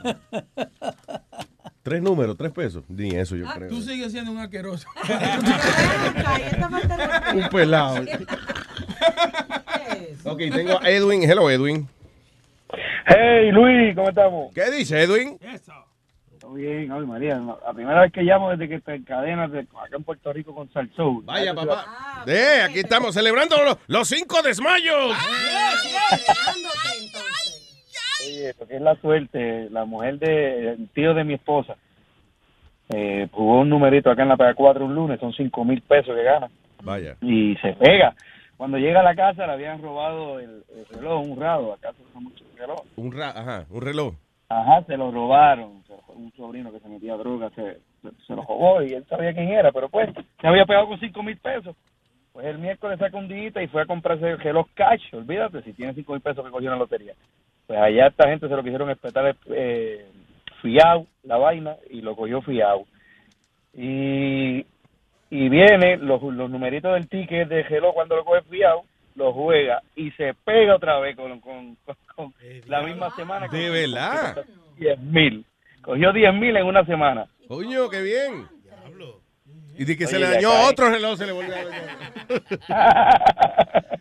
Tres números, tres pesos. Ni eso yo creo. Tú sigues siendo un asqueroso. Un pelado. Ok, tengo a Edwin. Hello, Edwin. Hey, Luis, ¿cómo estamos? ¿Qué dice Edwin? Todo bien, ay María, la primera vez que llamo desde que te encadenas de- acá en Puerto Rico con Salsoul. Vaya, papá. Eh, aquí estamos celebrando los, los cinco desmayos. Oye, esto que es la suerte, la mujer de el tío de mi esposa eh, jugó un numerito acá en la Pega 4 un lunes, son cinco mil pesos que gana Vaya. y se pega. Cuando llega a la casa le habían robado el, el reloj, un rado, acá se usa mucho el reloj. Un, ra ajá, un reloj. Ajá, se lo robaron. Un sobrino que se metía a droga se, se, lo robó y él sabía quién era, pero pues se había pegado con cinco mil pesos. Pues el miércoles sacó un día y fue a comprarse el reloj cash. Olvídate, si tiene cinco mil pesos que cogió en la lotería. Pues allá esta gente se lo quisieron espetar eh, fiao, la vaina, y lo cogió fiao. Y, y viene los, los numeritos del ticket de reloj cuando lo coge fiao, lo juega y se pega otra vez con, con, con- con la misma semana. ¿De verdad? 10 mil. Cogió 10 mil en una semana. Coño, qué bien. Y de que se le dañó otro reloj, se le volvió a dañar.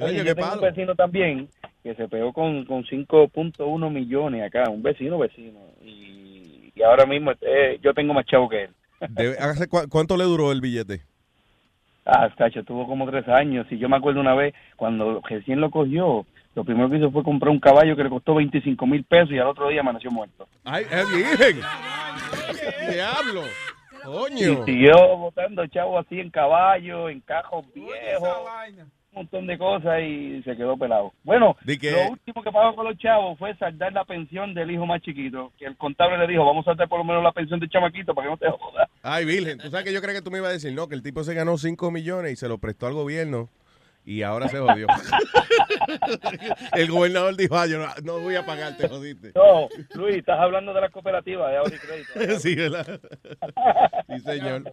Oye, Coño, yo qué tengo un vecino también que se pegó con, con 5.1 millones acá, un vecino vecino. Y, y ahora mismo eh, yo tengo más chavo que él. Cu- ¿Cuánto le duró el billete? Ah, cacho, tuvo como tres años. Y yo me acuerdo una vez, cuando recién lo cogió, lo primero que hizo fue comprar un caballo que le costó 25 mil pesos y al otro día amaneció muerto. Ay, es virgen. Diablo. Y Coño. siguió botando chavo así en caballo, en cajos viejos, un montón de cosas y se quedó pelado. Bueno, que- lo último que pagó con los chavos fue saldar la pensión del hijo más chiquito, que el contable le dijo, vamos a saldar por lo menos la pensión del chamaquito para que no te jodas. Ay, virgen. Tú sabes que yo creo que tú me ibas a decir, no, que el tipo se ganó 5 millones y se lo prestó al gobierno y ahora se jodió. el gobernador dijo, ah, yo no, no voy a pagar, te jodiste. No, Luis, estás hablando de la cooperativa de ahorro y crédito. sí, ¿verdad? sí, señor.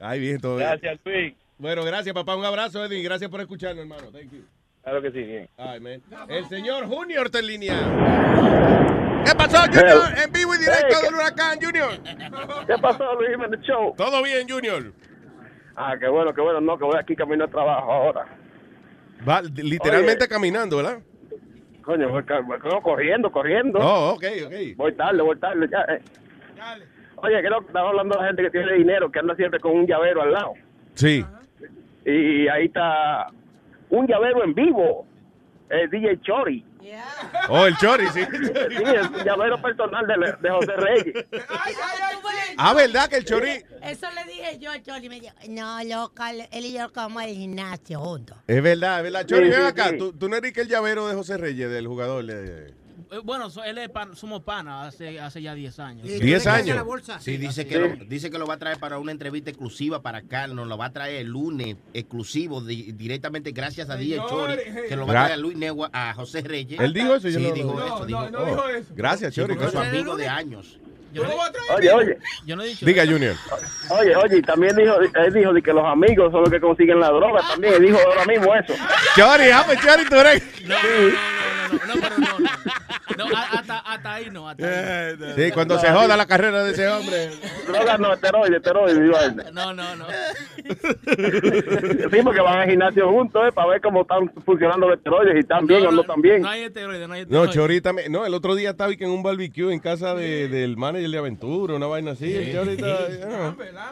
Ay, bien, todo bien. Gracias, Luis. Bueno, gracias, papá. Un abrazo, Eddie. Gracias por escucharnos, hermano. Thank you. Claro que sí, bien. Ay, man. El señor Junior está en línea. ¿Qué pasó, Junior? En vivo y directo del huracán, Junior. ¿Qué pasó, Luis? ¿Me show? Todo bien, Junior. Ah, qué bueno, qué bueno. No, que voy aquí camino al trabajo ahora. Va literalmente caminando, ¿verdad? Coño, voy, corriendo, corriendo. Oh, ok, ok. Voy tarde, voy tarde. Ya, eh. Oye, creo que estaba hablando de la gente que tiene dinero, que anda siempre con un llavero al lado. Sí. Y ahí está un llavero en vivo, el DJ Chori. Oh, el Chori, sí. Sí, el llavero personal de, de José Reyes. Ah, ¿verdad que el Chori? Eso le dije yo a Chori. Me dijo, no, loca, él y yo como al gimnasio juntos. Es verdad, es verdad. Chori, Sí, ven sí, acá. sí. ¿Tú, tú no eres que el llavero de José Reyes, del jugador. Eh, Bueno, él es pan- somos panas hace, hace ya 10 años. ¿Y tú 10 le crees años? la bolsa? Sí, dice que, Sí. Lo, dice que lo va a traer para una entrevista exclusiva para acá. Nos lo va a traer el lunes exclusivo di- directamente gracias a DJ Chori. Que lo va a traer a Luis Negua, a José Reyes. ¿Él dijo eso? Yo Sí, no- dijo no, eso. no, dijo, no dijo eso. Gracias, Chori. porque es su amigo de años. Yo no- Oye, oye. Yo no he dicho Diga, eso. Junior. Oye, oye, y también dijo, él dijo de que los amigos son los que consiguen la droga. También él dijo ahora mismo eso. Chori, ah, pues Chori, tú eres. No, no, no, no, no, no, no, no. No, hasta, hasta ahí no. Hasta ahí. Sí, cuando se joda la carrera de ese hombre. Drogas no, esteroides, esteroides. y vaina. No, no, no. Sí, porque van al gimnasio juntos, eh, para ver cómo están funcionando los esteroides, si están bien o no están bien. No hay esteroides, no hay No, esteroides. Chorita, me- no, el otro día estaba en un barbecue en casa de- del manager de Aventura, una vaina así. el Chorita,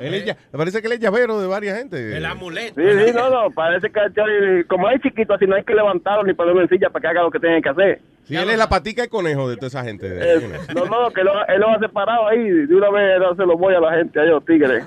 él es ya- me parece que él es llavero de varias gente. El amuleto. Sí, sí, no, no, parece que el Chori, como es chiquito, así no hay que levantarlo ni ponerlo en silla para que haga lo que tienen que hacer. Sí, él es la patica de conejo de toda esa gente. Eh, no, no, que lo, él lo ha separado ahí, de una vez no se lo voy a la gente, a ellos tigres.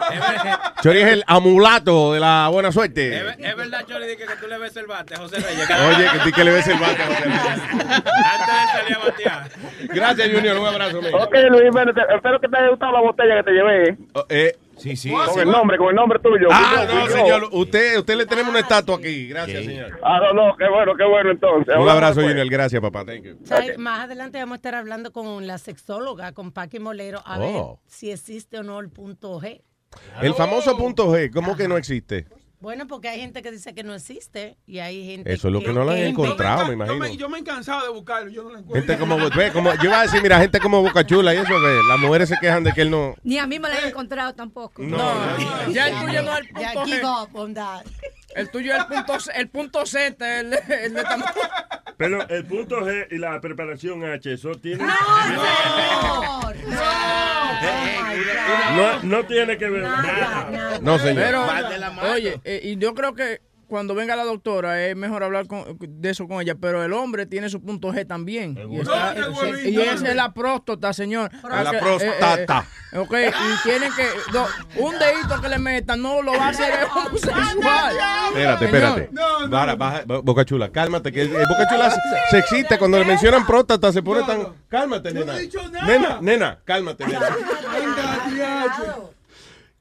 Chori es el amulato de la buena suerte. Es, es verdad, Chori, que, que tú le ves el bate a José Reyes. Oye, que que le ves el bate a José Reyes. Antes de salir a batear. Gracias, Junior. Un abrazo, amigo. Ok, Luis, te- espero que te haya gustado la botella que te llevé. Oh, eh, sí, sí. Con el nombre, con el nombre tuyo. Ah, no, señor. Usted, usted le tenemos una estatua aquí. Gracias, señor. Ah, no, no, qué bueno, qué bueno entonces. Un abrazo, Pues. Junior. Gracias, papá. Thank you. Más adelante vamos a estar hablando con la sexóloga, con Paqui Molero, a ver Oh. si existe o no el punto G. El famoso punto G, ¿cómo que no existe? Bueno, porque hay gente que dice que no existe y hay gente Eso es lo que no lo han encontrado, me imagino. Yo me he cansado de buscarlo, yo no lo encuentro. Gente como, ve, como, yo iba a decir, mira, gente como Boca Chula y eso, que las mujeres se quejan de que él no. Ni a mí me la he encontrado tampoco. No, Ya el tuyo no es el Ya, punto give G. El tuyo es el punto, el punto Z, el, el de tam- Pero el punto G y la preparación H, eso tiene. No, no tiene que ver nada. No, señor. Pero, Va de la mano. oye, eh, y yo creo que cuando venga la doctora es mejor hablar con- de eso con ella, pero el hombre tiene su punto G también. Y, está- y esa es la próstata, señor. La Que, eh, próstata. eh, ok, y tienen que, no, un dedito que le metan no lo va a hacer el homosexual. Espérate, espérate. Bara, baja, Bo- Boca Chula, cálmate, que Boca Chula se, se excita cuando le mencionan próstata, se pone tan... Cálmate, nena. Nena, nena, cálmate, nena.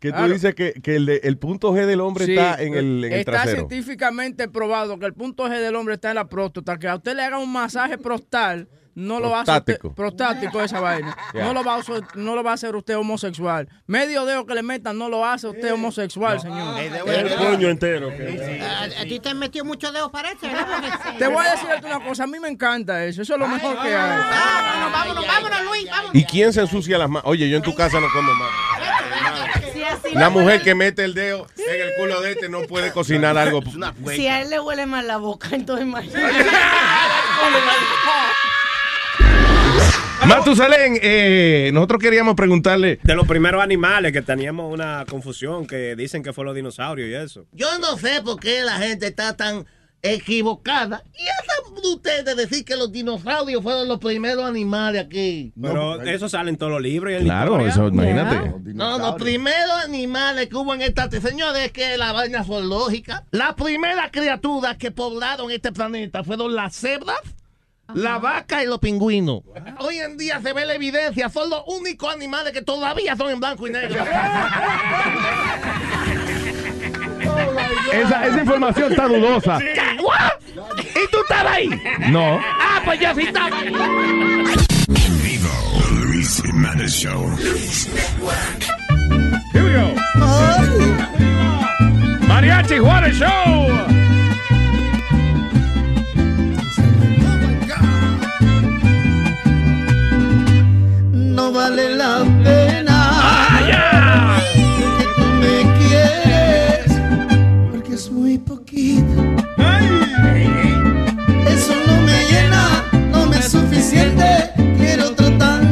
Que tú Claro. dices que, que el, de- el punto G del hombre Sí, está en el, en el está trasero. científicamente probado que el punto G del hombre está en la próstata. Que a usted le haga un masaje prostal, no lo va a hacer usted- Prostático. prostático esa vaina. No lo va a hacer, no lo va a hacer usted homosexual. Medio dedo que le metan no lo hace usted homosexual, señor. El coño entero. que- A, a ti te han metido muchos dedos para. Porque- Te voy a decir una cosa, a mí me encanta eso, eso es lo mejor que hay. Vámonos, vámonos, vámonos, Luis, vámonos. ¿Y quién se ensucia las manos? Oye, yo en tu casa no como más. Una mujer que mete el dedo en el culo de este no puede cocinar algo. Si a él le huele mal la boca, entonces imagínate. Matusalén, eh, nosotros queríamos preguntarle. De los primeros animales que teníamos una confusión que dicen que fue los dinosaurios y eso. Yo no sé por qué la gente está tan equivocada. Y esa de ustedes decir que los dinosaurios fueron los primeros animales aquí. Pero eso sale en todos los libros y en la Claro, historia. eso, imagínate. No, los primeros animales que hubo en esta tierra, señores, es que la vaina son lógicas. Las primeras criaturas que poblaron este planeta fueron las cebras, la vaca y los pingüinos. Hoy en día se ve la evidencia, son los únicos animales que todavía son en blanco y negro. Esa, esa información está dudosa. ¿Y tú estabas ahí? No. Ah, pues yo sí estaba. The Luis Jimenez Show. Here we go. Mariachi Juárez Show. No vale la pena suficiente. Quiero otro tantito.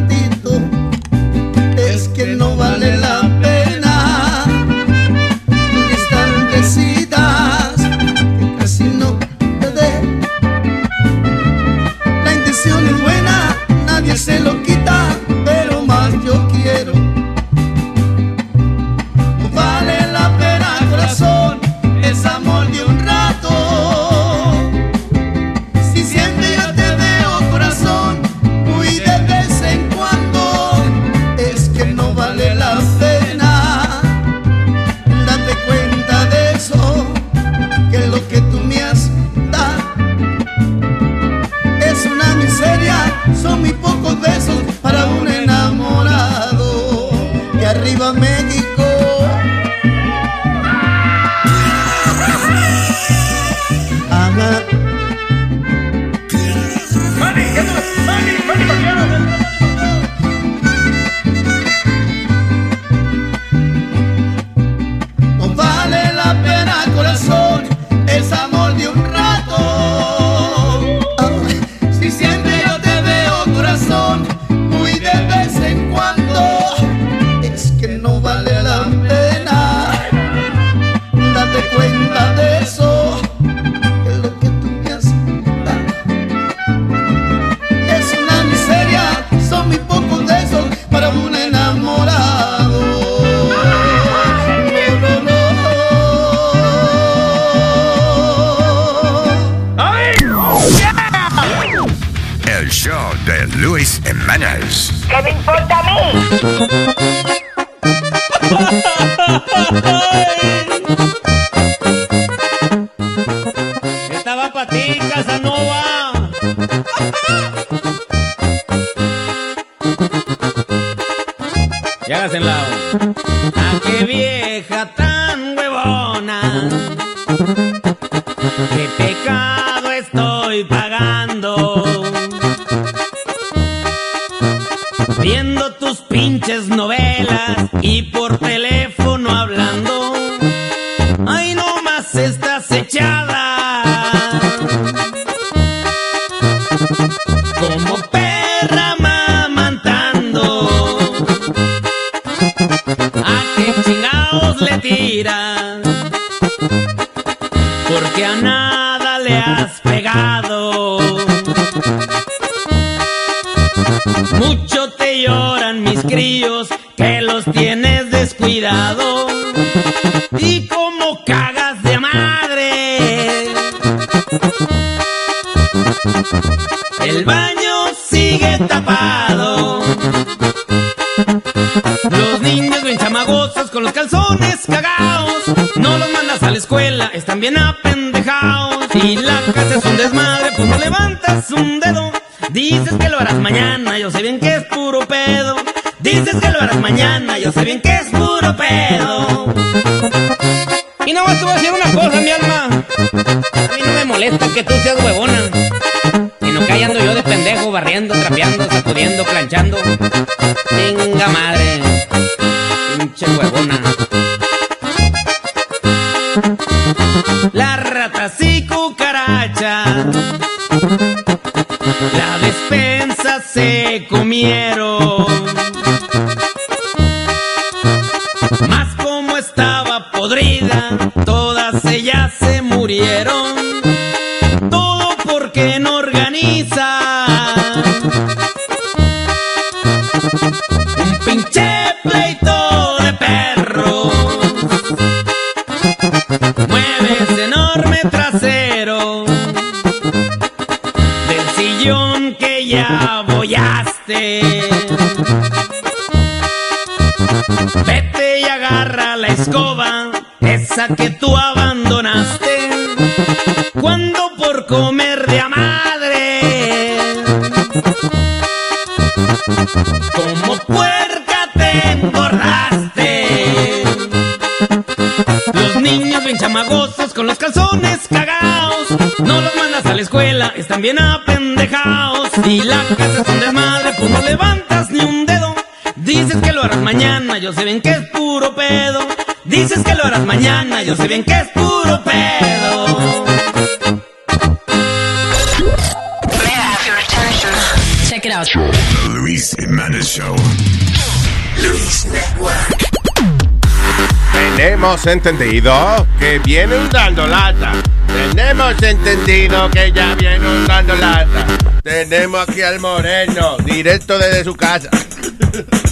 Tenemos entendido que viene dando lata. Tenemos entendido que ya viene dando lata. Tenemos aquí al moreno, directo desde su casa.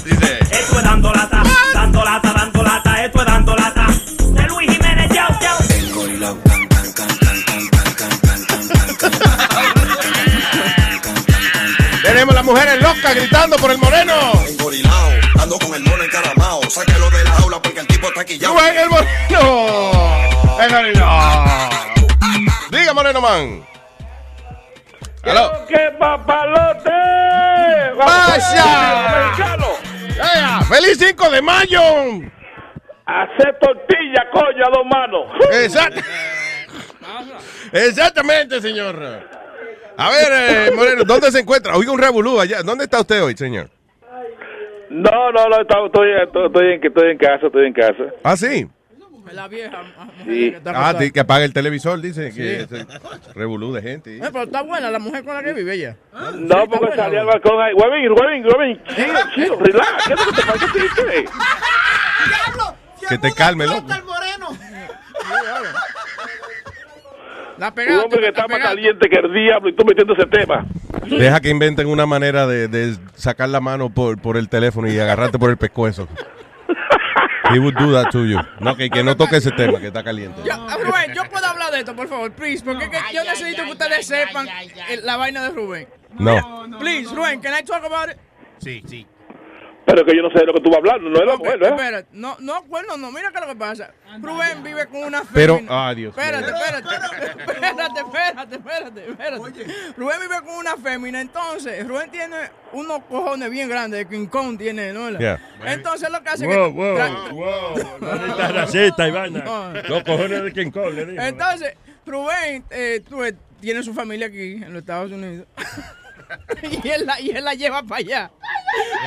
Dice. Esto es dando lata, dando lata, dando lata, esto es dando lata. De Luis Jiménez, chao, chao. Tenemos las mujeres locas gritando por el moreno. Engorilao, ando con el mono encaramao. Sáquelo de la jaula porque el tipo está aquí Diga, moreno man. ¡Aló! ¡Qué papalote! ¡Vaya! ¡Feliz 5 de mayo! Hacer tortilla, coño, a dos manos. Exact- Exactamente, señor. A ver, eh, Moreno, ¿dónde se encuentra? Oiga un revolú allá. ¿Dónde está usted hoy, señor? No, no, no, estoy, estoy, estoy, en, estoy en casa, estoy en casa. Ah, sí. La vieja. Sí. Ah, que apague el televisor, dice. Sí. Que revolú de gente. Eh, pero está buena la mujer con la que vive ella. No, porque salí al balcón ahí. Huevín, huevín, huevín. Chido, chido, relax. ¿Qué es lo que te pasa? ¿Qué te dice? Que te calme, loco. La Un hombre que está más caliente que el diablo y tú metiendo ese tema. Deja que inventen una manera de, de sacar la mano por, por el teléfono y agarrarte por el pescuezo. He would do that to you. No, que, que no toque ese tema, que está caliente. Yo, Rubén, yo puedo hablar de esto, por favor, please, porque es que yo necesito que ustedes sepan la vaina de Rubén. No. Please, Rubén, can I talk about it? Sí, sí. Pero que yo no sé de lo que tú vas hablando, no es la mujer, ¿eh? Espera, no, no, bueno, no, mira qué es lo que pasa. Rubén vive con una Pero, fémina. ah, Dios Espérate, espérate, espérate, espérate, espérate, espérate. Rubén vive con una fémina, entonces Rubén tiene unos cojones bien grandes, King Kong tiene, ¿no? Ya. Entonces lo que hace Wow, que... wow, wow. Racista. No. Los cojones de King Kong, le digo. Entonces, Rubén eh, tú, eh, tiene su familia aquí en los Estados Unidos. y, él la, y él la lleva para allá.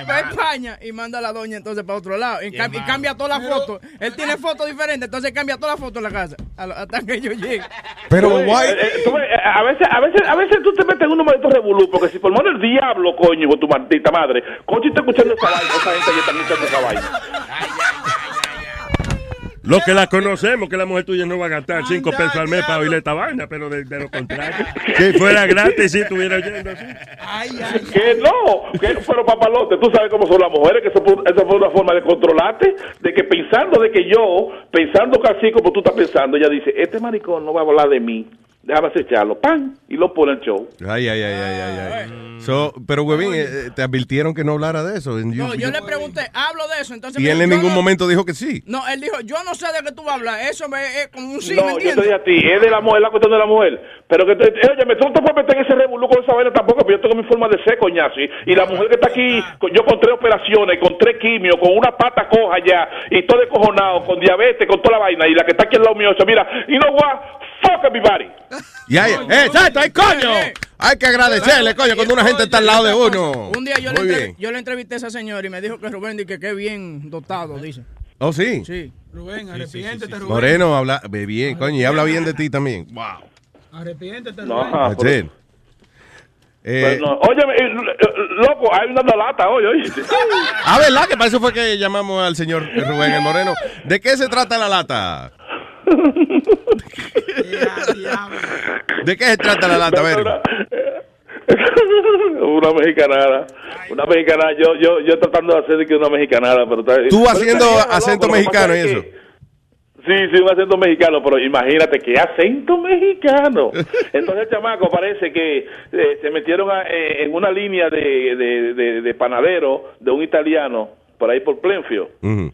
Para España y manda a la doña entonces para otro lado. Y, cam- cambia todas las fotos. Él tiene fotos diferentes, entonces cambia todas las fotos en la casa. a Hasta que yo llegue. Pero, Eh, eh, tú ves, eh, a veces, a veces, a veces tú te metes en unos malditos revolú, porque si por mano el diablo, coño, con tu maldita madre, coño, está escuchando esa vaina, esa gente ya está escuchando esa vaina. Lo que la conocemos, que la mujer tuya no va a gastar cinco pesos al mes para oír esta vaina, pero de, de lo contrario. Si fuera gratis, si estuviera oyendo así. Que no, que, pero papalote, tú sabes cómo son las mujeres, que eso fue, esa fue una forma de controlarte, de que pensando de que yo, pensando que así como tú estás pensando, ella dice, este maricón no va a hablar de mí, déjame acecharlo, pan, y lo pone en el show. Ay, ay, ay, ay, ay. ay. So, pero, Huevín, eh, eh, te advirtieron que no hablara de eso. You- No, yo le pregunté, hablo de eso. Entonces y él dijo, en ningún no- momento dijo que sí. No, él dijo, yo no sé de qué tú vas a hablar. Eso me, es como un sí, no, ¿me yo te entiendes? dije a ti, es de la mujer, la cuestión de la mujer. Pero que, te, oye, me tú no te puedes meter en ese revolú con esa vaina tampoco, pero yo tengo mi forma de ser, coñazo. Y, y la mujer que está aquí, con- yo con tres operaciones, con tres quimios, con una pata coja ya, y todo descojonado, con diabetes, con toda la vaina, y la que está aquí al lado mío, dice, mira, y no what, fuck everybody. Y hay, eh, exacto, hay coño. Hay que agradecerle, coño, cuando una gente está al lado de uno. Un día yo le, Muy bien. yo le entrevisté a esa señora y me dijo que Rubén di que qué bien dotado, dice. Oh, sí. Sí. Rubén, arrepiéntete, Rubén. Moreno habla ve bien, coño, y habla bien de ti también. Wow. Arrepiéntete, No, Rubén. Eh, no, Oye, eh, loco, hay una lata hoy, oíste. Ah, ¿verdad? Que para eso fue que llamamos al señor Rubén el Moreno. ¿De qué se trata la lata? ¿De qué se trata la lata? A ver. una mexicanada. Una mexicanada. Yo, yo, yo tratando de hacer de que una mexicanada, pero está- Tú haciendo acento loco, mexicano y es eso. que- Sí, sí, un acento mexicano, pero imagínate qué acento mexicano. Entonces el chamaco parece que eh, se metieron a- eh, en una línea de, de, de- de panadero de un italiano por ahí por Plenfield. Ujú.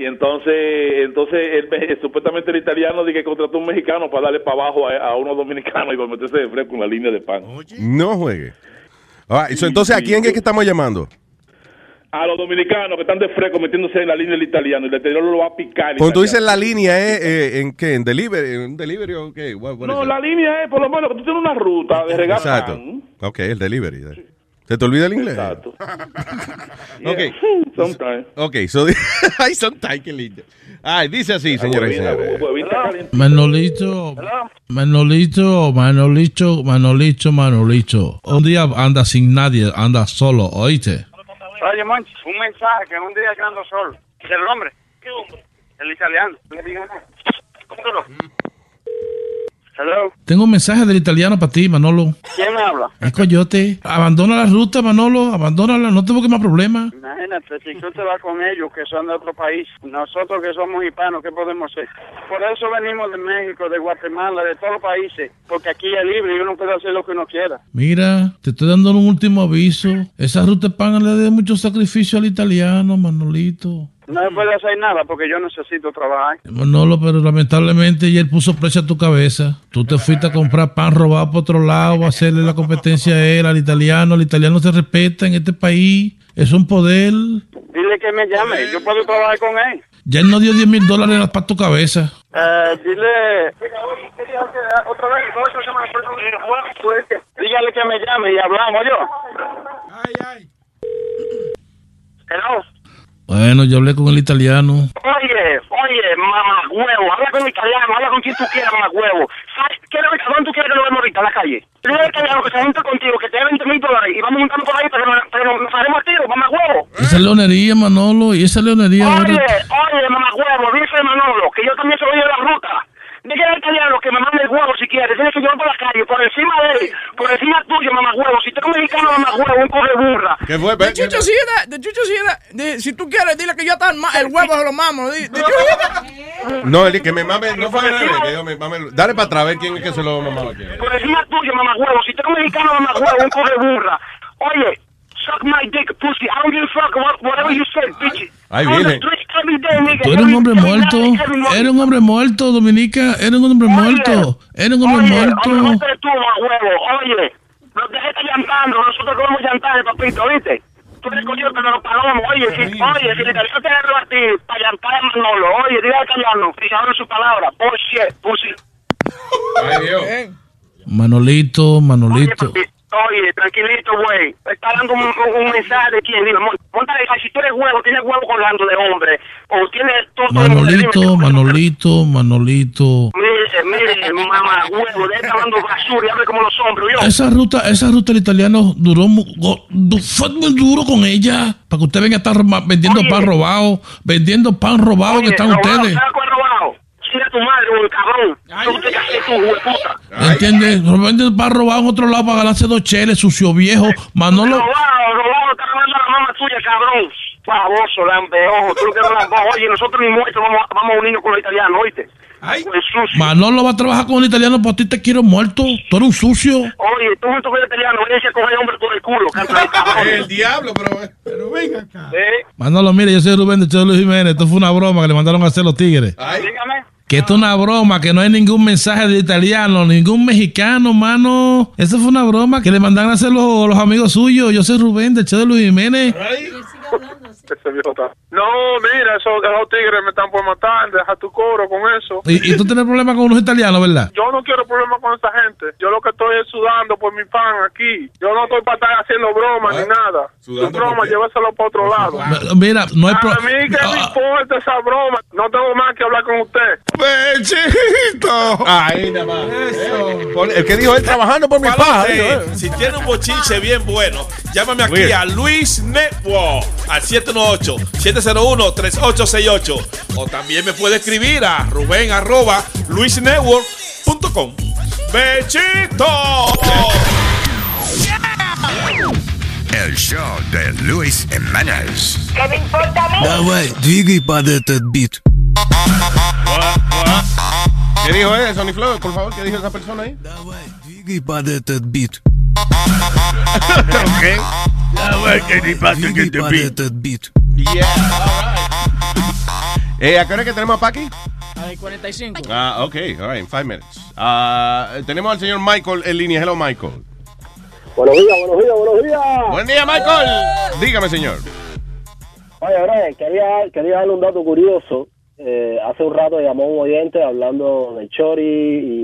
Y entonces, entonces me- supuestamente el italiano dice que contrató a un mexicano para darle para abajo a, a unos dominicanos y para meterse de fresco en la línea de pan. No juegue. All right, so, entonces, ¿a quién es que estamos llamando? A los dominicanos que están de fresco metiéndose en la línea del italiano y el italiano lo va a picar. el Cuando tú dices la línea, ¿eh? eh, ¿En qué? ¿En delivery? ¿En delivery o qué? What- what No, la línea es por lo menos que tú tienes una ruta de regar Exacto. Ok, el delivery. ¿Se te olvida el inglés? Exacto. Ok. Sometimes. Ok, so, ay, sometimes, qué lindo. Ay, dice así, señores. Manolito, Manolito, Manolito, Manolito, Manolito. Un día anda sin nadie, anda solo, oíste. Oye, Monchi, un mensaje que un día que ando solo. ¿Del hombre? ¿Qué hombre? El italiano. ¿Cómo que no? Hello. Tengo un mensaje del italiano para ti, Manolo. ¿Quién me habla? Es coyote. Abandona la ruta, Manolo. Abandónala, no te busques más problemas. Imagínate, si tú te vas con ellos que son de otro país, nosotros que somos hispanos, ¿qué podemos hacer? Por eso venimos de México, de Guatemala, de todos los países, porque aquí es libre y uno puede hacer lo que uno quiera. Mira, te estoy dando un último aviso. Esa ruta de pan le da mucho sacrificio al italiano, Manolito. No se puede hacer nada porque yo necesito trabajar. Manolo, pero lamentablemente ya él puso precio a tu cabeza. Tú te fuiste a comprar pan robado por otro lado, a hacerle la competencia a él, al italiano. El italiano se respeta en este país. Es un poder. Dile que me llame, yo puedo trabajar con él. Ya él no dio 10 mil dólares para tu cabeza. Eh, dile... Otra vez, ¿cómo se llama? Dígale que me llame y hablamos yo. Hello. Bueno, yo hablé con el italiano. Oye, oye, mamá huevo, habla con el italiano, habla con quien tú quieras, mamá huevo. ¿Sabes qué es lo que dónde tú quieres que lo vemos ahorita en la calle? Dile al italiano que se junte contigo, que te dé 20 mil dólares y vamos juntando por ahí, pero, pero nos haremos tiros, mamá huevo. Esa leonería, Manolo, y esa leonería Oye, oye, mamá huevo, dice Manolo, que yo también soy de la ruta. Dile al italiano que me mande el huevo si quiere. Tiene que llevar por la calle, por encima de él, por encima tuyo, mamá huevo. Si tú eres mexicano, mamá huevo, un coge burra. ¿Qué fue? The chucho da, the chucho. De- Si tú quieres, dile que yo hasta el ma- el huevo se lo mamo. No, el que me mame, no fue revés, que yo me mame. Dale para atrás, a ver quién es que se lo mamaba aquí. Por encima tuyo, mamá huevo. Si tú eres mexicano, mamá huevo, un coge burra. Oye, suck my dick, pussy. I don't give a fuck what, whatever you say, bitch. Day, nigga. Tú eres un hombre muerto. Eres un hombre muerto, Dominica. Eres un hombre muerto. Eres un hombre muerto. Oye, tú, huevo. Oye, no te estar llantando. Nosotros comemos llantar, papito, ¿viste? Tú eres coyote de los palomos. Oye, si, oye, si el italiano te a ti para llantar a Manolo, oye, dile al se abre su palabra. Bullshit, pussy. Ay, Dios. Manolito, Manolito. Oye, tranquilito, güey. Está dando un, un- mensaje de quién. Dime, mon- monta si tú eres huevo, tienes huevo colgando de hombre. O tienes todo. Manolito, Manolito, Manolito. Mire, mire, mamá, huevo, de estar hablando basura y hable como los hombres, ¿yo? Esa ruta, esa ruta el italiano duró, fue muy duro con ella. Para que usted venga a estar vendiendo pan robado, vendiendo pan robado que están robado, ustedes. Chinga tu madre, un cabrón. Tú te casé tu hueputa. ¿Entiendes? Venden pan robado en otro lado para ganarse dos cheles, sucio viejo. Manolo, Robado, robado, está robando la mamá tuya, cabrón. Baboso, lambeojo, tú lo que eres lambeojo. Oye, nosotros ni muertos vamos, vamos a unirnos con los italianos, ¿oíste? Pues sucio. Manolo va a trabajar con un italiano, pues a ti te quiero muerto. Tú eres un sucio. Oye, tú junto con el italiano, ven a coger hombre por el culo, canta el diablo, pero. Pero venga acá. Manolo, mire, yo soy Rubén de Luis Jiménez. Esto fue una broma que le mandaron a hacer los tigres. Dígame. Que esto es una broma, que no hay ningún mensaje de italiano, ningún mexicano, mano. Eso fue una broma que le mandaron a hacer los, los amigos suyos. Yo soy Rubén de Chelo Luis Jiménez. Ese viejo está- No, mira, esos, esos tigres me están por matar, deja tu coro con eso. Y, y tú tienes problemas con unos italianos, ¿verdad? Yo no quiero problemas con esa gente. Yo lo que estoy es sudando por mi pan aquí. Yo no estoy para estar haciendo bromas ni nada. ¿sudando Tu broma, llévaselo para otro lado. Mira, no hay A pro- mí que me importa esa broma. No tengo más que hablar con usted. ¡Bechito! Ahí nada más. El que dijo él trabajando por mi dijo, eh. Si tiene un bochinche bien bueno, llámame aquí Weird. a Luis Network al 718-701-3868. O también me puede escribir a Rubén arroba luisnetwork.com. ¡Bechito! El show de Luis Jiménez. ¿Qué me importa a mí? Давай, двигай под этот бит. ¿Qué dijo él, Sony Flow? Por favor, ¿qué dijo esa persona ahí? Двигай под этот бит. Ok. Давай, Двигай под этот бит. Eh, ¿A qué hora que tenemos a Paki? Ay, 45. Ah, ok, all right, in five minutes. Ah, tenemos al señor Michael en línea. Hello, Michael. Buenos días, buenos días, buenos días. Buen día, Michael. Dígame, señor. Oye, bro, quería, quería darle un dato curioso. Eh, hace un rato llamó un oyente hablando de Chori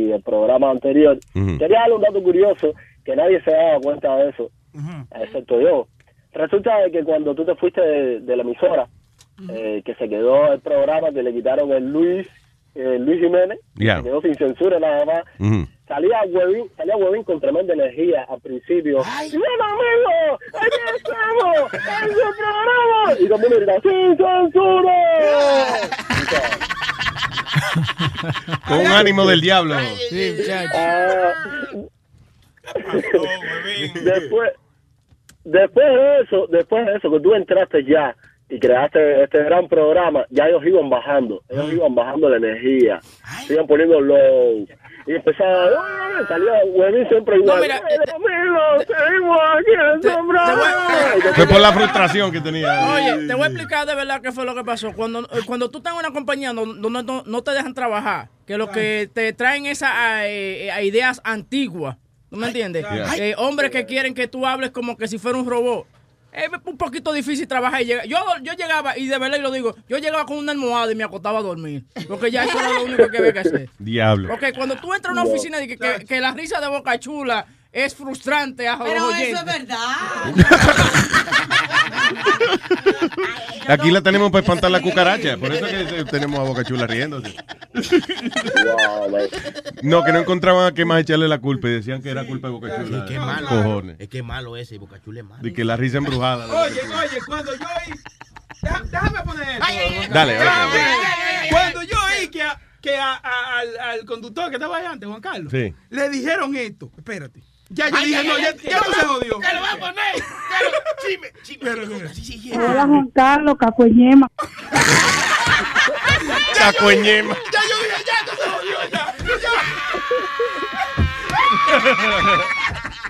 y el programa anterior. Ujú. Quería darle un dato curioso que nadie se daba cuenta de eso, excepto yo. Resulta de que cuando tú te fuiste de, de la emisora, eh, que se quedó el programa, que le quitaron el Luis, eh, Luis Jiménez, quedó sin censura nada más. Salía Huevín, salía Huevín con tremenda energía al principio. ¡Bien, amigo! ¡Aquí estamos! ¡En su programa! Y todo el mundo ¡Sin censura! Con un ánimo del diablo. Ah, después, después de eso, después de eso, que tú entraste ya y creaste este gran programa, ya ellos iban bajando, ellos iban bajando la energía, se iban poniendo low. Y empezaba, "Uy", salía Huevín siempre igual. mira, "Ay, Dios mío, seguimos aquí en te- el programa". Fue por la frustración que tenía. Oye, te voy a explicar de verdad qué fue lo que pasó. Cuando, eh, cuando tú estás en una compañía donde no, no- no te dejan trabajar, que lo que te traen esas eh, eh, ideas antiguas, ¿tú me entiendes? Eh, hombres que quieren que tú hables como que si fuera un robot. Es un poquito difícil trabajar y llegar. Yo, yo llegaba, y de verdad y lo digo, yo llegaba con una almohada y me acostaba a dormir. Porque ya eso era lo único que había que hacer. Diablo. Porque cuando tú entras a una oficina y que, que, que la risa de Boca Chula es frustrante a Pero eso es verdad. Aquí la tenemos para espantar la cucaracha. Por eso que eh, tenemos a Boca Chula riéndose. No, que no encontraban a qué más echarle la culpa y decían que era culpa de Boca Chula. Qué malo. Cojones. Es que es malo ese, y Boca Chula es malo. De que la risa embrujada. Oye, oye, cuando yo Déjame poner esto. Dale. Cuando yo oí que, que a- a- al, al conductor que estaba ahí antes, Juan Carlos, Sí. le dijeron esto. Espérate. Ya yo Ay, dije, ay, no, ya, ay, ya no se jodió. ¡Que lo va a poner! ¡Que lo- Chime, chime. Hola Juan Carlos, Cacueñema. Cacueñema. Ya yo dije, ya no se jodió, ya.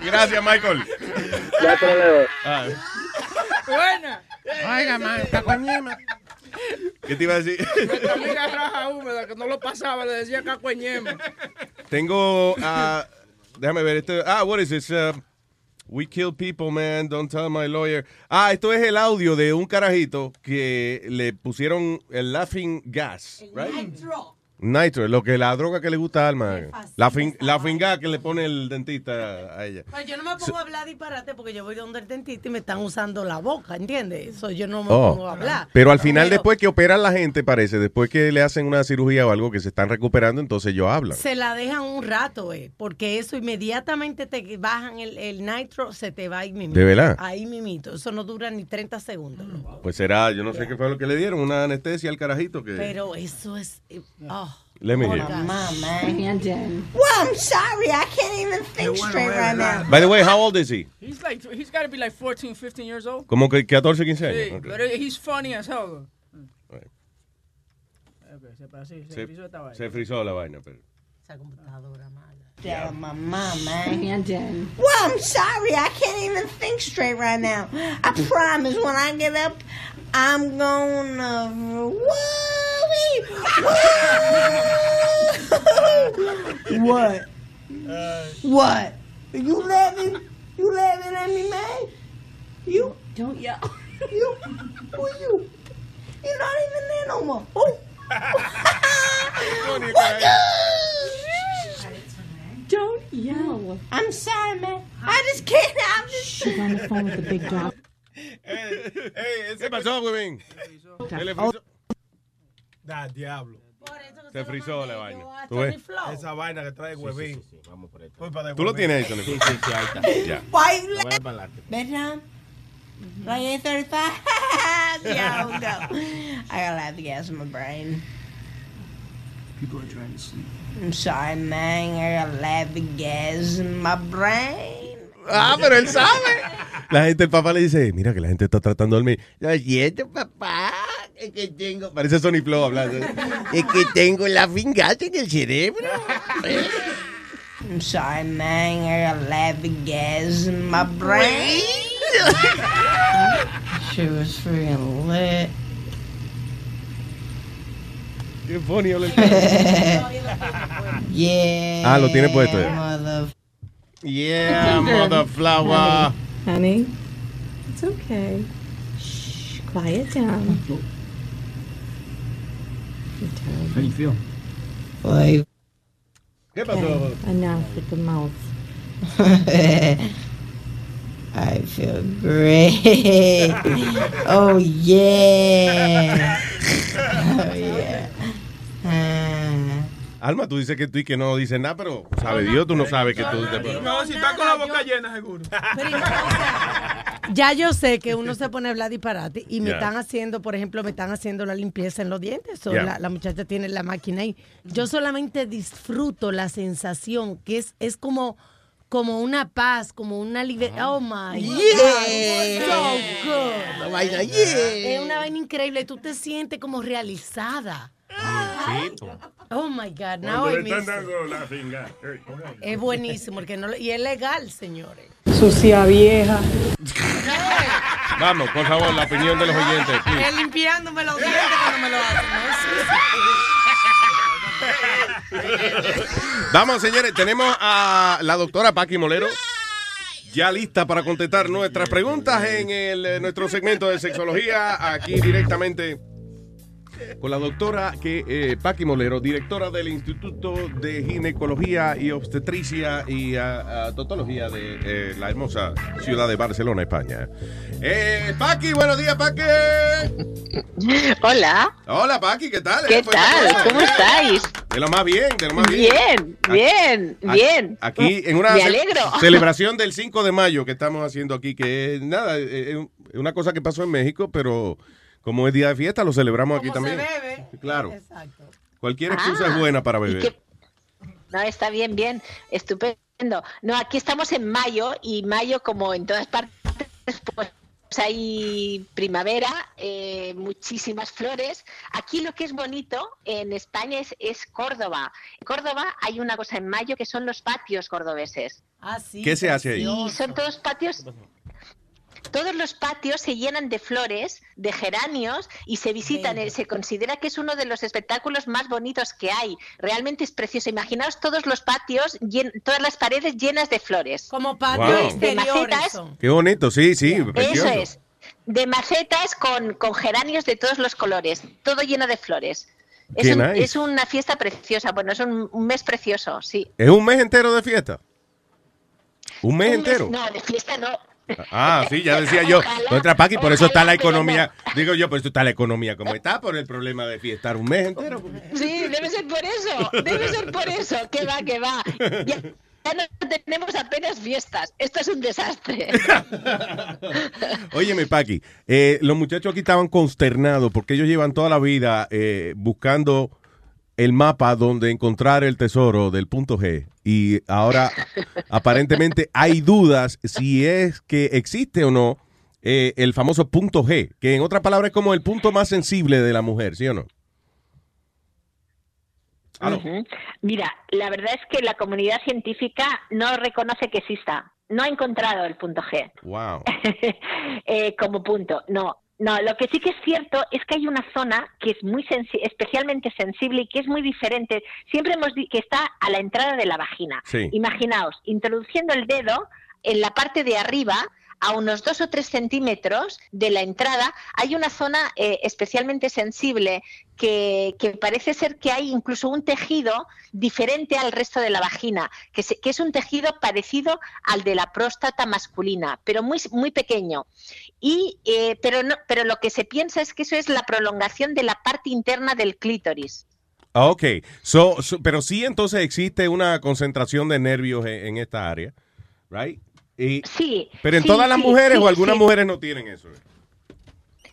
Gracias, Michael. No hay problema. Ah, Buena. Oiga, man, cacueñema. ¿Qué te iba a decir? Nuestra amiga Raja Húmeda, que no lo pasaba, le decía cacueñema. Tengo. ah, déjame ver. Este, ah, what is this? Uh, we kill people, man. Don't tell my lawyer. Ah, esto es el audio de un carajito que le pusieron el laughing gas, right? Nitro, lo que la droga que le gusta a Alma. La, fin, la finga que le pone el dentista a ella. Pues yo no me pongo a hablar disparate porque yo voy donde el dentista y me están usando la boca, ¿entiendes? Eso yo no me Oh. pongo a hablar. Pero al final, después que operan la gente, parece, después que le hacen una cirugía o algo que se están recuperando, entonces ellos hablan. Se la dejan un rato, eh, porque eso inmediatamente te bajan el, el nitro, se te va ahí mimito. ¿De verdad? Ahí mimito. Eso no dura ni 30 segunos. Pues será, yo no sé qué fue lo que le dieron, una anestesia al carajito que... Pero eso es. eh, oh. Let me Oh, hear. God. Well, I'm sorry. I can't even think straight right now. By the way, how old is he? He's like, he's got to be like 14, 15 years old. Como que 14, 15 años. Sí, Ok. pero he's funny as hell. though. Right. Eh, ok, se, así, se, Se, hizo vaina. se frizó la vaina, pero... Esa computadora mala. Out of my mind, man. Well, I'm sorry. I can't even think straight right now. I promise when I get up, I'm gonna. Woo-wee. what? Uh, what? You laughing? You laughing at me, man? You? Don't yell. You? Who are you? You're not even there no more. Who? What the- Don't yell. I'm sorry, man. I just can't have this. She's on the phone with the big dog. Hey, ¿Qué pasó, huevín? Se le frizó. Da, diablo. Se frizó la vaina. ¿Tú ves? Esa vaina que trae huevín. Culpa de ¿Tú lo tienes ahí, Tony? Sí, sí, sí, ahí está. Ya. Why you Voy laugh? para. Bedtime? Like 835? yeah, I'll go. I got a lot of gas in my brain. People are trying to sleep. I'm sorry, man. I got a lot of gas in my brain. Ah, pero él sabe. La gente, el papá le dice, mira que la gente está tratando de dormir. Lo siento, papá. Es que tengo... Parece Sony Flow hablando. Es que tengo la fingata en el cerebro. I'm sorry, man. I got a lot of gas in my brain. she was freaking lit. Qué funny habla el Yeah. Ah, lo tiene puesto ya. Mother. Yeah, motherflower. Honey, it's okay. Shh, quiet down. How do you feel? Like. ¿Qué pasó? Enough with the mouth. I feel great. oh yeah. Oh yeah. Ah. Alma, tú dices que tú y que no dices nada, pero sabe Dios, tú no sabes que tú... No, si está con la boca llena, seguro. Ya yo sé que uno se pone a hablar disparate y me Ya. están haciendo, por ejemplo, me están haciendo la limpieza en los dientes. o Ya. la, la muchacha tiene la máquina ahí. Yo solamente disfruto la sensación que es, es como, como una paz, como una libertad. Oh my Yeah. God. So good. La vaina, yeah. Es una vaina increíble. Tú te sientes como realizada. Oh my God. Now le están dando la finga. Es buenísimo porque no, y es legal, señores. Sucia vieja. Vamos, por favor, la opinión de los oyentes. Es limpiándome los dientes cuando me lo hacen. Vamos, señores, tenemos a la doctora Paqui Molero ya lista para contestar nuestras preguntas en el, eh, nuestro segmento de sexología, aquí directamente con la doctora que, eh, Paqui Molero, directora del Instituto de Ginecología y Obstetricia y ah, ah, Totología de eh, la hermosa ciudad de Barcelona, España. Eh, Paqui, buenos días, Paqui. Hola. Hola, Paqui, ¿qué tal? ¿Qué Eh, pues, tal? ¿Cómo estáis? De lo más bien, de lo más bien. Bien, bien, Aquí- bien. Aquí en una Me ce- alegro. celebración del 5 de mayo que estamos haciendo aquí, que es nada, es una cosa que pasó en México, pero como es día de fiesta, lo celebramos aquí se también. bebe. Claro. Exacto. Cualquier excusa Ah, es buena para ¿y beber. qué- No, está bien, bien, estupendo. No, aquí estamos en mayo y mayo, como en todas partes, pues hay primavera, eh, muchísimas flores. Aquí lo que es bonito en España es, es Córdoba. En Córdoba hay una cosa en mayo que son los patios cordobeses. Ah, sí. ¿Qué se hace ahí? Y son todos patios. Todos los patios se llenan de flores, de geranios y se visitan. Se considera que es uno de los espectáculos más bonitos que hay. Realmente es precioso. Imaginaos todos los patios, llen- todas las paredes llenas de flores. Como patio de, exterior, macetas. Qué bonito, sí, sí, precioso. Eso es. De macetas con, con geranios de todos los colores. Todo lleno de flores. Es, Qué un- nice. es una fiesta preciosa. Bueno, es un, un mes precioso, sí. ¿Es un mes entero de fiesta? ¿Un mes Un mes- entero? no, de fiesta no. Ah, sí, ya decía yo. Contra Paqui, por eso está la economía. Digo yo, por eso está la economía como está, por el problema de fiestar un mes entero. Sí, debe ser por eso, debe ser por eso. Que va, que va. Ya, ya no tenemos apenas fiestas. Esto es un desastre. Óyeme, Paqui, eh, los muchachos aquí estaban consternados porque ellos llevan toda la vida eh, buscando el mapa donde encontrar el tesoro del punto G. Y ahora aparentemente hay dudas si es que existe o no eh, el famoso punto G, que en otras palabras es como el punto más sensible de la mujer, ¿sí o no? Mira, la verdad es que la comunidad científica no reconoce que exista. No ha encontrado el punto G. Wow. eh, como punto. No, no. Lo que sí que es cierto es que hay una zona que es muy sensi- especialmente sensible y que es muy diferente. Siempre hemos dicho que está a la entrada de la vagina. Sí. Imaginaos, introduciendo el dedo en la parte de arriba. A unos dos o tres centímetros de la entrada hay una zona eh, especialmente sensible que, parece ser que hay incluso un tejido diferente al resto de la vagina, que, se- que es un tejido parecido al de la próstata masculina, pero muy, muy pequeño. Y, eh, pero, no, pero lo que se piensa es que eso es la prolongación de la parte interna del clítoris. Ah, Ok, pero sí entonces existe una concentración de nervios en esta área, right? Y, Sí. pero en sí, todas las sí, mujeres o algunas mujeres no tienen eso.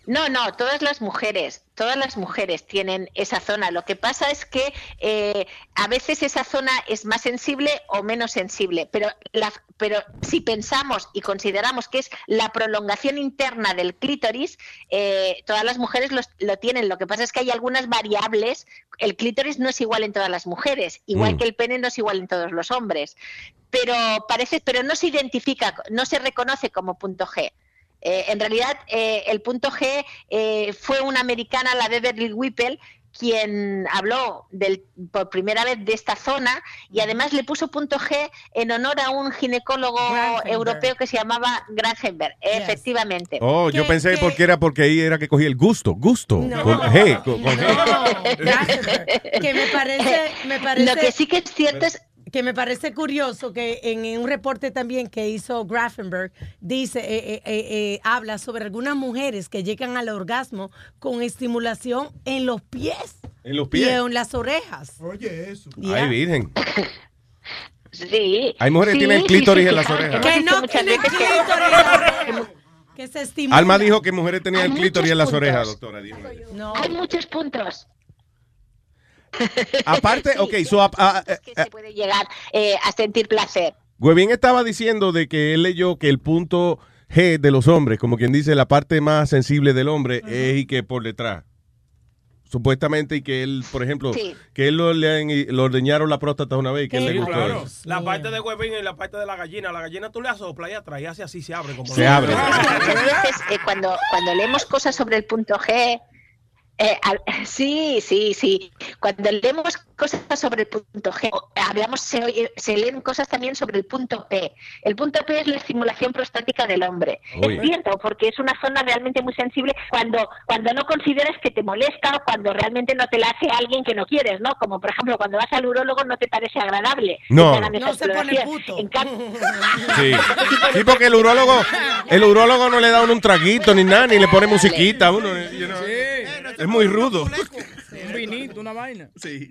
No, no, todas las mujeres, todas las mujeres tienen esa zona. Lo que pasa es que eh, a veces esa zona es más sensible o menos sensible, pero, la- pero si pensamos y consideramos que es la prolongación interna del clítoris, eh, todas las mujeres los- lo tienen. Lo que pasa es que hay algunas variables. El clítoris no es igual en todas las mujeres, igual Mm. que el pene no es igual en todos los hombres. Pero parece, pero no se identifica, no se reconoce como punto G. Eh, en realidad, eh, el punto G eh, fue una americana, la Beverly Whipple, quien habló del, por primera vez de esta zona y además le puso punto G en honor a un ginecólogo europeo que se llamaba Grangenberg. Efectivamente. Oh, yo pensé porque era porque ahí era que cogía el gusto, gusto. Con G, con- con G. que me parece, me parece. Lo que sí que es cierto es que me parece curioso que en, en un reporte también que hizo Grafenberg dice, eh, eh, eh, eh, habla sobre algunas mujeres que llegan al orgasmo con estimulación en los pies En los y pies. en las orejas. Oye, eso. Ay, virgen. Sí. Hay mujeres que Sí, tienen sí, clítoris sí, en las orejas. Que no muchas tiene veces que- clítoris en las orejas. Que se estimula. Alma dijo que mujeres tenían el clítoris en las orejas, doctora. dígame. Hay muchos puntos. Aparte, Sí, ok, so, a- a- que se puede llegar eh, a sentir placer. Huevín estaba diciendo de que él leyó que el punto G de los hombres, como quien dice, la parte más sensible del hombre es y que por detrás. Supuestamente, y que él, por ejemplo, Sí. que él lo, le, lo ordeñaron la próstata una vez y que él le gustó Claro, eso. la parte de huevín y la parte de la gallina. La gallina tú le asoplas y atrás y hace así se abre. Como Se abre. Eh, cuando, cuando leemos cosas sobre el punto G, eh, al- sí, sí, sí. Cuando leemos cosas sobre el punto G, hablamos, se, oye- se leen cosas también sobre el punto P. El punto P es la estimulación prostática del hombre. Uy. Es cierto, porque es una zona realmente muy sensible cuando, cuando no consideras que te molesta o cuando realmente no te la hace alguien que no quieres, ¿no? Como por ejemplo cuando vas al urólogo no te parece agradable. No. No se pone exploración. En cambio- Sí. sí, porque el urólogo, el urólogo no le da a uno un traguito ni nada, ni le pone musiquita a uno. you know. Es muy rudo. Un vinito, una vaina. Sí.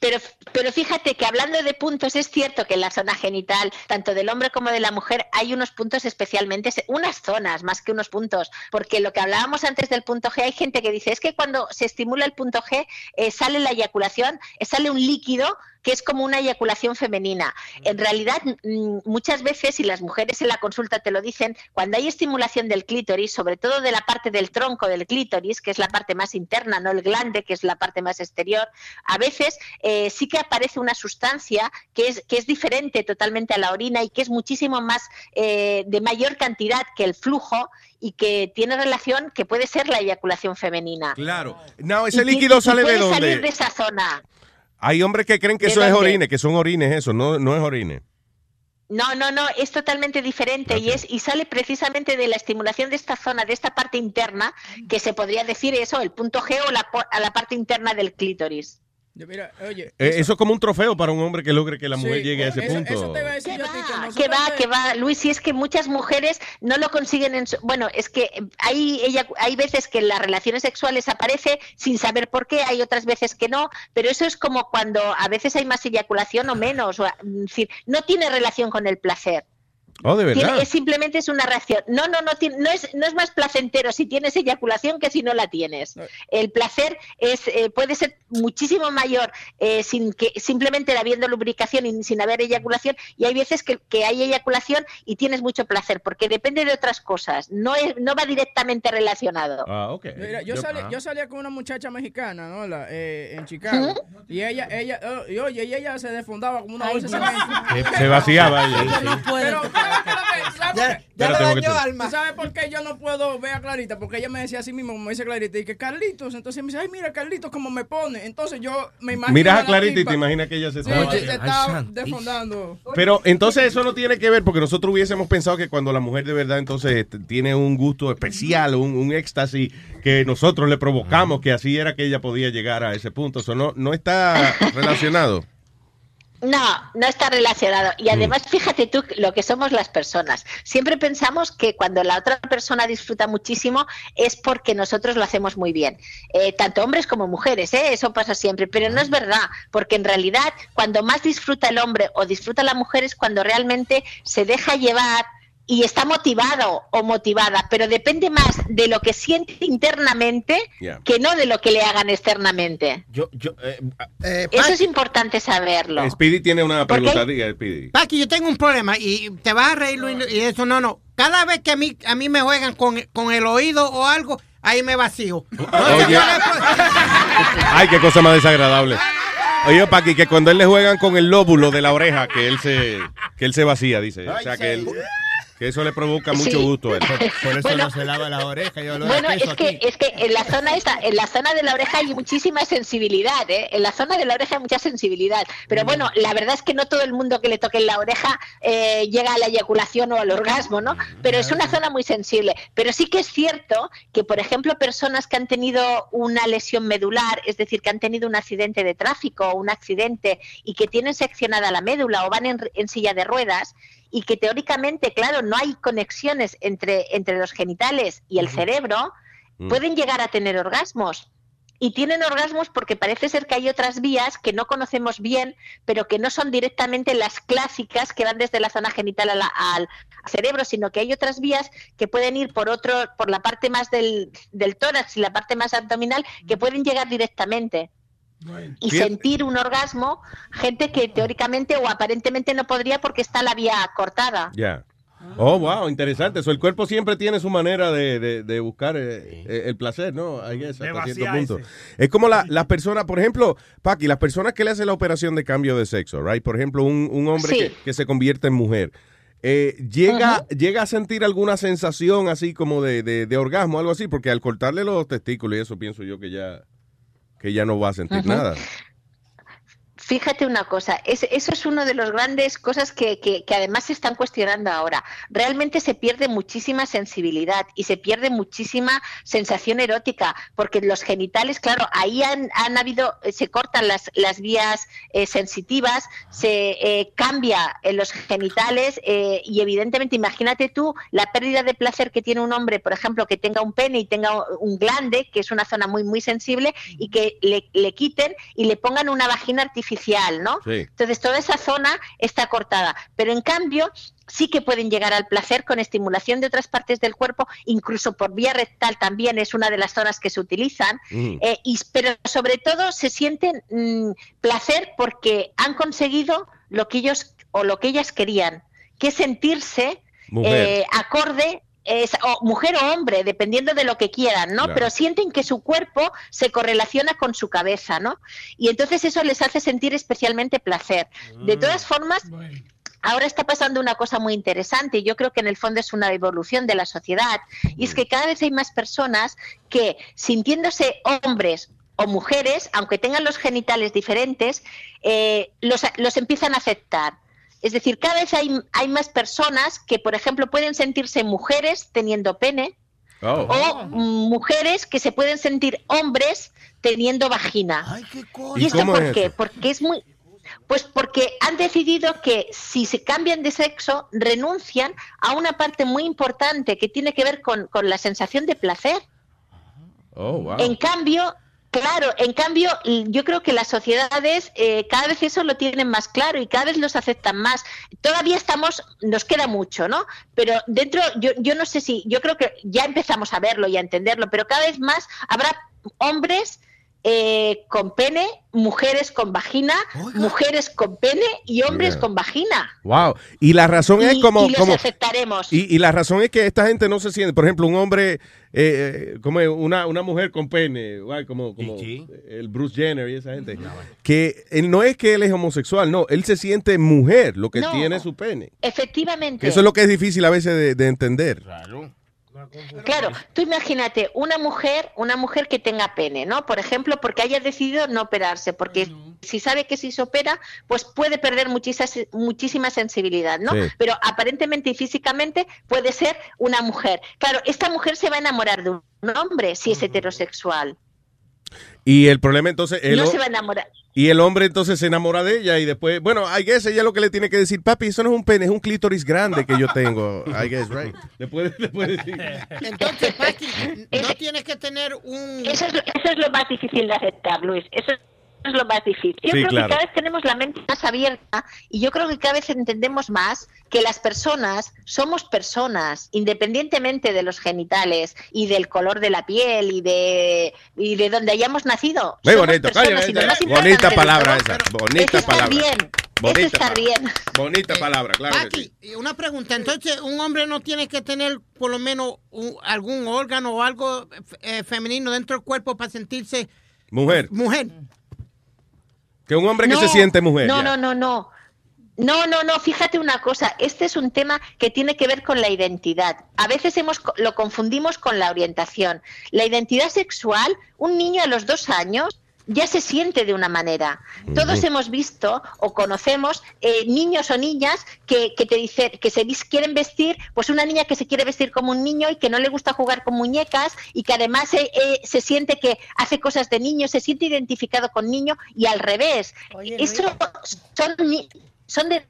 Pero, pero fíjate que hablando de puntos, es cierto que en la zona genital, tanto del hombre como de la mujer, hay unos puntos especialmente, unas zonas más que unos puntos, porque lo que hablábamos antes del punto G, hay gente que dice, es que cuando se estimula el punto G, eh, sale la eyaculación, eh, sale un líquido que es como una eyaculación femenina. En realidad, mm, muchas veces, y las mujeres en la consulta te lo dicen, cuando hay estimulación del clítoris, sobre todo de la parte del tronco del clítoris, que es la parte más interna, no el glande, que es la parte más exterior, a veces eh, sí que aparece una sustancia que es, que es diferente totalmente a la orina y que es muchísimo más eh, de mayor cantidad que el flujo y que tiene relación que puede ser la eyaculación femenina. Claro. No, Y ese que- líquido y sale de puede salir de dónde? esa zona. Hay hombres que creen que ¿De eso es orines, que son orines eso, no, no es orines. No, no, no, es totalmente diferente y es y sale precisamente de la estimulación de esta zona, de esta parte interna, que se podría decir eso, el punto G o la, a la parte interna del clítoris. Yo, mira, oye, Eh, eso es como un trofeo para un hombre que logre que la mujer Sí, llegue a ese eso- punto. eso te iba a decir yo va, que va, Luis, y es que muchas mujeres no lo consiguen en su- bueno, es que hay ella hay veces que en las relaciones sexuales aparece sin saber por qué, hay otras veces que no, pero eso es como cuando a veces hay más eyaculación o menos, o, es decir, no tiene relación con el placer. Oh, de Tiene- verdad. es simplemente es una reacción. No, no, no, tiene- no, es, no es más placentero si tienes eyaculación que si no la tienes. El placer es eh, puede ser muchísimo mayor eh, sin que simplemente habiendo lubricación y sin haber eyaculación. Y hay veces que, que hay eyaculación y tienes mucho placer, porque depende de otras cosas. No, es, no va directamente relacionado. Ah, ok. Mira, yo, Yo- salí- ah. yo salía con una muchacha mexicana, ¿no? La, eh, en Chicago. Y ella, ella, oh, y oye, y ella se desfundaba como una bolsa se vaciaba ella, sí. Pero, ¿sabes qué es lo que- sabes por qué? Espérate, porque tú- ¿Tú ¿Sabes por qué yo no puedo ver a Clarita? Porque ella me decía así mismo, como me dice Clarita, y que Carlitos, entonces me dice, ay, mira, Carlitos, cómo me pone. Entonces yo me imagino. Miras a la Clarita y te imaginas que ella se Sí, está... se está desfondando. Pero entonces eso no tiene que ver porque nosotros hubiésemos pensado que cuando la mujer de verdad entonces este, tiene un gusto especial, un, un éxtasis que nosotros le provocamos, que así era que ella podía llegar a ese punto. Eso no, no está relacionado. No, no está relacionado. Y además, fíjate tú lo que somos las personas. Siempre pensamos que cuando la otra persona disfruta muchísimo es porque nosotros lo hacemos muy bien. Eh, tanto hombres como mujeres, ¿eh? eso pasa siempre. Pero no es verdad, porque en realidad cuando más disfruta el hombre o disfruta la mujer es cuando realmente se deja llevar y está motivado o motivada, pero depende más de lo que siente internamente Yeah. que no de lo que le hagan externamente. Yo, yo, eh, Eso es importante saberlo. Speedy tiene una pregunta, diga, Speedy. Paqui, yo tengo un problema y te vas a reír Luis, y eso no, no. Cada vez que a mí, a mí me juegan con, con el oído o algo, ahí me vacío. No Ay, qué cosa más desagradable. Oye, Paqui, que cuando él le juegan con el lóbulo de la oreja, que él se, que él se vacía, dice. O sea, que, él- que eso le provoca mucho Sí. gusto a él. Por eso Bueno. no se lava la oreja y olor Bueno, es que, aquí. es que en la zona esta, en la zona de la oreja hay muchísima sensibilidad, ¿eh? En la zona de la oreja hay mucha sensibilidad. Pero Mm. bueno, la verdad es que no todo el mundo que le toque en la oreja eh, llega a la eyaculación o al orgasmo, ¿no? Pero es una zona muy sensible. Pero sí que es cierto que, por ejemplo, personas que han tenido una lesión medular, es decir, que han tenido un accidente de tráfico o un accidente y que tienen seccionada la médula o van en, en silla de ruedas, y que teóricamente, claro, no hay conexiones entre, entre los genitales y el cerebro, Mm. pueden llegar a tener orgasmos. Y tienen orgasmos porque parece ser que hay otras vías que no conocemos bien, pero que no son directamente las clásicas que van desde la zona genital a la- al cerebro, sino que hay otras vías que pueden ir por otro, por la parte más del, del tórax y la parte más abdominal, que pueden llegar directamente y sentir un orgasmo, gente que teóricamente o aparentemente no podría porque está la vía cortada. Ya. Oh, wow, interesante. Eso, el cuerpo siempre tiene su manera de, de- de buscar eh, eh, el placer, ¿no? I guess, De hasta cierto punto. Es como la- las personas, por ejemplo, Paqui, las personas que le hacen la operación de cambio de sexo, right? Por ejemplo, un, un hombre Sí. que, que se convierte en mujer. eh, llega, llega a sentir alguna sensación así como de, de- de orgasmo, algo así, porque al cortarle los testículos y eso pienso yo que ya, que ya no va a sentir nada. Fíjate una cosa, es- eso es una de las grandes cosas que, además se están cuestionando ahora. Realmente se pierde muchísima sensibilidad y se pierde muchísima sensación erótica, porque los genitales, claro, ahí han, habido, eh, se cortan las, vías eh, sensitivas, se eh, cambia en los genitales y evidentemente imagínate tú la pérdida de placer que tiene un hombre, por ejemplo, que tenga un pene y tenga un glande, que es una zona muy, muy sensible, y que le quiten y le pongan una vagina artificial, ¿no? Sí. Entonces toda esa zona está cortada. Pero en cambio sí que pueden llegar al placer con estimulación de otras partes del cuerpo, incluso por vía rectal también es una de las zonas que se utilizan. Mm. Eh, y, pero sobre todo se sienten mm, placer porque han conseguido lo que ellos o lo que ellas querían, que es sentirse eh, acorde es, o mujer o hombre, dependiendo de lo que quieran, ¿no? Claro. Pero sienten que su cuerpo se correlaciona con su cabeza, ¿no? Y entonces eso les hace sentir especialmente placer. De todas formas, Ahora está pasando una cosa muy interesante y yo creo que en el fondo es una evolución de la sociedad y es que cada vez hay más personas que sintiéndose hombres o mujeres, aunque tengan los genitales diferentes, eh, los, los empiezan a aceptar. Es decir, cada vez hay, hay más personas que, por ejemplo, pueden sentirse mujeres teniendo pene Oh. o mujeres que se pueden sentir hombres teniendo vagina. ¿Y ¿Y esto cómo por es qué? eso? Porque es muy... Pues porque han decidido que si se cambian de sexo, renuncian a una parte muy importante que tiene que ver con, con la sensación de placer. Oh, wow. En cambio, claro, en cambio, yo creo que las sociedades eh, cada vez eso lo tienen más claro y cada vez los aceptan más. Todavía estamos, nos queda mucho, ¿no? Pero dentro, yo, yo no sé si, yo creo que ya empezamos a verlo y a entenderlo, pero cada vez más habrá hombres eh, con pene, mujeres con vagina, mujeres con pene y hombres Yeah. con vagina. Wow. Y la razón es como... y los como aceptaremos. y, y la razón es que esta gente no se siente, por ejemplo, un hombre, eh, eh, como una, una mujer con pene, como, como el Bruce Jenner y esa gente, que él no es que él es homosexual, no, él se siente mujer, lo que No. tiene es su pene. Efectivamente. Que eso es lo que es difícil a veces de, de entender. Claro, tú imagínate una mujer, una mujer que tenga pene, ¿no? Por ejemplo, porque haya decidido no operarse, porque si sabe que si se opera, pues puede perder muchísima, muchísima sensibilidad, ¿no? Sí. Pero aparentemente y físicamente puede ser una mujer. Claro, esta mujer se va a enamorar de un hombre si es heterosexual. Y el problema entonces... El, no se va a enamorar. y el hombre entonces se enamora de ella y después, bueno, I guess ella lo que le tiene que decir, papi, eso no es un pene, es un clítoris grande que yo tengo. I guess, right. Le puede, le puede decir. Entonces, Paqui, no tienes que tener un... Eso es, lo- eso es lo más difícil de aceptar, Luis. Eso es lo más difícil. Yo Sí, creo claro. que cada vez tenemos la mente más abierta y yo creo que cada vez entendemos más que las personas somos personas, independientemente de los genitales y del color de la piel y de, y de donde hayamos nacido. Muy Somos bonito, personas bonita de palabra esa, es bonita estar palabra. bien. Es Bonita estar bien. Bonita palabra, claro. que sí. Una pregunta. Entonces, un hombre no tiene que tener por lo menos un- algún órgano o algo eh, femenino dentro del cuerpo para sentirse Mujer, mujer. Que un hombre que No, se siente mujer. No, ya. no, no, no. No, no, no, fíjate una cosa, este es un tema que tiene que ver con la identidad. A veces hemos, lo confundimos con la orientación. La identidad sexual, un niño a los dos años ya se siente de una manera. Todos hemos visto o conocemos eh, niños o niñas que, que te dicen que se quieren vestir, pues una niña que se quiere vestir como un niño y que no le gusta jugar con muñecas y que además eh, eh, se siente que hace cosas de niño, se siente identificado con niño y al revés. Eso son, son de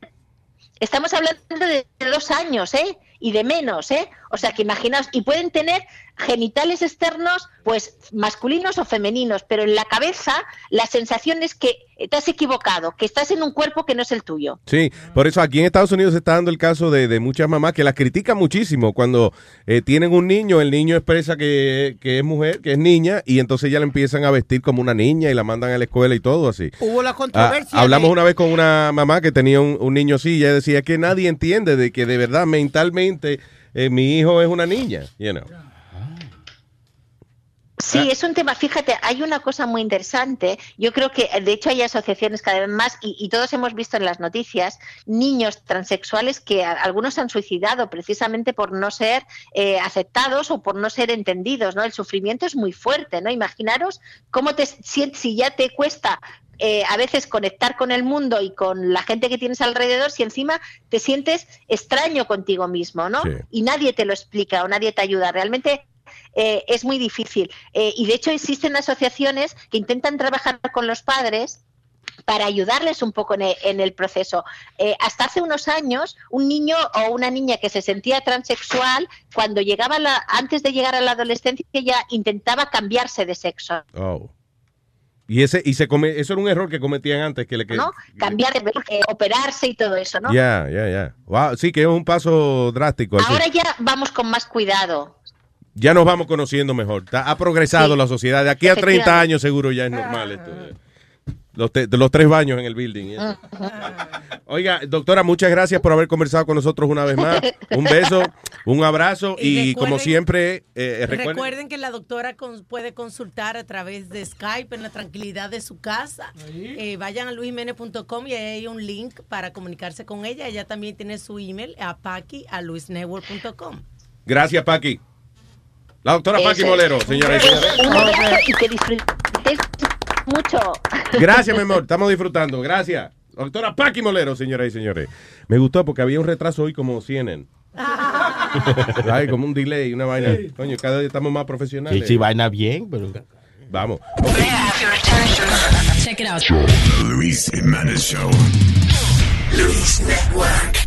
Estamos hablando de dos años, ¿eh? Y de menos, ¿eh? O sea, que imaginaos, y pueden tener genitales externos, pues masculinos o femeninos, pero en la cabeza la sensación es que te has equivocado, que estás en un cuerpo que no es el tuyo. Sí, por eso aquí en Estados Unidos se está dando el caso de, de muchas mamás que las critican muchísimo cuando eh, tienen un niño, el niño expresa que, que es mujer, que es niña, y entonces ya la empiezan a vestir como una niña y la mandan a la escuela y todo así. Hubo la Ah, controversia. hablamos de- una vez con una mamá que tenía un, un niño así y ella decía que nadie entiende de que de verdad mentalmente eh, mi hijo es una niña, you know. Sí, es un tema, fíjate, hay una cosa muy interesante, yo creo que de hecho hay asociaciones cada vez más y, y todos hemos visto en las noticias niños transexuales que a- algunos se han suicidado precisamente por no ser eh, aceptados o por no ser entendidos, ¿no? El sufrimiento es muy fuerte, ¿no? Imaginaros cómo te sientes, si ya te cuesta eh, a veces conectar con el mundo y con la gente que tienes alrededor si encima te sientes extraño contigo mismo, ¿no? Sí. Y nadie te lo explica o nadie te ayuda. Realmente eh, es muy difícil. Eh, y de hecho existen asociaciones que intentan trabajar con los padres para ayudarles un poco en el, en el proceso. Eh, hasta hace unos años, un niño o una niña que se sentía transexual, cuando llegaba a la- antes de llegar a la adolescencia, ya intentaba cambiarse de sexo. Oh. Y ese y se come, eso era un error que cometían antes que le que ¿no? Cambiar de eh, operarse y todo eso, ¿no? Ya, ya, ya. Wow, sí que es un paso drástico. así. Ahora ya vamos con más cuidado. Ya nos vamos conociendo mejor. Está- ha progresado Sí. la sociedad. De aquí a 30 Efectivamente. años seguro ya es normal esto. Los, te- los tres baños en el building. eso. Oiga, doctora, muchas gracias por haber conversado con nosotros una vez más. Un beso, un abrazo y, Y como siempre, eh, recuerden- Recuerden que la doctora con- puede consultar a través de Skype en la tranquilidad de su casa. Eh, vayan a luisjimenez.com y ahí hay un link para comunicarse con ella. Ella también tiene su email a paqui a luisnetwork.com. Gracias, Paqui. La doctora Paqui. Molero, señora y señores. Un abrazo y que disfrutéis mucho. Gracias, mi amor. Estamos disfrutando. Gracias. Doctora Paqui Molero, señoras y señores. Me gustó porque había un retraso hoy como CNN. Ay, como un delay, una vaina. Coño, cada día estamos más profesionales. Sí, sí, vaina bien, pero... Vamos. Check it out. Luis Jiménez Show. Luis Network.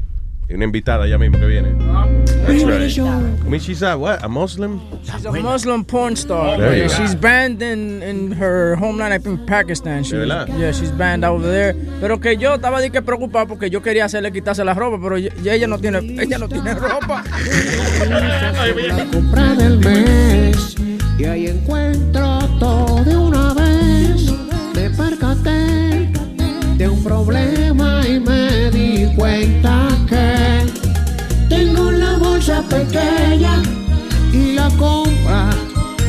Una invitada ya mismo que viene. That's right. I mean, she's a, what, a Muslim? She's a Muslim porn star. There you go. she's banned in, in her homeland, I think Pakistan. She ¿De was- verdad? yeah, she's banned over there. Pero que yo estaba de que preocupado porque yo quería hacerle quitarse la ropa, pero ya ya ella no tiene, ella no tiene ropa. compra del mes y ahí encuentro todo de una vez. Me percaté de un problema y me di cuenta la bolsa pequeña y la compra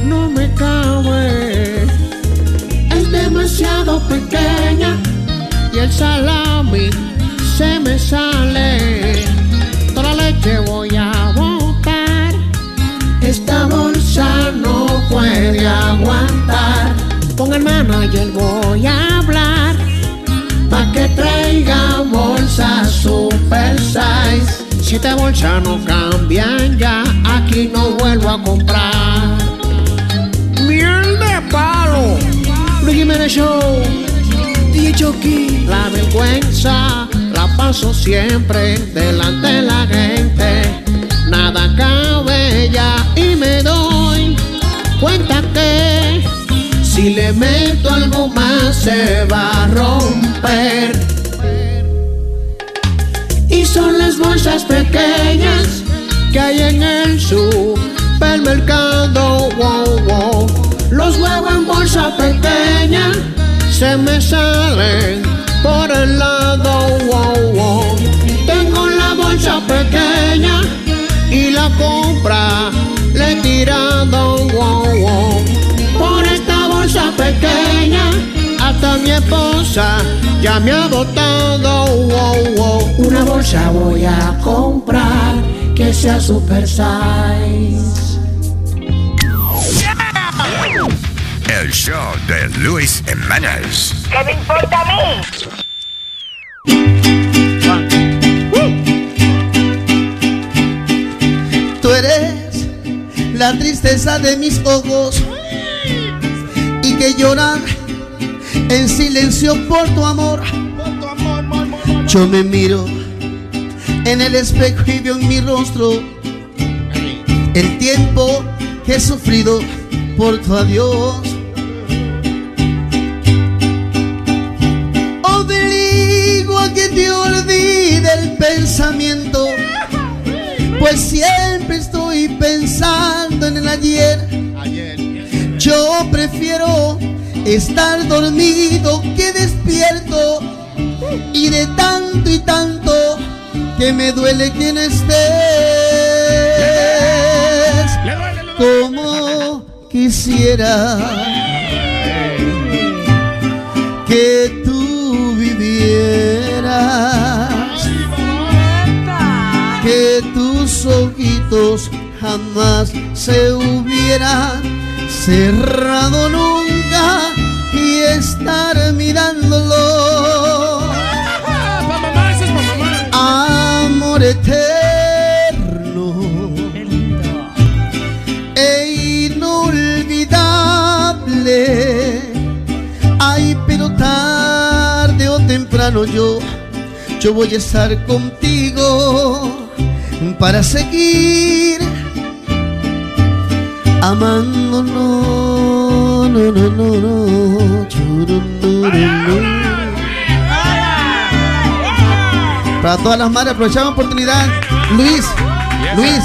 no me cabe. Es demasiado pequeña y el salami se me sale. Toda la leche voy a botar. Esta bolsa no puede aguantar. Con el manager voy a hablar. Pa' que traiga bolsas super size. Si esta bolsa no cambian ya, aquí no vuelvo a comprar. Miel de palo. Luis Jiménez Show. DJ. La vergüenza la paso siempre delante de la gente. Nada cabe ya y me doy cuenta que si le meto algo más se va a romper. Son las bolsas pequeñas que hay en el supermercado. Wow, wow. Los huevos en bolsa pequeña se me salen por el lado. Wow, wow. Tengo la bolsa pequeña y la compra le he tirado. Wow, wow. Por esta bolsa pequeña hasta mi esposa ya me ha botado. Wow, wow. Una bolsa voy a comprar que sea super size. El show de Luis Jiménez. ¿Qué me importa a mí? Tú eres la tristeza de mis ojos y que lloran en silencio por tu amor. Yo me miro en el espejo y veo en mi rostro el tiempo que he sufrido por tu adiós. Obligo a que te olvide el pensamiento, pues siempre estoy pensando en el ayer. Yo prefiero estar dormido que despierto. Y de tanto y tanto que me duele que no estés. Como quisiera que tú vivieras, que tus ojitos jamás se hubieran cerrado nunca y estar mirándolo. Amor eterno e inolvidable. Ay, pero tarde o temprano yo, yo voy a estar contigo para seguir amándonos. No, no, no, no. Para todas las madres, aprovechamos la oportunidad. Luis, Luis,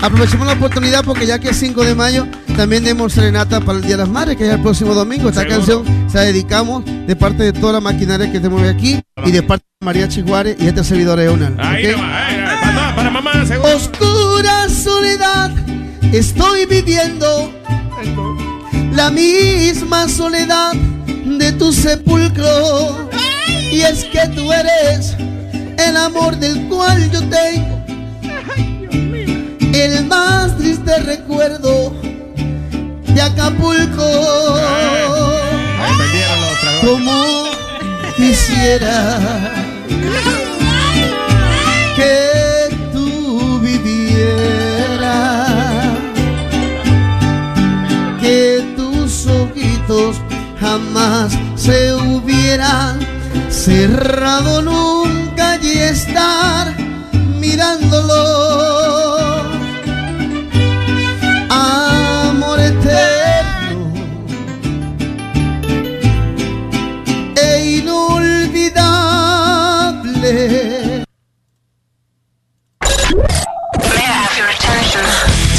aprovechemos la oportunidad porque ya que es 5 de mayo, también demos serenata para el Día de las Madres, que es el próximo domingo. Esta canción se la dedicamos de parte de toda la maquinaria que tenemos aquí y de parte de María Chihuare y este servidor Eonal. Ahí ¿ok? nomás, ahí, ahí, para, mamá. Oscura soledad estoy viviendo la misma soledad de tu sepulcro. Y es que tú eres el amor del cual yo tengo el más triste recuerdo de Acapulco. Como quisiera que tú vivieras, ojitos jamás se hubieran cerrado nunca y estar mirándolo. Amor eterno e inolvidable.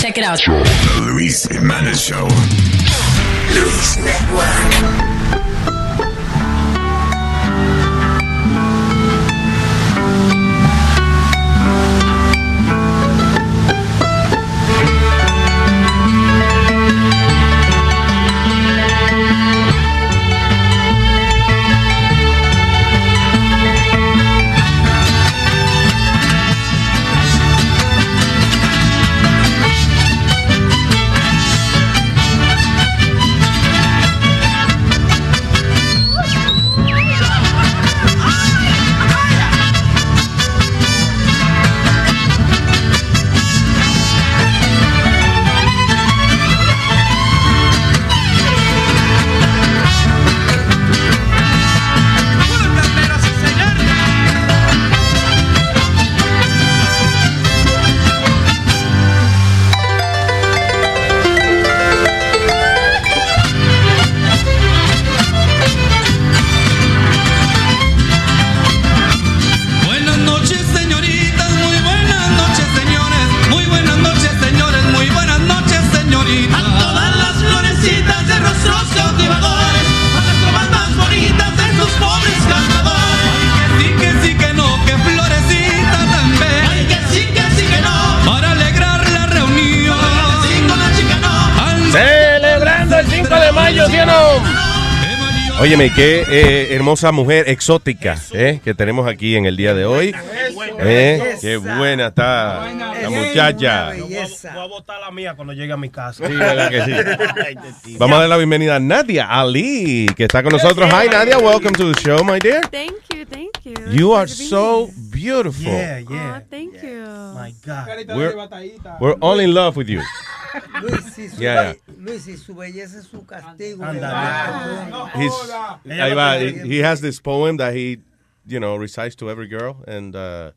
Check it out. The Luis Jimenez Show. Luis Network. Óyeme, qué eh, hermosa mujer exótica eh, que tenemos aquí en el día de hoy. Eh, qué buena está la muchacha. Voy a votar la mía cuando llegue a mi casa. Sí, verdad que sí. Vamos a dar la bienvenida a Nadia Ali, que está con nosotros. Hi, Nadia. Welcome to the show, my dear. Thank you, thank you. You are so beautiful. Yeah, yeah. thank you. My God. We're, we're all in love with you. Luis, si su, Yeah, Luis, si su belleza es su castigo. He's, ahí va. He, he has this poem that he, you know, recites to every girl, and uh,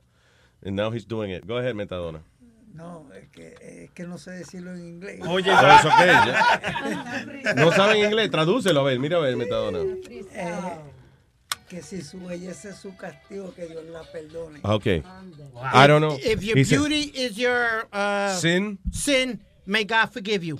and now he's doing it. Go ahead, Metadona. No, es que, es que no sé decirlo en inglés. Oye, Oh, it's okay, ya. No saben inglés, tradúcelo, a ver, mira a ver, Metadona. Eh, que si su belleza es su castigo, que Dios la perdone. Okay. Wow. I don't know. If your He said- beauty is your uh, Sin? sin, may God forgive you.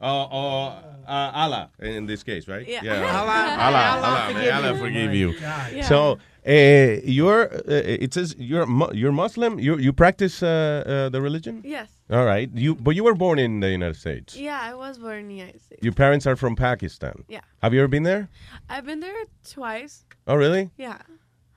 Oh, oh, uh, Allah in this case, right? Yeah. Allah, Allah- Allah, Allah Allah, may forgive Allah you. forgive Oh you. my Yeah. So, uh, you're. Uh, it says you're you're Muslim. You you practice uh, uh, the religion. Yes. All right. You but you were born in the United States. Yeah, I was born in the United States. Your parents are from Pakistan. Yeah. Have you ever been there? I've been there twice. Oh, really? Yeah.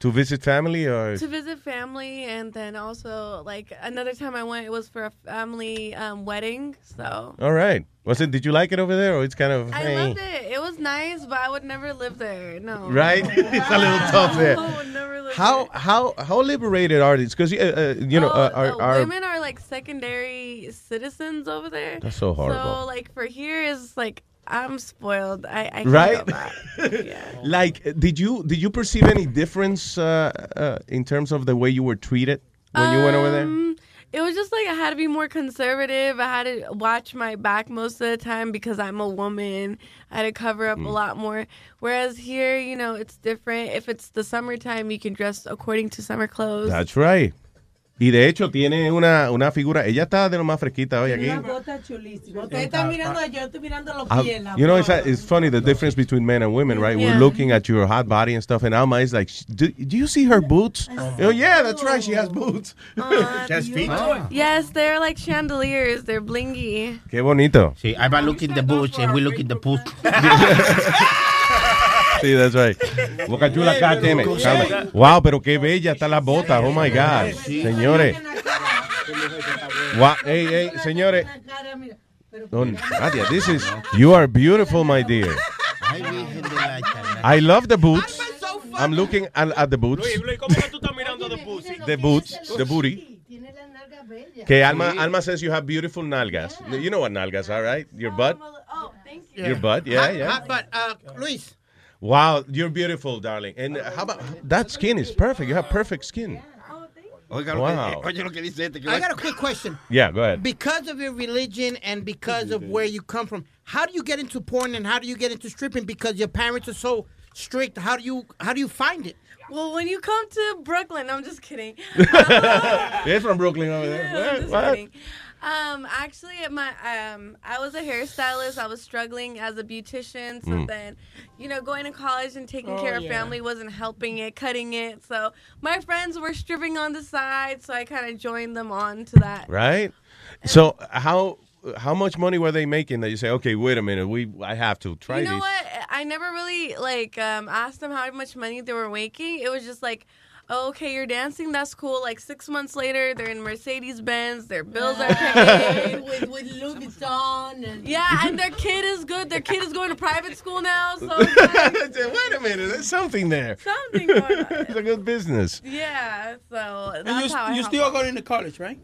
To visit family or? To visit family, and then also like another time I went, it was for a family um, wedding. So All right. Was it? Did you like it over there, or it's kind of? I eh, loved it. It was nice, but I would never live there. No. Right? it's a little tough there. I would never live How how how liberated are these? Because uh, uh, you know uh, Oh, our, uh, our women are like secondary citizens over there. That's so horrible. So like for here is like I'm spoiled. I, I Right? back. Like, did you did you perceive any difference uh, uh, in terms of the way you were treated when you went over there? Um, It was just like I had to be more conservative. I had to watch my back most of the time because I'm a woman. I had to cover up a Mm. lot more. Whereas here, you know, it's different. If it's the summertime, you can dress according to summer clothes. That's right. Y de hecho tiene una, una figura, ella está de lo más fresquita hoy aquí. Una bota chulísima. Usted está mirando a yo, estoy mirando los Um, pies. la you know, it's, it's funny the difference between men and women, right? Yeah. We're looking at your hot body and stuff, and Alma is like, do, do you see her boots? Oh, yeah, that's right, she has boots. Yes, they're like chandeliers. They're blingy. Qué bonito. Sí, I look in the bush and we look in the pool. Sí, that's right. Boca chula, cálmate, cálmate. Wow, pero qué bella está la bota. Oh my God. Señores. Wow, hey, hey, señores. Oh, Nadia, this is, you are beautiful, my dear. I love the boots. I'm looking at, at the boots. The boots, the booty. Que Alma, Alma says you have beautiful nalgas. You know what nalgas are, right? Your butt? Your butt, yeah, yeah. butt. Uh, Luis, Wow, you're beautiful, darling. And oh, how about that skin is perfect. You have perfect skin. Oh, Oiga, Wow. que, oye lo que dice este. Que I got a quick question. Yeah, go ahead. Because of your religion and because of where you come from, how do you get into porn and how do you get into stripping? Because your parents are so strict. How do you how do you find it? Well, when you come to Brooklyn, I'm just kidding. Um, They're from Brooklyn over there. I'm What? Just What? kidding. Um, actually, at my um, I was a hairstylist. I was struggling as a beautician. So Mm. then, you know, going to college and taking Oh, care of yeah. family wasn't helping it, cutting it. So my friends were stripping on the side, so I kind of joined them on to that. Right? So how how much money were they making that you say, okay, wait a minute, we I have to try you know this? what? I never really like um, asked them how much money they were making. It was just like, okay, you're dancing. That's cool. Like six months later, they're in Mercedes Benz. Their bills are paid. with, with Louis Vuitton and Yeah, and their kid is good. Their kid is going to private school now. So Wait a minute, there's something there. Something going on. it's a good business. yeah, so And that's you, how I you help still going to college, right?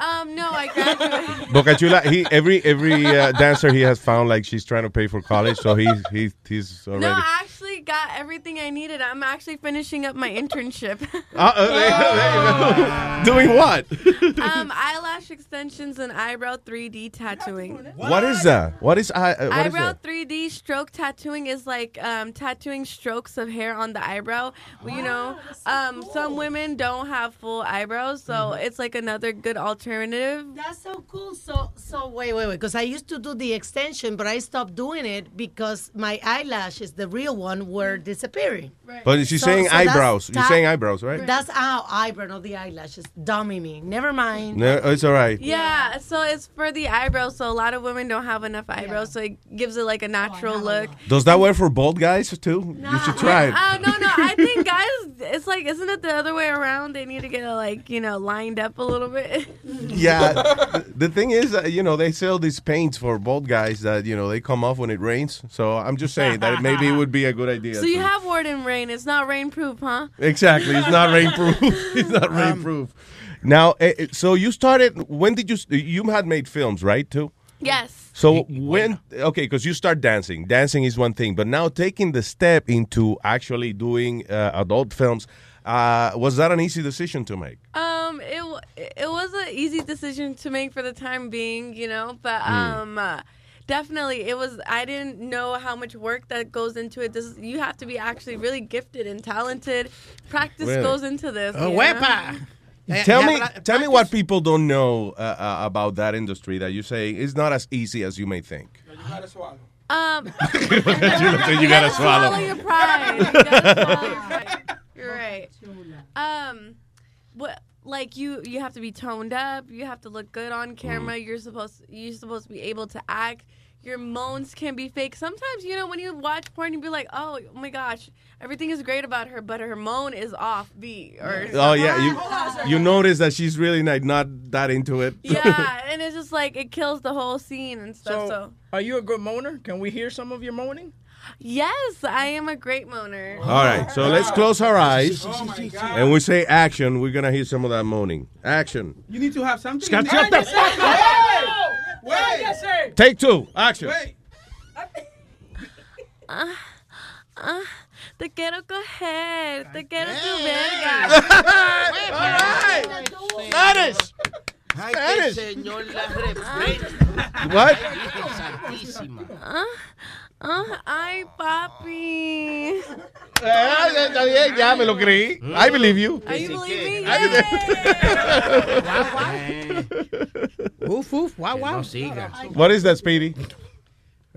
Um, no, I graduated. Boca Chula, he every every uh, dancer he has found like she's trying to pay for college, so he he he's already. No, actually got everything I needed. I'm actually finishing up my internship. Uh, uh, there, there. Doing what? um, eyelash extensions and eyebrow 3D tattooing. What is that? What is I? Uh, what is eyebrow that? 3D stroke tattooing is like um, tattooing strokes of hair on the eyebrow. Well, you know, um, some women don't have full eyebrows, so Mm-hmm. it's like another good alternative. That's so cool. So, so wait, wait, wait. Because I used to do the extension, but I stopped doing it because my eyelashes, the real one, were disappearing. But she's So- saying so that's eyebrows. You're saying eyebrows, right? That's our eyebrow, not the eyelashes. Dummy me. Never mind. No, it's all right. Yeah, so it's for the eyebrows. So a lot of women don't have enough eyebrows, so it gives it like a natural look. Does that work for bald guys too? You should try it. Uh, no, no. I think guys, it's like, isn't it the other way around? They need to get like, you know, lined up a little bit. Yeah. the, the thing is, uh, you know, they sell these paints for bald guys that you know they come off when it rains. So I'm just saying that maybe it would be a good idea. So you to- have Warden rain. It's not rainproof, huh? Exactly. It's not rainproof. it's not rainproof. Now, eh, eh, so you started. When did you? You had made films, right? Too. Yes. So when? Okay, because you start dancing. Dancing is one thing, but now taking the step into actually doing uh, adult films, uh, was that an easy decision to make? Um, it it was an easy decision to make for the time being, you know, but Hmm. um. Uh, Definitely, it was. I didn't know how much work that goes into it. This is, you have to be actually really gifted and talented. Practice Really? goes into this. Oh, wepa. Eh, tell ya me, habla- tell me what people don't know uh, uh, about that industry that you say is not as easy as you may think. Um, you gotta swallow. your pride. You gotta swallow your pride. You're right. Um, what like you you have to be toned up. You have to look good on camera. Mm. You're supposed you're supposed to be able to act. Your moans can be fake. Sometimes you know when you watch porn, you be like, oh, oh my gosh, everything is great about her, but her moan is off beat. Or Oh yeah, you you notice that she's really like not that into it. yeah, and it's just like it kills the whole scene and stuff. So, So, are you a good moaner? Can we hear some of your moaning? Yes, I am a great moaner. All right, so let's close our eyes and we say action. We're gonna hear some of that moaning. Action. You need to have something. Scott, in shut there. the fuck Hey! Wait! Yes, sir. Take two. Action. Wait. Ah, ah, te quiero coger, te quiero tu verga. Spanish. Spanish. que señor. What? Santísima. Ah, ay, papi. Ah, está bien, ya me lo creí. I believe you. Are you believing? Uf, uf, wow, wow. What is that, Speedy?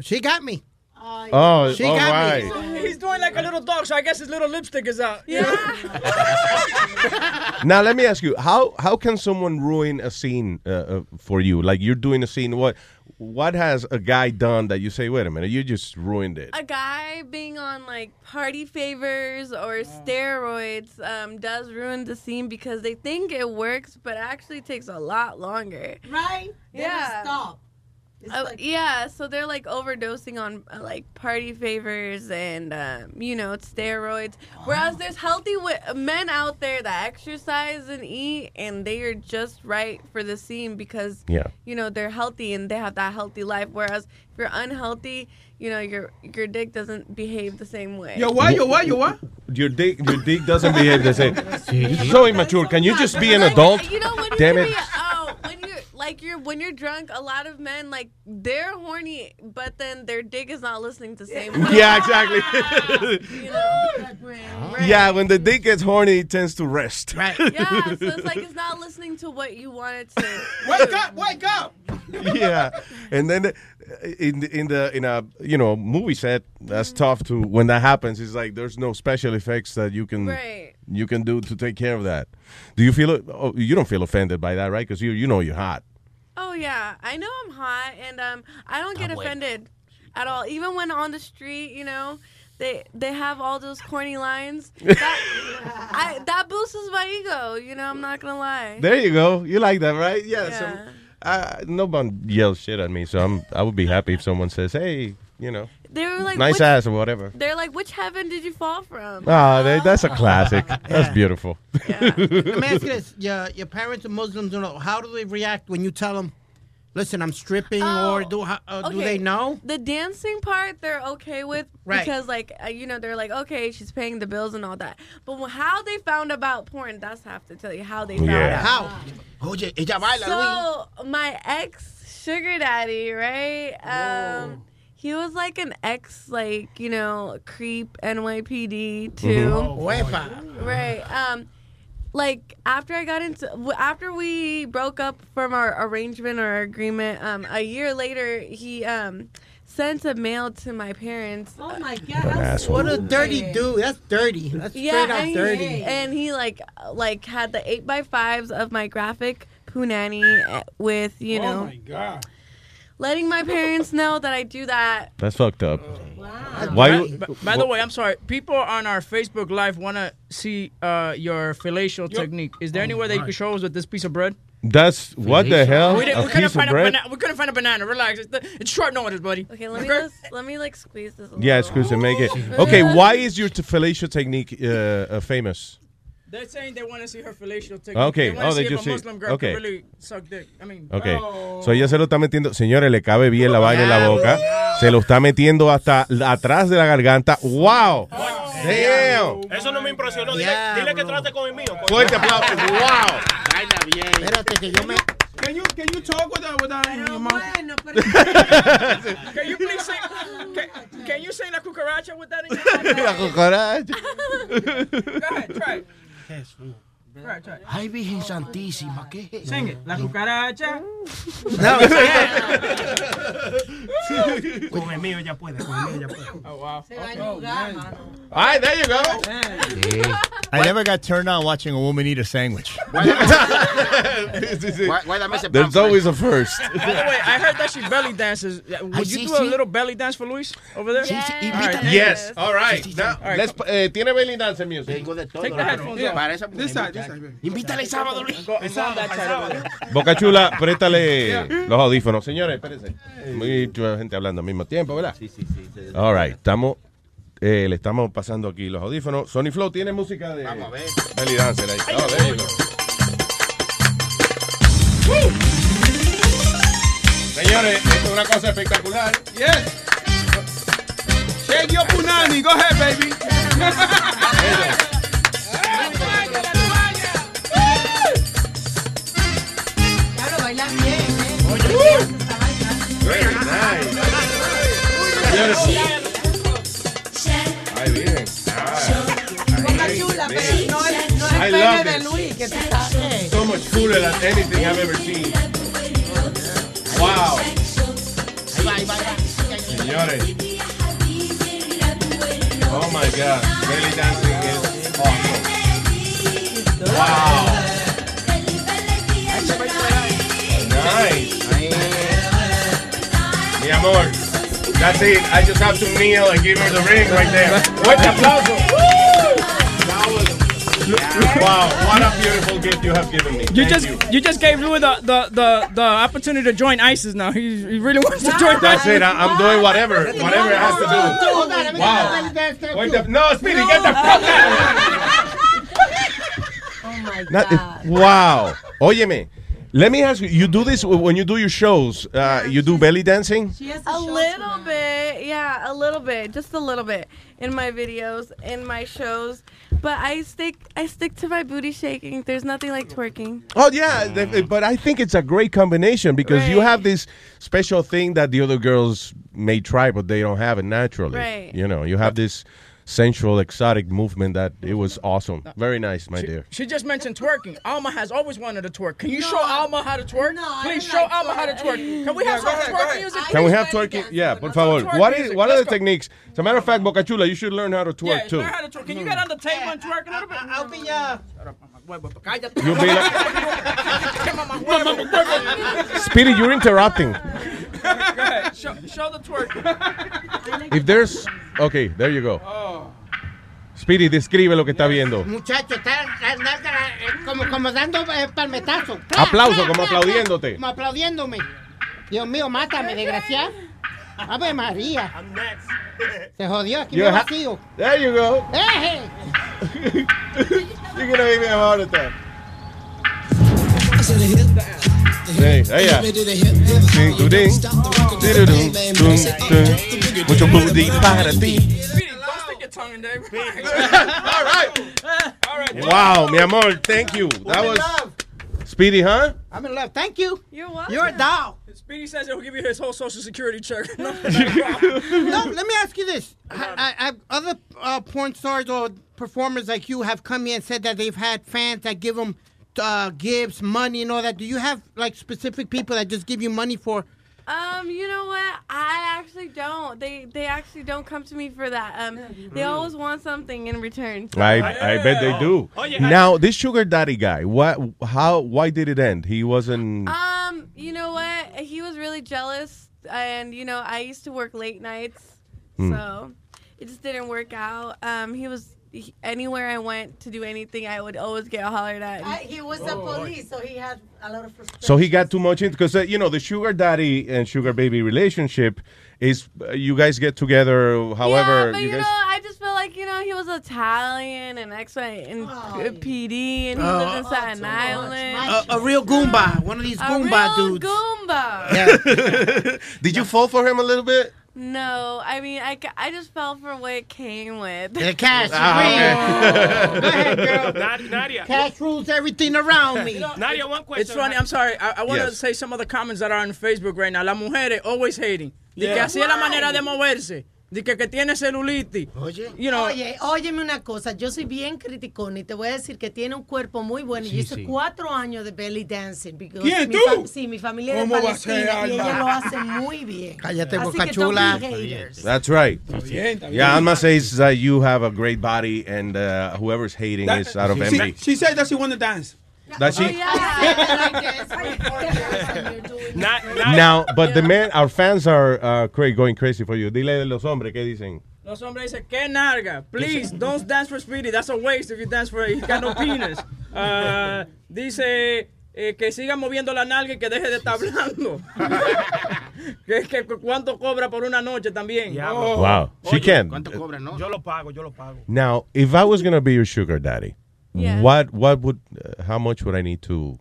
She got me. Oh, She all got right. me. He's doing like a little dog, so I guess his little lipstick is out. Yeah. Now let me ask you how how can someone ruin a scene uh, uh, for you? Like you're doing a scene. What what has a guy done that you say, wait a minute, you just ruined it? a guy being on like party favors or steroids um, does ruin the scene because they think it works, but actually takes a lot longer. Right? They Yeah. stop. Uh, yeah, so they're like overdosing on uh, like party favors and um, you know steroids. Whereas there's healthy wi- men out there that exercise and eat, and they are just right for the scene because Yeah. you know they're healthy and they have that healthy life. Whereas if you're unhealthy, you know your your dick doesn't behave the same way. Yo, what? Yo, what? Yo, what? Your dick your dick doesn't behave the same. You're so immature. Can you just be an adult? You know when you Damn can it. be- oh, when you're like you're when you're drunk, a lot of men like they're horny, but then their dick is not listening to same. Yeah, exactly. you know? Yeah, when the dick gets horny, it tends to rest. Right. Yeah, so it's like it's not listening to what you want it to. Wake up! Wake up! yeah, and then uh, in in the in a you know movie set, that's tough to when that happens. It's like there's no special effects that you can Right. you can do to take care of that. Do you feel? Oh, you don't feel offended by that, right? Because you you know you're hot. Oh yeah, I know I'm hot, and um, I don't get bueno. offended at all. Even when on the street, you know, they they have all those corny lines. That, I, that boosts my ego. You know, I'm not gonna lie. There you go. You like that, right? Yeah. Yeah. Some, uh, no one yells shit at me, so I'm I would be happy if someone says, "Hey, you know, They were like, nice which- ass" or whatever. They're like, which heaven did you fall from? Ah, that- that's a classic. That's Yeah. beautiful. Let me ask you this: your your parents are Muslims. You know, how do they react when you tell them, "Listen, I'm stripping," or do how, uh, do they know? The dancing part they're okay with Right. because like uh, you know they're like okay she's paying the bills and all that. But how they found about porn, that's have to tell you how they found Yeah. out. How? Oye, ella baila, So my ex sugar daddy, right? Um, he was like an ex, like you know, creep NYPD too. Mhm. Oh, Right. Um, like after I got into after we broke up from our arrangement or agreement, um, a year later he um sent a mail to my parents. Oh my asshole. What a dirty dude! That's dirty. That's straight Yeah, up and, dirty. He, and he like like had the eight by fives of my graphic punani eh, with you know. Oh my God. Letting my parents know that I do that. That's fucked up. By, Why? you- by, by the way, I'm sorry. People on our Facebook Live want to see uh, your fellatio technique. Is there any way that you can show us with this piece of bread? That's what the hell? we, didn't, A we couldn't find a bread? banana. We couldn't find a banana. Relax. It's, the, it's short notice, buddy. Okay, let me just, let me like squeeze this. A Yeah, squeeze it. make it. Okay, why is your t- fellatio technique uh, uh, famous? They're saying they want to see her fellatio technique. Okay. They Oh, see they just see- Muslim girl okay. really suck dick. I mean, Ok. So ella se lo está metiendo. Señores, le cabe bien la vaina en la boca. Se lo está metiendo hasta atrás de la garganta. ¡Wow! Damn. Eso no me impresionó. Dile, dile que trate con el mío. coño. Fuerte aplauso. ¡Wow! Baila bien. Espérate que yo me. Can you can you talk with that with that in your mouth? can you please say? Can, can you say la cucaracha with that in your mouth? La cucaracha. Go ahead, try it. Try it, try it. Ay, Virgen Santísima, ¿qué es eso? Sing it. La cucaracha. Con el mío ya puede. Con el mío ya puede. Oh, wow. All right, there you go. I never got turned on watching a woman eat a sandwich. Guárdame ese pan, There's always a first. By the way, I heard that she belly dances. Would Ay, you sí, do a little belly dance for Luis over there? Sí, sí, All right. invítale. Yes. All right. Now, All right, let's, eh, ¿Tiene belly dance music? Tengo de todo. Take the headphones off. Para esa mujer, This side, Invítale el sábado, Luis. Go, go on that side over there. Boca Chula, préstale los audífonos. Señores, espérense. Mucha gente hablando al mismo tiempo, ¿verdad? Sí, sí, sí. All right. Estamos, eh, le estamos pasando aquí los audífonos. Sony Flow tiene música de Vamos a ver. belly dancer ahí. Oh, you go. Señores, esto es una cosa espectacular. Yes. Take your punani. Go ahead, baby. Very nice. Beautiful. Ay, bien. Boca chula, pero no es, no es I love de. Luis que tú estás. So much cooler than anything I've ever seen. Wow. Señores. Oh my God. Belly dancing is awesome. Wow. Nice. Mi amor. That's it. I just have to kneel and give her the ring right there. Fuerte aplauso. Wow, what a beautiful gift you have given me. You Thank just you. you. just gave Louis the, the, the, the opportunity to join ISIS now. He, he really wants to join That's it. I, I'm doing whatever, whatever it has to do. Wow. Wait the, no, Speedy, get the fuck out. Oh my Not- God. wow. Óyeme. Let me ask you, you do this when you do your shows, uh, you do belly dancing? a little bit, yeah, a little bit, just a little bit in my videos, in my shows. But I stick, I stick to my booty shaking. There's nothing like twerking. Oh yeah, the- but I think it's a great combination because you have this special thing that the other girls may try, but they don't have it naturally. Right. You know, you have this sensual, exotic movement that it was awesome. Very nice, my dear. She just mentioned twerking. Alma has always wanted to twerk. Can you show Alma how to twerk? Please show Alma how to twerk. Can we have some twerk music? Can we have twerking? Yeah, por favor. twerk What is what are Let's the go. techniques? As a matter of fact, Boca Chula, you should learn how to twerk Yeah, too. learn how to twerk. Can you get on the table and twerk a little bit? I'll be uh. You'll be like, Speedy, you're interrupting. Go ahead. Show, show the twerk. If there's, okay, there you go. Speedy, describe lo que está viendo. Muchacho, está está- está- como, como dando eh, palmetazo. Aplauso, como aplaudiéndote. Como aplaudiéndome. Dios mío, mátame, desgraciado. Ave María. Se jodió, aquí me vacío. There you go. ¡Eje! You're gonna make me a heart attack. Sí, ella. Ding, du, ding. Diru, dum, dum, dum. Mucho booty para ti. Don't stick your tongue in there. All right. Wow, mi amor, thank you. That was Speedy, huh? I'm in love. Thank you. You're welcome. You're a doll. Speedy says he'll give you his whole social security check. No, no, let me ask you this. I, I, I, other uh, porn stars or performers like you have come here and said that they've had fans that give them uh, gifts, money, and all that. Do you have like specific people that just give you money for? Um, you know what? I actually don't. They they actually don't come to me for that. Um, they always want something in return. so- I I bet they do. Now, this sugar daddy guy, what how why did it end? He wasn't Um, you know what? He was really jealous, and you know, I used to work late nights, Hmm. so it just didn't work out. Um, he was he, anywhere I went to do anything, I would always get hollered at. I- he was Oh, a police, so he had a lot of frustration. So he got too much into because uh, you know the sugar daddy and sugar baby relationship is uh, you guys get together. However, yeah, but you you, guys. know, I just feel like you know he was Italian and X and PD, and he Oh. lived in an Island. A, a real Goomba, one of these A Goomba real dudes. Goomba. Did you fall for him a little bit? No, I mean, I, I just fell for what it came with. The cash Ah, Go ahead, girl. Nadia. Cash rules everything around me. Nadia, one question. It's funny. I'm sorry. I, I want to Yes. say some of the comments that are on Facebook right now. Las mujeres always hating. De que Yeah. así es la manera de moverse. De que, que tiene celulitis. You know, Oye, óyeme una cosa, yo soy bien criticona y te voy a decir que tiene un cuerpo muy bueno. y Sí, yo hice sí. cuatro años de belly dancing. ¿Quién, mi tú? sí, mi familia de ¿Cómo va a ser, Palestina y lo hace muy bien. Cállate, Así boca chula. That's right. bien, está bien. Yeah, Alma says that you have a great body, and uh, whoever's hating That- is out of she, envy. she said that she want to dance. That she. Not, Now, but the men, our fans are uh, cra- going crazy for you. Dile a los hombres qué dicen. Los hombres dicen, que narga. Please, don't dance for Speedy. That's a waste if you dance for He got no penis. Uh, dice eh, que siga moviendo la nalga y que deje de estar hablando. que, que cuánto cobra por una noche también. Wow, she can. Yo lo pago, yo lo pago. Now, if I was gonna be your sugar daddy, Yeah. what what would uh, how much would I need to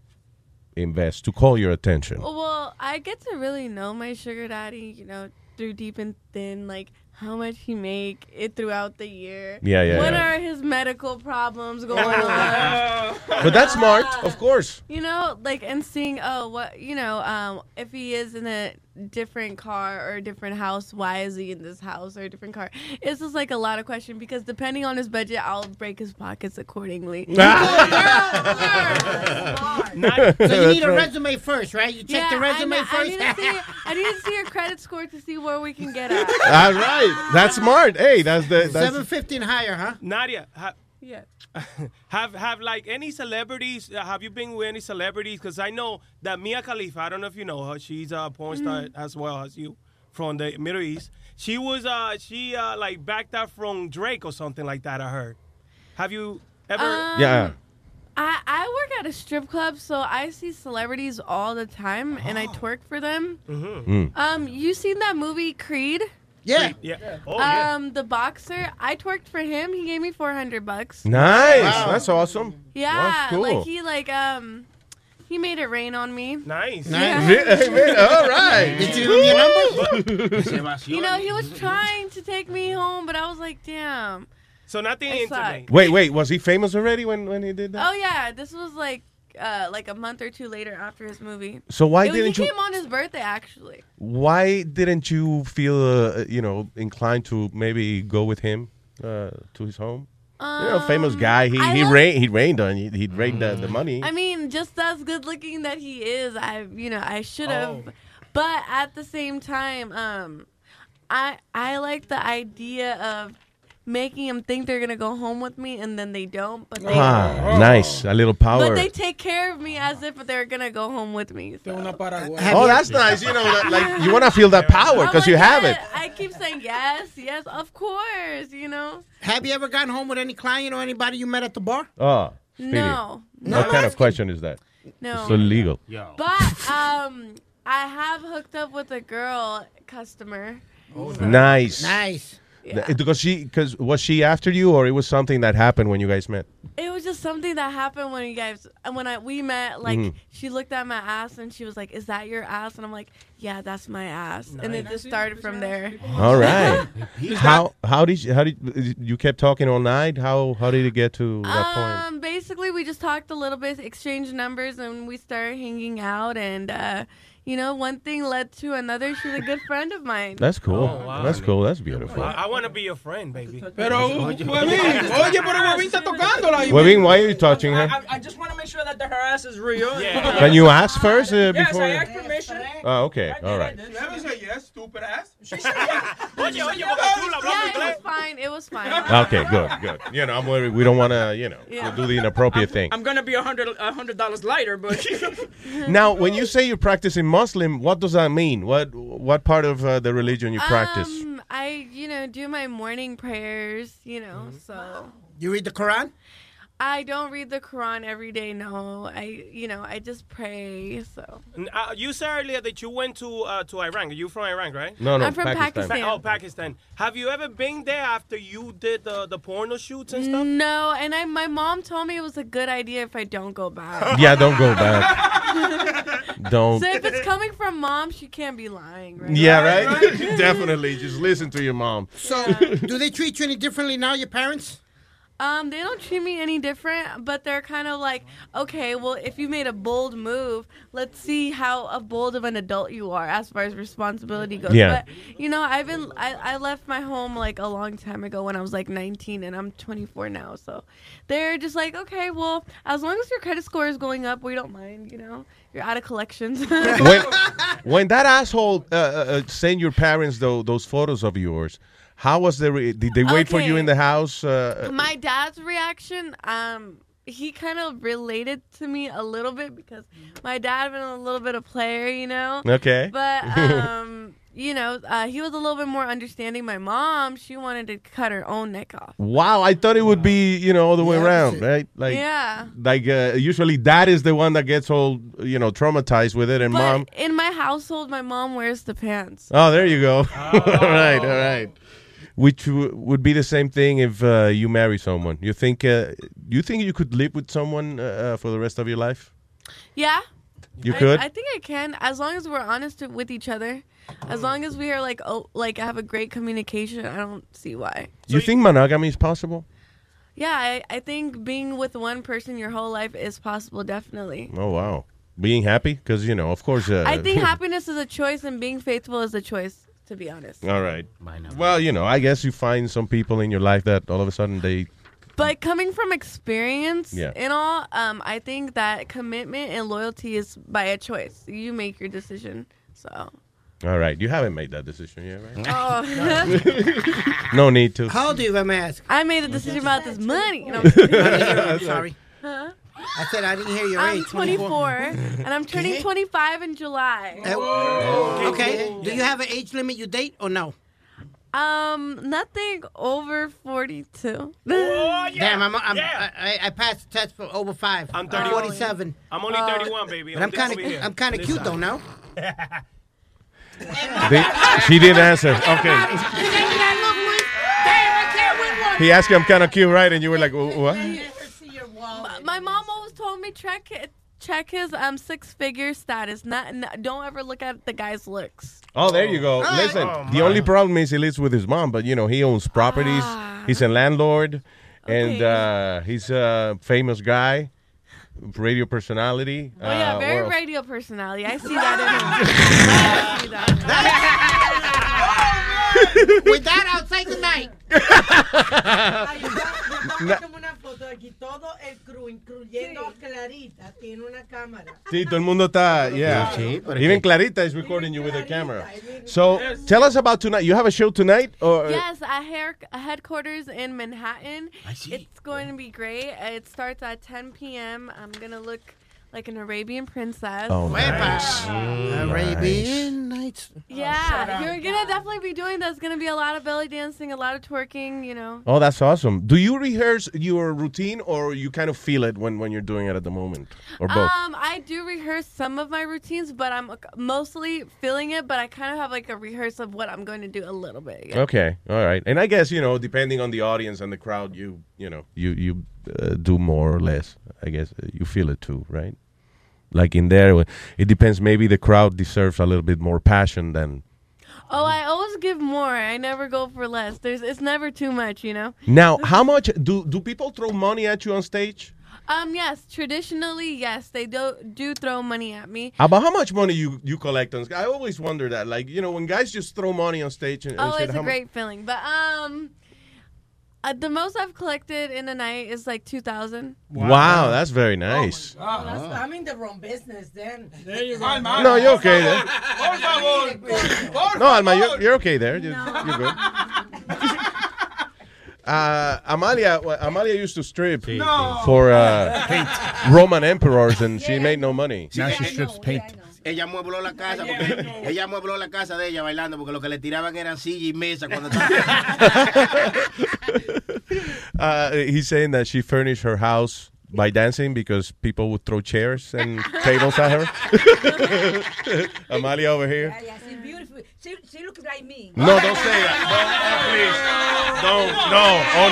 invest to call your attention? Well, I get to really know my sugar daddy, you know, through deep and thin, like how much he make it throughout the year. Yeah, yeah, What yeah. are his medical problems going on? But that's smart, of course. You know, like and seeing oh what you know, um, if he is in a different car or a different house, why is he in this house or a different car? It's just like a lot of question because depending on his budget, I'll break his pockets accordingly. So you need a resume first, right? You check Yeah, the resume I, first. I need, to see, I need to see your credit score to see where we can get at. All right. That's smart. Hey, that's the that's Seven fifty and higher, huh? Nadia, ha- Yeah. have have like any celebrities? uh, Have you been with any celebrities? Because I know that Mia Khalifa. I don't know if you know her. She's a porn star Mm-hmm. as well as you from the Middle East. She was uh she uh like backed up from Drake or something like that. I heard. Have you ever? Um, yeah. I, I work at a strip club, so I see celebrities all the time, and I twerk for them. Mm. Um, you seen that movie Creed? Yeah. Yeah. Oh yeah. Um, the boxer. I twerked for him. He gave me four hundred bucks. Nice. Wow. That's awesome. Yeah, That's cool. like he like um, he made it rain on me. Nice. Yeah. Re- All right. Did you your number? You know, he was trying to take me home, but I was like, damn. So nothing I suck. intimate. Wait, wait. Was he famous already when, when he did that? Oh yeah, this was like uh like a month or two later after his movie. So why It- didn't he you- came on his birthday actually? Why didn't you feel, uh, you know, inclined to maybe go with him uh, to his home? you know, famous guy. He Um, I he love- rained. He rained on you. He rained the, the money. I mean, just as good looking that he is, I you know I should have, Oh. but at the same time, um, I I like the idea of making them think they're gonna go home with me and then they don't, but they ah, nice. A little power. but they take care of me as if they're gonna go home with me. so. oh, that's nice. You know, that, like you want to feel that power I'm because you like, have yeah, it. I keep saying yes, yes, of course. You know, Have you ever gotten home with any client or anybody you met at the bar? Oh, Speedy. No. What No. kind of question is that? No. It's illegal. but um, I have hooked up with a girl customer. Nice. Nice. Yeah. Th- Because she, because was she after you, or it was something that happened when you guys met? It was just something that happened when you guys and when I we met. Like Mhm. she looked at my ass and she was like, "Is that your ass?" And I'm like, "Yeah, that's my ass." And it just started from there. All right. how how did you, how did you kept talking all night? How how did it get to that point? Um, basically, we just talked a little bit, exchanged numbers, and we started hanging out. And uh, you know, one thing led to another. She's a good friend of mine. That's cool. Oh, wow. That's cool. That's beautiful. I, want to be your friend, baby. Pero, Huevín, oye, pero Huevín está tocándola. y- Webin, why are you touching her? I, I just want to make sure that the, her ass is real. Can you ask first uh, Yes, before? I asked permission. Oh, okay. All right. Never say yes, stupid ass. Oye, oye, Boca Chula, hablando Yeah, it was fine. It was fine. Okay, good, good. You know, I'm worried. We don't want to, you know, Yeah. do the inappropriate thing. I'm gonna be a hundred a hundred dollars lighter, but Now, when you say you're practicing Muslim, what does that mean? What what part of uh, the religion you practice? Um, I, you know, do my morning prayers, you know, so. You read the Quran? I don't read the Quran every day, no. I, you know, I just pray, so. Uh, you said earlier that you went to uh, to Iran. You from Iran, right? No, no, I'm from Pakistan. Pakistan. Oh, Pakistan. Have you ever been there after you did the, the porno shoots and stuff? No, and I, my mom told me it was a good idea if I don't go back. Yeah, don't go back. Don't. So if it's coming from mom, she can't be lying, right? Yeah, right. Definitely, just listen to your mom. So, do they treat you any differently now, your parents? Um, they don't treat me any different, but they're kind of like, okay, well, if you made a bold move, let's see how a bold of an adult you are as far as responsibility goes. Yeah. But you know, I've been, I, I left my home like a long time ago when I was like 19, and I'm 24 now. So they're just like, okay, well, as long as your credit score is going up, we don't mind. You know, you're out of collections. when, when that asshole uh, uh, uh, sent your parents though those photos of yours, how was the? Re- did they wait for you in the house? Uh, my dad's reaction um he kind of related to me a little bit because my dad been a little bit of player you know Okay. but um you know uh, he was a little bit more understanding my mom she wanted to cut her own neck off wow, I thought it would be you know all the way around, right? Like, Yeah. Like uh, usually, dad is the one that gets all you know traumatized with it, and but mom. in my household my mom wears the pants Oh, there you go. all right, all right. Which w- would be the same thing if uh, you marry someone. You think? Uh, you think you could live with someone uh, uh, for the rest of your life? yeah You I- could? I, think I can, as long as we're honest with each other. As long as we are like, oh, like have a great communication. I don't see why. you think monogamy is possible? Yeah, I, I think being with one person your whole life is possible. Definitely. Oh wow, being happy because you know, of course. Uh, I think happiness is a choice, and being faithful is a choice. To be honest. All right. Well, you know, I guess you find some people in your life that all of a sudden they. But coming from experience Yeah. and all, um, I think that commitment and loyalty is by a choice. You make your decision. So. All right, you haven't made that decision yet, right? Oh. no need to. How old are you, if I may ask? I made a decision about this money. No, I'm sorry. Huh? I said I didn't hear your I'm age. 24, and I'm turning 25 in July. Uh, okay. Do you have an age limit you date or no? Um, nothing over 42. Damn, I'm, I'm, I, I- I passed the test for over five. I'm 30. 47. I'm only 31, baby. But I'm I'm kind over here. of, I'm kind of cute side. though now. They- she didn't answer. Okay. He asked you, I'm kind of cute, right? And you were like, what? My- My mom always told me check it, check his um six figure status. Not, n don't ever look at the guy's looks. Oh, there you go. Listen, the only problem is he lives with his mom, but you know he owns properties. He's a landlord, and uh, he's a famous guy, radio personality. Oh yeah, Uh, very well, radio personality. I see that in him. I see that. With that, I'll say goodnight. una foto aquí. Todo el crew, incluyendo a Clarita, tiene una cámara. Sí, todo el mundo está, yeah. Sí, pero Even Clarita is recording you with a camera. So, tell us about tonight. You have a show tonight? Or Yes, a, hair, a headquarters in Manhattan. It's going to be great. It starts at 10 p.m. I'm gonna look like an Arabian princess. Oh, nice. Arabian Nights. Yeah, you're gonna definitely be doing. There's gonna be a lot of belly dancing, a lot of twerking. You know. Oh, that's awesome. Do you rehearse your routine or you kind of feel it when, when you're doing it at the moment? Or both? Um, I do rehearse some of my routines, but I'm mostly feeling it. But I kind of have like a rehearse of what I'm going to do a little bit. Yeah. Okay, all right. And I guess, you know, depending on the audience and the crowd, you, you know, you, you uh, do more or less. I guess uh, you feel it too, right? Like in there, it depends. Maybe the crowd deserves a little bit more passion than. Oh, I always give more. I never go for less. There's, it's never too much, you know. Now, how much do do people throw money at you on stage? Um, yes, traditionally, yes, they do do throw money at me. About how much money you you collect on? I always wonder that. Like, you know, when guys just throw money on stage and, and Oh, shit, it's a great feeling. But um, uh, the most I've collected in a night is like two thousand. Wow. that's very nice. Oh, that's, I'm in the wrong business then. There you go. No, you're okay there. Por favor. No, Alma, you're, you're okay there. You- You're good. Uh, Amalia, well, Amalia used to strip No. for uh, Roman emperors, and she made no money. Now she strips paint. Ella muebló la casa porque ella muebló la casa de ella bailando porque lo que le tiraban eran silla y mesa cuando Uh, he's saying that she furnished her house by dancing because people would throw chairs and tables at her. Amalia over here. Yeah, she's beautiful. She, she looks like me. No, don't say that. Oh, please. Don't. No. Oh,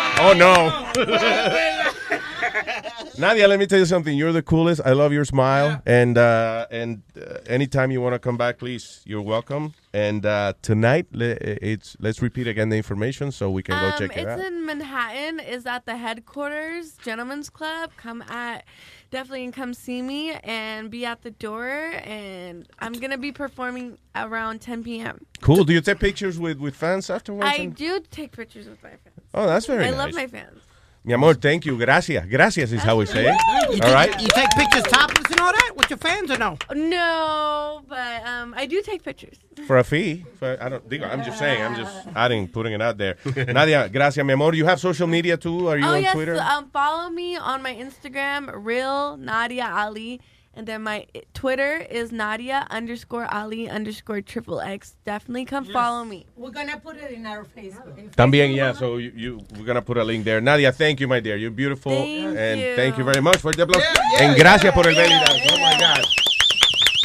no. Nadia, let me tell you something. You're the coolest. I love your smile. And uh, and uh, anytime you want to come back, please, you're welcome. And uh, tonight, le- it's let's repeat again the information so we can go Um, check it out. it's in Manhattan. Is at the headquarters, Gentlemen's Club. Come at, definitely and come see me and be at the door. And I'm gonna be performing around 10 p.m. Cool. Do you take pictures with, with fans afterwards? I and- do take pictures with my fans. Oh, that's very I nice. love my fans. Mi amor, thank you. Gracias. Gracias is how we say it. You All right. take, You take pictures topless and all that with your fans or no? No, but um, I do take pictures. For a fee. For, I don't. Digo, I'm just saying. I'm just adding, putting it out there. Nadia, gracias, mi amor. You have social media too? Are you oh on yes, Twitter? um, follow me on my Instagram, real Nadia Ali, and then my Twitter is Nadia underscore Ali underscore triple X. Definitely come follow me. We're gonna put it in our Facebook. También, yeah. So you, you, we're gonna put a link there. Nadia, thank you, my dear. You're beautiful, Thank and you. thank you very much for the applause. and gracias por el belly dance. Oh my God.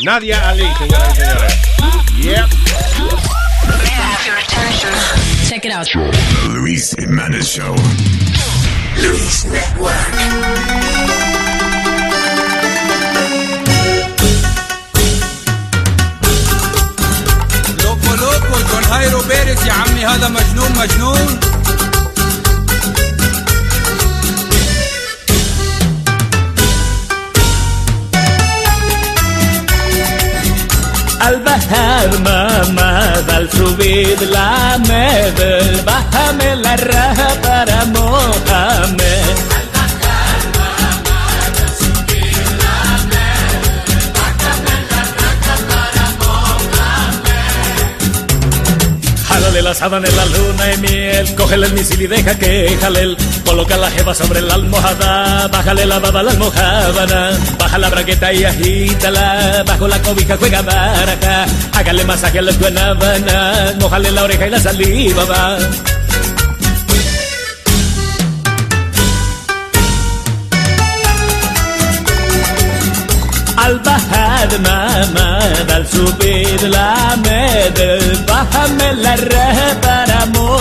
Nadia Ali, señoras y señores. Yep. Check it out. The Luis Jimenez Show. Luis Network. ماهر وبيرس يا عمي هذا مجنون مجنون. البحر ما مازال سبيد لا مبل بحمل الرهب رموت la en la luna y miel, cógele el misil y deja que jalel. Coloca la jeva sobre la almohada, bájale la baba a la almohábana, baja la bragueta y agítala, bajo la cobija juega baraja, hágale masaje a la guanábana, mojale la oreja y la saliva va. البحر ما مدى السبيل لا مدى فهمل الرهبر برمو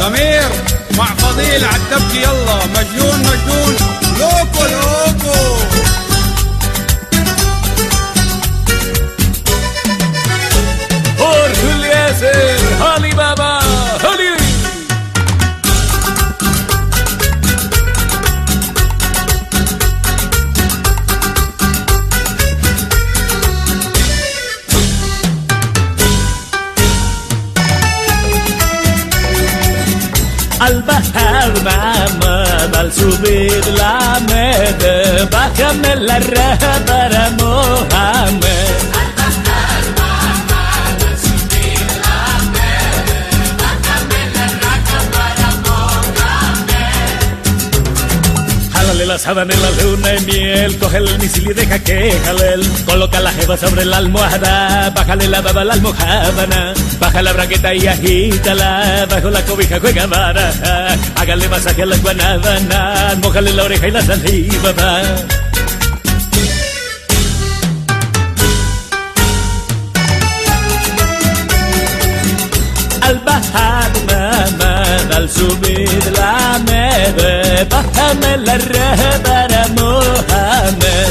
ضمير مع فضيل عالدبكي يلا مجنون مجنون. لوكو لوكو la raja para Mohamed. La sábana en la luna y miel, cógele el misil y deja que jalel. Coloca la jeva sobre la almohada, bájale la baba a la almohábana, baja la braqueta y agítala, bajo la cobija juega baraja, hágale masaje a la guanábana, mojale la oreja y la saliva va. Mamá, al subir la med, bájame la raja para Mohamed.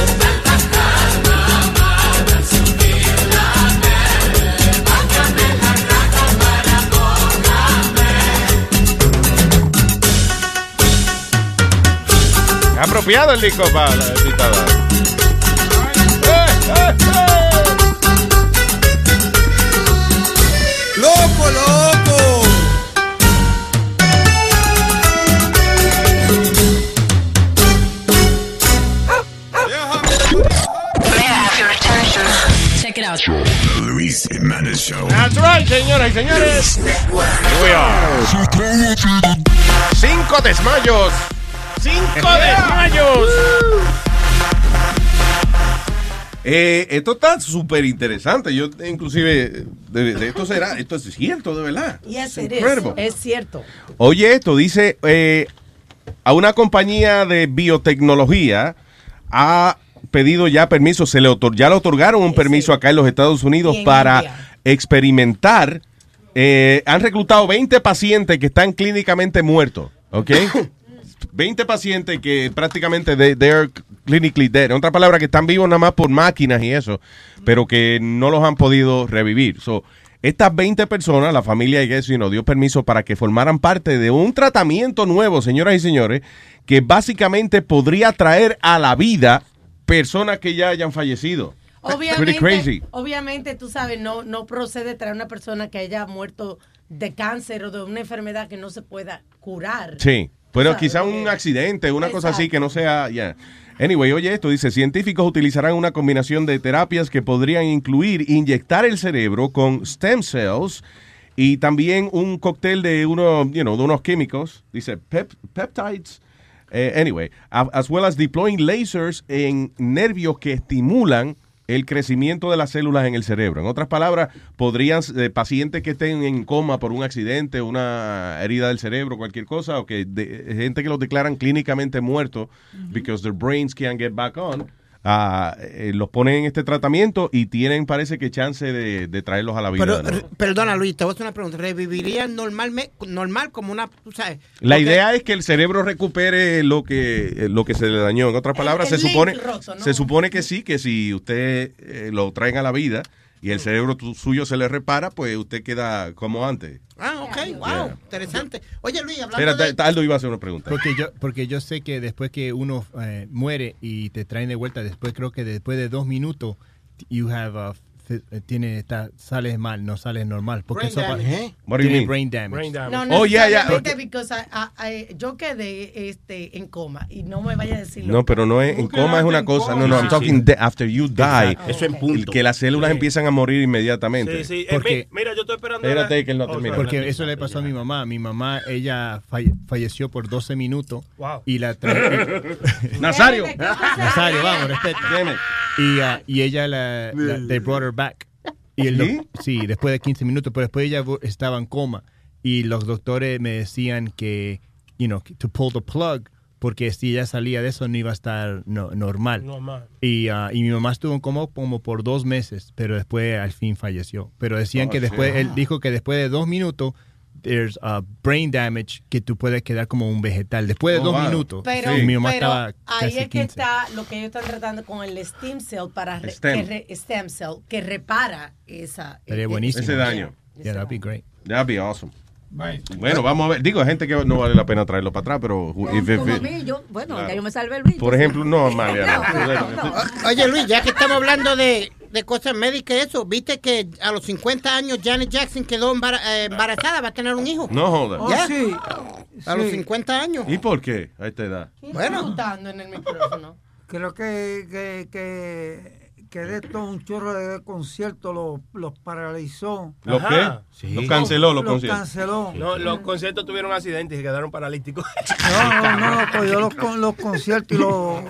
Apropiado el disco para la citada. That's right, señoras y señores. Here we are. Cinco desmayos. Cinco desmayos. Eh, esto está súper interesante. Yo, inclusive, de, de esto será, esto es cierto, de verdad. Yes, Es it is. Es cierto. Oye, esto dice eh, a una compañía de biotecnología ha pedido ya permiso, se le otor- ya le otorgaron un permiso acá en los Estados Unidos para India. Experimentar. eh, han reclutado 20 pacientes que están clínicamente muertos, ¿ok? 20 pacientes que prácticamente they, they're clinically dead. En otra palabra, que están vivos nada más por máquinas y eso, pero que no los han podido revivir. So, estas 20 personas, la familia de Guess, you know, dio permiso para que formaran parte de un tratamiento nuevo, señoras y señores, que básicamente podría traer a la vida personas que ya hayan fallecido. Crazy. Obviamente, obviamente, tú sabes, no, no procede traer una persona que haya muerto de cáncer o de una enfermedad que no se pueda curar. Sí, pero quizá un accidente, una cosa así que no sea, ya. Anyway, oye esto, dice, científicos utilizarán una combinación de terapias que podrían incluir inyectar el cerebro con stem cells y también un cóctel de, uno, you know, de unos químicos, dice pep- peptides, eh, anyway, as well as deploying lasers en nervios que estimulan el crecimiento de las células en el cerebro. En otras palabras, podrían eh, pacientes que estén en coma por un accidente, una herida del cerebro, cualquier cosa, o que de- gente que los declaran clínicamente muertos because their brains can't get back on, ah, eh, los ponen en este tratamiento y tienen, parece que, chance de, de traerlos a la vida. Pero, r- perdona, Luis, te voy a hacer una pregunta. ¿Revivirían normalme- normal como una, tú sabes? La Porque- idea es que el cerebro recupere lo que eh, lo que se le dañó. En otras palabras, el se supone roto, ¿no? se supone que sí, que si usted eh, lo traen a la vida y el cerebro tu- suyo se le repara, pues usted queda como antes. Ah, ok, wow, Yeah. interesante. Oye, Luis, hablando Espera, de... Aldo iba a hacer una pregunta. Porque yo, porque yo sé que después que uno eh, muere y te traen de vuelta, después creo que después de dos minutos, you have a, tiene, está, sales mal, no sales normal. Porque Brain eso damage, ¿eh? What do you tiene mean? brain damage. Brain damage. No, Oh, yeah, yeah. necesariamente because I- I- I- yo quedé este, en coma y no me vaya a decir No, pero no es en coma es una cosa. No, no, I'm talking de- after you die. Exacto. Eso en punto. Que las células empiezan a morir inmediatamente. Sí, sí. Eh, Porque- mira, yo estoy esperando. Espérate que él no Oh. Porque eso le pasó a mi mamá. Mi mamá, ella falle- falleció por 12 minutos. Wow. Y la Nazario. Nazario, vamos, respeta. Y, ah, y ella, la, la- they brought her back. Y el ¿Sí? después de 15 minutos, pero después ella estaba en coma. Y los doctores me decían que, you know, to pull the plug, porque si ella salía de eso no iba a estar no- normal. Normal. Y, ah, y mi mamá estuvo en coma como por dos meses, pero después al fin falleció. Pero decían Oh, que después, sí. él dijo que después de dos minutos, there's a brain damage que tú puedes quedar como un vegetal. Después de Oh, dos wow. minutos. Pero, mamá pero estaba ahí es que 15. está lo que ellos están tratando con el stem cell para re- Stem. que re- stem cell que repara esa Sería eh, buenísimo. Ese daño. Yeah, that'd be great. That'd be awesome. Bueno, vamos a ver. Digo, hay gente que no vale la pena traerlo para atrás, pero. if- if- Como a mí, yo, bueno, Claro. ya yo me salvé el bicho. por ejemplo, no, Amalia. O- Oye, Luis, ya que estamos hablando de, de cosas médicas y eso, ¿viste que a los 50 años Janet Jackson quedó embara- eh, embarazada? ¿Va a tener un hijo? No joda. ¿Ya? Oh, sí. A los Sí. 50 años. ¿Y por qué a esta edad? Bueno. Gritando en el micrófono. Creo que, que, que, que de esto un chorro de conciertos los los paralizó. ¿Los qué? Los canceló los Los conciertos. canceló. No, los conciertos tuvieron accidentes y quedaron paralíticos. No, no, no, cogió los, con- los conciertos y los,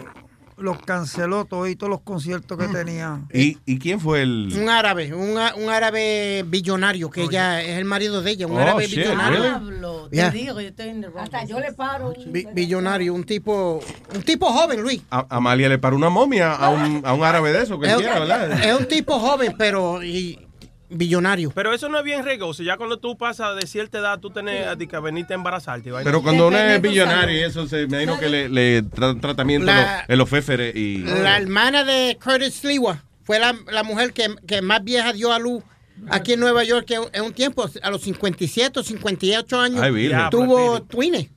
los canceló todos los conciertos que tenía. ¿Y, ¿Y quién fue el.? Un árabe, un, un árabe billonario, que ella es el marido de ella, un Oh, árabe shit, billonario. really? Pablo, te Yeah. digo, yo estoy en wrong Hasta yo le paro. Bi- billonario, un tipo, un tipo joven, Luis. A- Amalia le paró una momia a un, a un árabe de eso, Es, cualquiera, ¿verdad? es un tipo joven, pero y, billonario. Pero eso no es bien riesgoso. Ya cuando tú pasas de cierta edad, tú tenés a ti que venirte a embarazarte. vaina. Pero cuando uno es billonario y eso, se, me imagino que le, le tra- tratamiento La- lo- el oféfere y. La hermana de Curtis Sliwa fue la, la mujer que, que más vieja dio a luz aquí en Nueva York en, en un tiempo, a los 57 o 58 años, Ay, tuvo twines.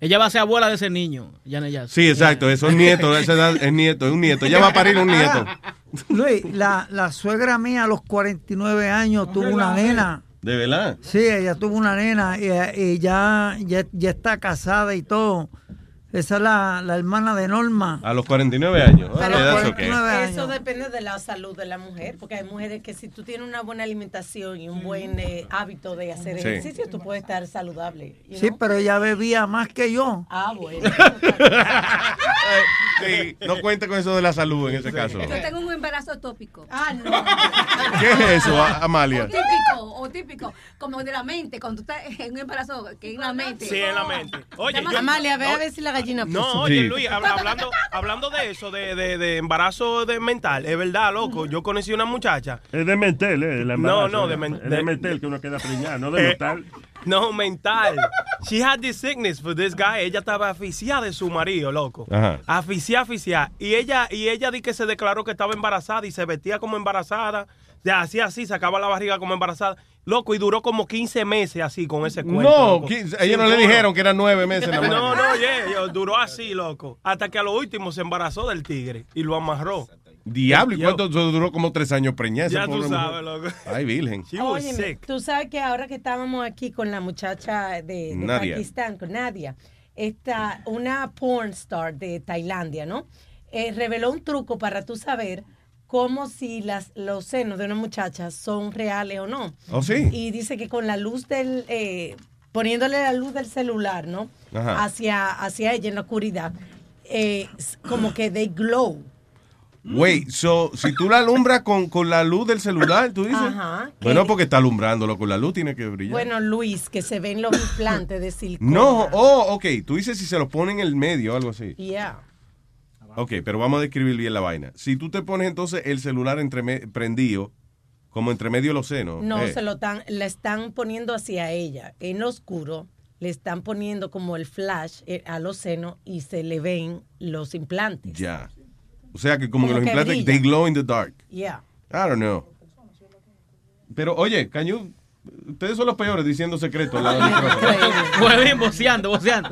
Ella va a ser abuela de ese niño, Janet Jackson. Sí, exacto, eso es nieto, esa edad es nieto, es un nieto. Ella va a parir un nieto. Luis, la, la suegra mía a los 49 años tuvo una nena. ¿De verdad? Sí, ella tuvo una nena y, y ya, ya, ya está casada y todo. Esa es la, la hermana de Norma. A los 49 años. Pero that's por- okay. eso depende de la salud de la mujer, porque hay mujeres que si tú tienes una buena alimentación y un buen eh, hábito de hacer Sí. ejercicio, tú puedes estar saludable. you Sí, pero ella bebía más que yo. Ah, bueno. Sí, no cuente con eso de la salud en ese caso. Yo tengo un embarazo atópico. Ah, no. ¿Qué es eso, A- O Amalia? típico, o típico, como de la mente, cuando tú estás en un embarazo, que en la mente. Sí, en la mente. Oye, yo- Amalia, ve a ver si la gallina puso. No, oye, Luis, hab- hablando, hablando de eso, de, de, de embarazo de mental, es verdad, loco. Yo conocí una muchacha. Es de mental, ¿eh? El No, embarazo, no, de, ¿eh? men- Es de mental que uno queda preñado, no de Eh, mental. No, mental. She had this sickness for this guy. Ella estaba aficiada de su marido, loco. Ajá. Aficiada, aficiada. Y ella, y ella di que se declaró que estaba embarazada y se vestía como embarazada. Ya hacía así, sacaba la barriga como embarazada. Loco, y duró como 15 meses así con ese cuento. No, loco. qui- Sin ellos no le dijeron que eran nueve meses. nada más. No, no, yeah, yo- duró así, loco. Hasta que a lo último se embarazó del tigre y lo amarró. Diablo, ¿y Yo- cuánto duró? Como tres años preñada. Ya tú sabes, mujer. loco. Ay, virgen. Óyeme, tú sabes que ahora que estábamos aquí con la muchacha de. Pakistán, con Nadia, esta, una porn star de Tailandia, ¿no? Eh, reveló un truco para tú saber cómo si las, los senos de una muchacha son reales o no. ¿Oh, sí? Y dice que con la luz del, eh, poniéndole la luz del celular, ¿no? Ajá. Hacia, hacia ella en la oscuridad, eh, como que they glow. Wait, so, si tú la alumbras con, con la luz del celular, tú dices. Ajá. Bueno, porque está alumbrándolo con la luz, tiene que brillar. Bueno, Luis, que se ven los implantes de silicona. no, oh, ok. Tú dices si se lo ponen en el medio o algo así. Yeah. Ok, pero vamos a describir bien la vaina. Si tú te pones entonces el celular entre prendido, como entre medio de los senos. No, eh, se lo están, le están poniendo hacia ella, en oscuro, le están poniendo como el flash eh, a los senos y se le ven los implantes. Ya. O sea que como, Como que los que implantes, brilla. they glow in the dark. Yeah. I don't know. Pero oye, cañú, ustedes son los peores diciendo secretos. boceando, boceando.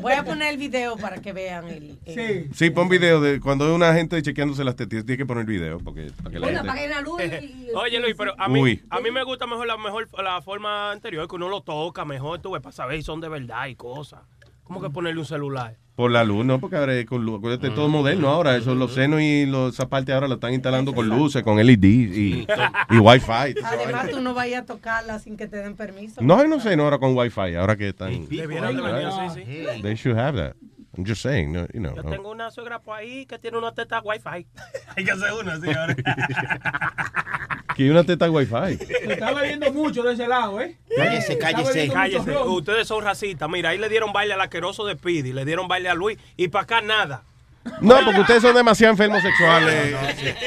Voy a poner el video para que vean el. el- Sí, pon video de cuando hay una gente chequeándose las tetas. Tienes que poner video porque, para que la Bueno, gente... la luz y... Oye, Luis, pero a mí, Uy. a mí me gusta mejor la mejor la forma anterior, que uno lo toca mejor, tú ves, para saber si son de verdad y cosas. ¿Cómo que ponerle un celular? Por la luz, no, porque ahora es con luz. Acuérdate, todo moderno ahora. Eso, los senos y los, esa parte ahora lo están instalando con luces, con LED y, y Wi-Fi. Además, tú no vayas a tocarla sin que te den permiso. No, no sé, no ahora con Wi-Fi. Ahora que están. Debieran de venir así, sí. They should have that. I'm just saying, no, you know. Yo no. tengo una suegra por ahí que tiene una teta wifi. Hay que hacer una ahora. Que hay una teta Wi-Fi. Se está bebiendo mucho de ese lado, ¿eh? Cállese, cállese. Cállese, ustedes son racistas. Mira, ahí le dieron baile al asqueroso de Speedy, le dieron baile a Luis y para acá nada. No, porque ustedes son demasiado enfermos sexuales.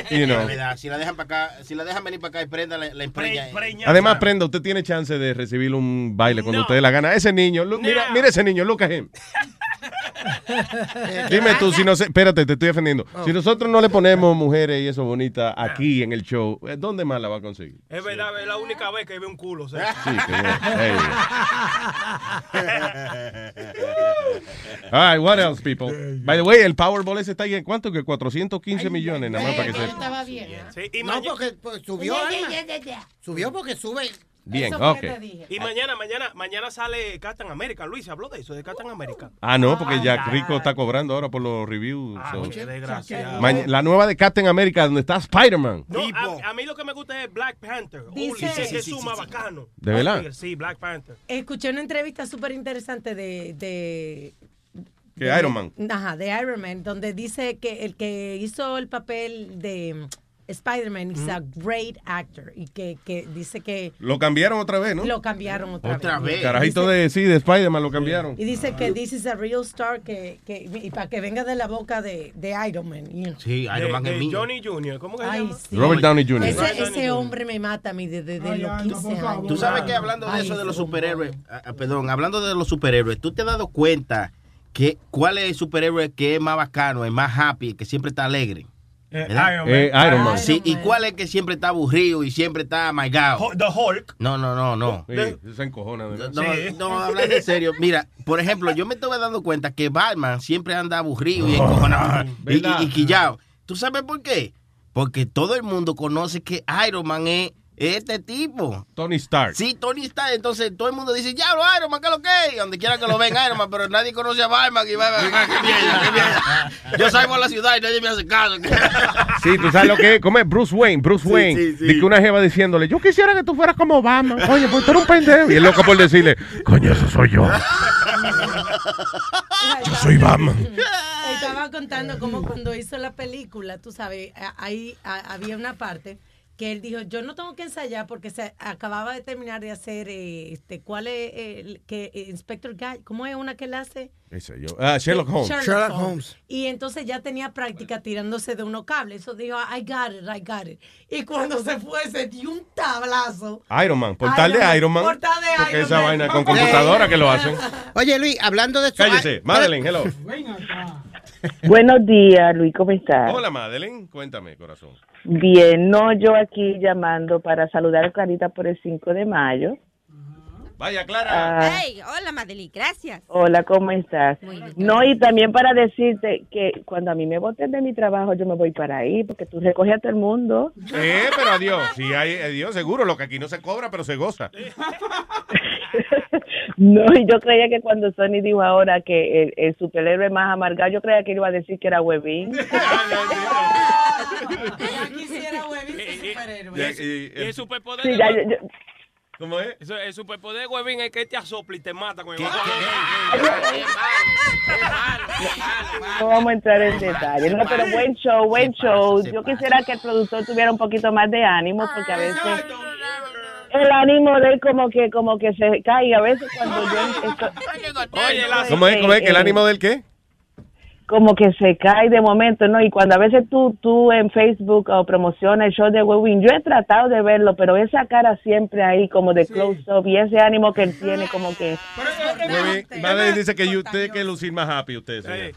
you know. Si la dejan para acá, si la dejan venir para acá y prenda la, la empreña. Además, Prenda, usted tiene chance de recibir un baile cuando usted dé la gana. Ese niño, look, mira, mira ese niño, look at him. Dime tú, si no sé, espérate, te estoy defendiendo. Oh. Si nosotros no le ponemos mujeres y eso bonita aquí en el show, eh, ¿dónde más la va a conseguir? Es verdad, es la única vez que ve un culo. Sí, qué bueno. Hey. All right, what else, people? By the way, el Powerball ese está ahí en cuánto? Que 415 millones, nada más para que sepa. Estaba bien. Sí, y no, porque pues, subió. Subió porque sube. Bien, Eso ok. que te dije. Y mañana, mañana, mañana sale Captain America. Luis, ¿se habló de eso, de Captain America? Ah, no, porque Jack Rico está cobrando ahora por los reviews. Ah, so. qué desgraciado. La nueva de Captain America, donde está Spider-Man. No, a, a mí lo que me gusta es Black Panther. Dice- Holy, Sí, que sí, suma sí, sí. bacano. ¿De verdad? Sí, Black Panther. Escuché una entrevista súper interesante de, de Que Iron Man. Ajá, de Iron Man, donde dice que el que hizo el papel de Spider-Man is a great actor y que, que dice que Lo cambiaron otra vez, ¿no? lo cambiaron otra, Otra vez. vez. Carajito de, sí, de Spider-Man lo cambiaron. Y dice que this is a real star que, que y para que venga de la boca de, de Iron Man. you know. Sí, De, Iron Man de es mío. Johnny Jr., ¿cómo que se Ay, llama? sí. Robert Downey Jr. Ese, ese hombre me mata a mí desde, desde los 15 años. Tú sabes que hablando de Ay, eso de los superhéroes, ah, ah, perdón, hablando de los superhéroes, ¿tú te has dado cuenta que cuál es el superhéroe que es más bacano, es más happy, el que siempre está alegre? ¿Verdad? Iron Man. Eh, Iron Man. Sí, ¿y cuál es que siempre está aburrido y siempre está amargado? The Hulk. No, no, no, no. Sí, se encojona. No, verdad. no, en serio. Mira, por ejemplo, yo me estuve dando cuenta que Batman siempre anda aburrido y encojonado y, y- y quillado. ¿Tú sabes por qué? Porque todo el mundo conoce que Iron Man es este tipo. Tony Stark. Sí, Tony Stark. Entonces todo el mundo dice, ya, lo Iron Man, ¿qué es lo que Donde quiera que lo ven Iron Man, pero nadie conoce a Batman. Y Batman, "Ah, qué mierda, qué mierda". Yo salgo a la ciudad y nadie me hace caso. Sí, tú sabes lo que es. ¿Cómo es? Bruce Wayne, Bruce Wayne. sí, sí. De que una jeva diciéndole, yo quisiera que tú fueras como Obama. Oye, pues tú eres un pendejo. Y el loco por decirle, coño, eso soy yo. Yo soy Batman. Estaba contando como cuando hizo la película, tú sabes, ahí había una parte que él dijo, yo no tengo que ensayar porque se acababa de terminar de hacer, eh, este, ¿cuál es el que eh, Inspector Guy? ¿Cómo es una que él hace? Ese yo. Ah, Sherlock Holmes. Sherlock Holmes. Y entonces ya tenía práctica tirándose de unos cables. Eso dijo, I got it, I got it. Y cuando se fue, se dio un tablazo. Iron Man. Portal de Iron Man. Portal de Porque Iron esa Man. vaina con computadora que lo hacen. Oye, Luis, hablando de. Cállese. Madeline, hello. Buenos días, Luis, ¿cómo estás? Hola, Madeline. Cuéntame, corazón. Bien, no, yo aquí llamando para saludar a Clarita por el 5 de mayo. Vaya, Clara. Ah, Hey, hola Madeli, gracias. hola, ¿cómo estás? Muy bien. No, y también para decirte que cuando a mí me voten de mi trabajo, yo me voy para ahí, porque tú recoges a todo el mundo. Eh, pero adiós. Sí, hay, adiós, seguro. Lo que aquí no se cobra, pero se goza. No, y yo creía que cuando Sony dijo ahora que el, el superhéroe más amargado, yo creía que iba a decir que era Webin. Ya quisiera huevito superhéroe. Y el- y el superpoder Sí, ya, Huevín- yo- yo- ¿Cómo es? Eso, el superpoder de Huevín es que te asopla y te mata con el No vamos a entrar en detalle. No, pero buen show, buen show. Yo quisiera que el productor tuviera un poquito más de ánimo, porque a veces el ánimo de él como que como que se cae. A veces cuando yo esto- Oye, la- ¿Cómo es? ¿Cómo es? ¿Que el eh, ánimo del qué? Como que se cae de momento, ¿no? Y cuando a veces tú, tú en Facebook o promocionas el show de Webin, yo he tratado de verlo, pero esa cara siempre ahí como de close-up y ese ánimo que él tiene como que... Muy bien. Madre dice que usted tiene que lucir más happy usted, señor. Eh,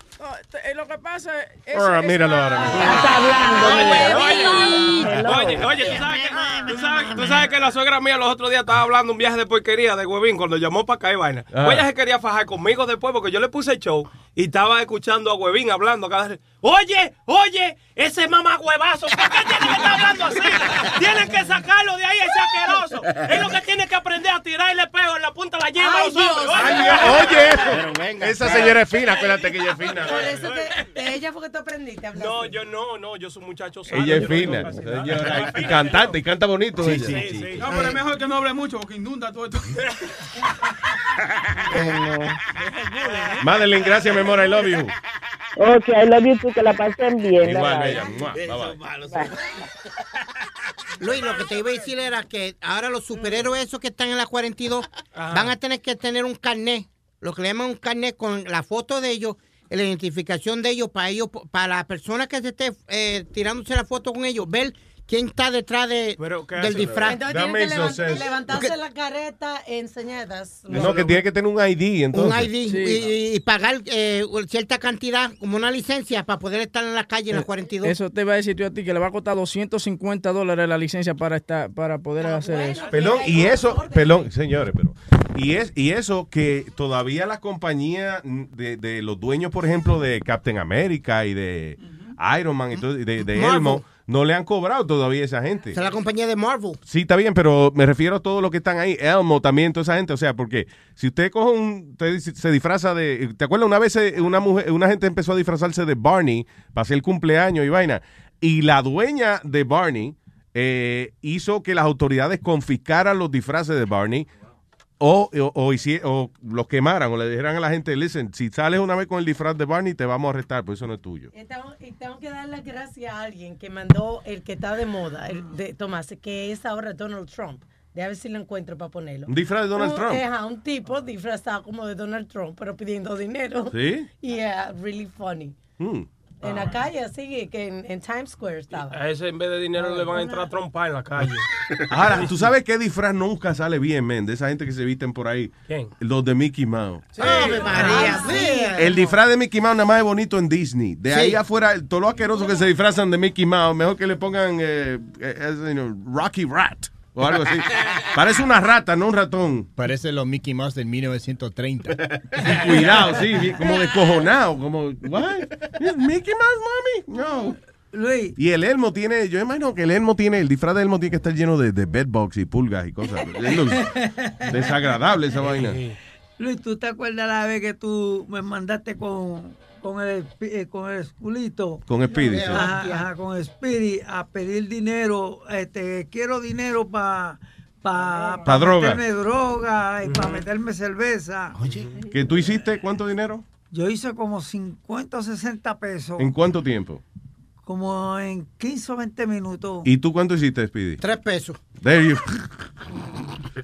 lo que pasa es... Ahora, míralo ahora. Oye, oye, ¿tú sabes, que, tú, sabes, tú sabes que la suegra mía los otros días estaba hablando un viaje de porquería de huevín cuando llamó para acá y vaina. Ah. Pues ella se quería fajar conmigo después porque yo le puse el show y estaba escuchando a huevín hablando cada. Oye, oye, ese mamá huevazo, ¿por qué tiene que estar hablando así? Tienen que sacarlo de ahí, ese asqueroso. Es lo que tiene que aprender a tirarle pego en la punta de la yema a los hombres. Ay, Dios, Oye, eso. Esa señora es fina, acuérdate que ella es fina. Por eso que de ella fue que tú aprendiste a hablar. No, yo no, no, yo soy un muchacho sano. Ella es no fina, señora, y cantante, y canta bonito. Sí, ella. sí, sí. No, pero es mejor que no hable mucho porque inunda todo esto. Madeline, gracias, mi amor, I love you. Ok, I love you too, que la pasen bien. Igual, Mua, bye, bye. Luis, lo que te iba a decir era que ahora los superhéroes esos que están en la 42 van a tener que tener un carnet, lo que le llaman un carnet con la foto de ellos, la identificación de ellos para ellos, para la persona que se esté eh, tirándose la foto con ellos, ver quién está detrás de, del disfraz. Entonces tienen que levant- levantarse la careta enseñadas. No, que tiene que tener un ID, entonces. un ID y, y pagar eh, cierta cantidad como una licencia para poder estar en la calle en la 42. Eso te iba a decir yo a ti que le va a costar 250 dólares la licencia para estar, para poder hacer eso. Pelón, y eso, pelón, señores, pero. Y, es, y eso que todavía la compañía de, de los dueños, por ejemplo, de Captain America y de Iron Man y todo, y de, de Marvel. Elmo, no le han cobrado todavía a esa gente. Esa es la compañía de Marvel. Sí, está bien, pero me refiero a todos los que están ahí. Elmo también, toda esa gente. O sea, porque si usted coge un. usted se disfraza de. ¿Te acuerdas? Una vez eh, una mujer, una gente empezó a disfrazarse de Barney para hacer el cumpleaños y vaina. Y la dueña de Barney eh, hizo que las autoridades confiscaran los disfraces de Barney. O, o, o o los quemaran o le dijeran a la gente, listen, si sales una vez con el disfraz de Barney te vamos a arrestar, pues eso no es tuyo. Y tengo, y tengo que dar las gracias a alguien que mandó el que está de moda, el de Tomás, que es ahora Donald Trump. Déjame ver si lo encuentro para ponerlo. ¿Un disfraz de Donald Un- Trump? ajá, un tipo disfrazado como de Donald Trump, pero pidiendo dinero. ¿Sí? Yeah, really funny. Hmm. En la calle, así que en, en Times Square estaba. A ese en vez de dinero le van a entrar a trompar en la calle. Ahora, ¿tú sabes qué disfraz nunca sale bien, men? De esa gente que se visten por ahí. ¿Quién? Los de Mickey Mouse. ¡Ave María! vea. El disfraz de Mickey Mouse nada más es bonito en Disney. De Sí. ahí afuera, todos los asquerosos que se disfrazan de Mickey Mouse, mejor que le pongan eh, eh, you know, Rocky Rat o algo así. Parece una rata, no un ratón. Parece los Mickey Mouse del 1930. Cuidado, sí, como descojonado, como, what? Is Mickey Mouse, mami? No. Luis. Y el elmo tiene, yo imagino que el elmo tiene, el disfraz de elmo tiene que estar lleno de, de bedbugs y pulgas y cosas. Es desagradable esa vaina. Luis, ¿tú te acuerdas la vez que tú me mandaste con, con el eh, con el esculito? Con Speedy, sí. Ajá, ajá, con Speedy a pedir dinero. Este, quiero dinero para pa, Pa' droga. meterme droga y para meterme cerveza. ¿Que tú hiciste cuánto dinero? Yo hice como 50 o 60 pesos. ¿En cuánto tiempo? Como en 15 o 20 minutos. ¿Y tú cuánto hiciste, Speedy? Tres pesos. There you-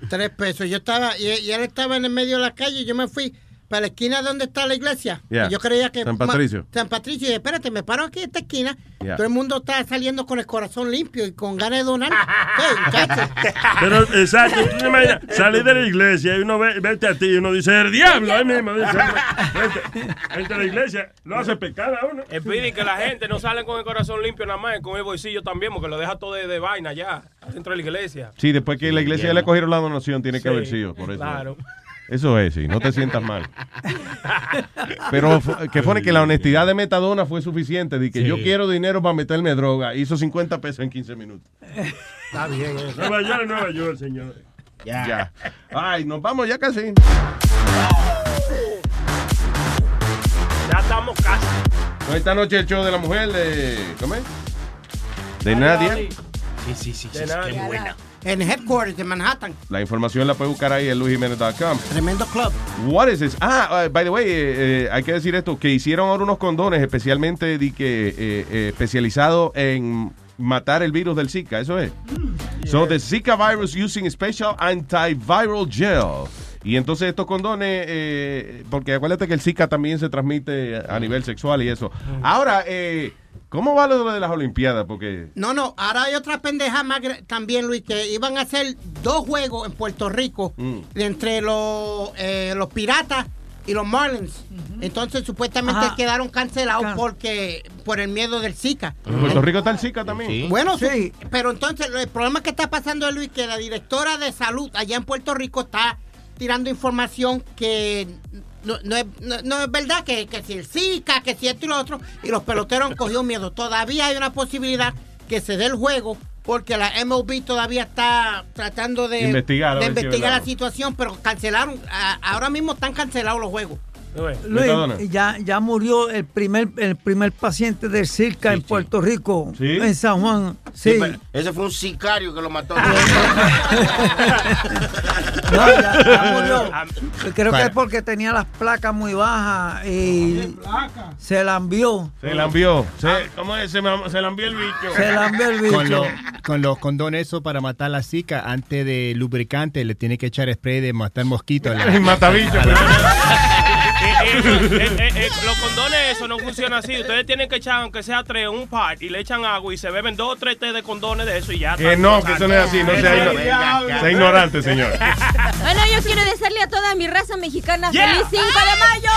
Tres pesos. Yo estaba, y, y él estaba en el medio de la calle y yo me fui para la esquina donde está la iglesia. Yeah. Yo creía que... San Patricio. Ma- San Patricio. Y espérate, me paro aquí en esta esquina. Yeah. Todo el mundo está saliendo con el corazón limpio y con ganas de donar. Hey. Pero, exacto, tú imaginas, salir de la iglesia y uno ve, vete a ti y uno dice, el diablo, ahí mismo, dice, vete, vete a la iglesia, lo hace pecar a uno. Piden que la gente no sale con el corazón limpio nada más, con el bolsillo también, porque lo deja todo de, de vaina ya, dentro de la iglesia. Sí, después que la iglesia ya le cogieron la donación, tiene que Sí, haber sido. Por eso. claro. Eso es, sí, no te sientas mal. Pero que pone que la honestidad de Metadona fue suficiente. De que Sí. yo quiero dinero para meterme droga. Hizo 50 pesos en 15 minutos. Está bien eso. Nueva York, Nueva York, señor. Ya. Ay, nos vamos ya casi. Ya estamos casi. No, Esta noche el show de la mujer de. ¿Cómo es? De Nadia. Sí, sí, sí. De Nadia. buena. En headquarters de Manhattan. La información la puede buscar ahí en luisjiménez.com. Tremendo club. What is this? Ah, uh, by the way, eh, eh, hay que decir esto, que hicieron ahora unos condones especialmente di que, eh, eh, especializados en matar el virus del Zika, eso es. So, the Zika virus using special antiviral gel Y entonces estos condones, eh, porque acuérdate que el Zika también se transmite a nivel sexual y eso. Ahora, eh, ¿cómo va lo de las Olimpiadas? Porque No, no, ahora hay otra pendeja más también, Luis, que iban a hacer dos juegos en Puerto Rico Mm. entre los, eh, los piratas y los Marlins. Entonces supuestamente Ajá. quedaron cancelados porque por el miedo del Zika. en Puerto Rico está el Zika también. Bueno, su- pero entonces el problema que está pasando es, Luis, que la directora de salud allá en Puerto Rico está tirando información que no, no es, no- no es verdad, que, que si el Zika, que si esto y lo otro, y los peloteros han cogido miedo. Todavía hay una posibilidad que se dé el juego, porque la MLB todavía está tratando de Investigar, de si investigar la situación, pero cancelaron, a- ahora mismo están cancelados los juegos. Luis, ya, ya murió el primer, el primer paciente del Zika en Puerto Rico, en San Juan. Sí. ese fue un sicario que lo mató. No, ya, ya murió. Creo que es porque tenía las placas muy bajas y se la envió. Se la envió. Se- ¿Cómo es? Se, se la envió el bicho. Se la envió el bicho. Con, lo- con los condones eso para matar la zika, antes de lubricante le tiene que echar spray de matar mosquitos. Y matabicho, los condones, eso no funciona así. Ustedes tienen que echar, aunque sea tres, un par, y le echan agua y se beben dos o tres té de condones de eso y ya. Que no, que eso no es así. No sea, igno- sea ignorante, señor. Bueno, yo quiero desearle a toda mi raza mexicana feliz 5 de mayo.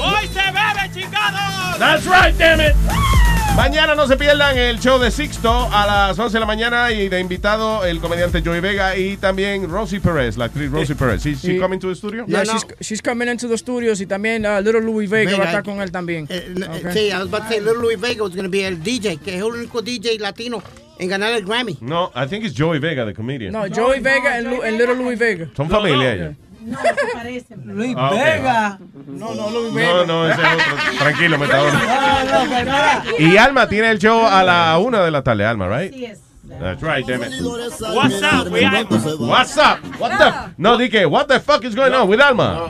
¡Hoy se bebe, chingados! That's right, damn it. Mañana no se pierdan el show de Sixto a las 11 de la mañana y de invitado el comediante Joey Vega y también Rosie Perez, la actriz Rosie Perez. ¿Is she Y- coming to the studio? Yeah, she's, she's coming into the studios y también uh, Little Louis Vega, Vega, va a estar eh, con él también. No, Okay. Sí, I was about to say Little Louis Vega was going to be el DJ, que es el único DJ latino en ganar el Grammy. No, I think it's Joey Vega, the comedian. No, Joey Vega and Little Louis Vega. Son familia ellos. No, se parecen. Luis Ah. Vega. No, no, Louis No, no, ese es otro. Tranquilo, metador. No, no, pues nada. Y Alma tiene el show a la una de la tarde, Alma, right? Sí es. That's right, damn it. What's up, we Alma? What's up? What the? No, di que, what the fuck is going on with Alma?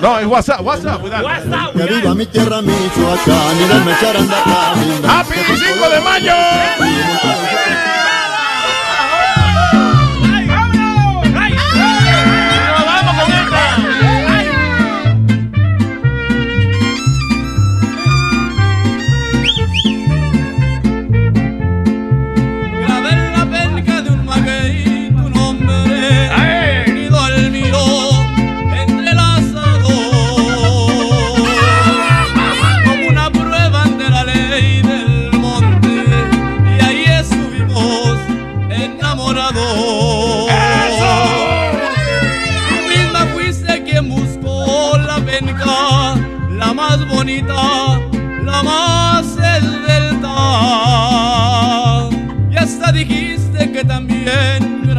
No, it's what's up, what's up with Alma? What's up, Que viva mi tierra Michoacán y del mechar anda caminando. ¡Happy 5 de mayo!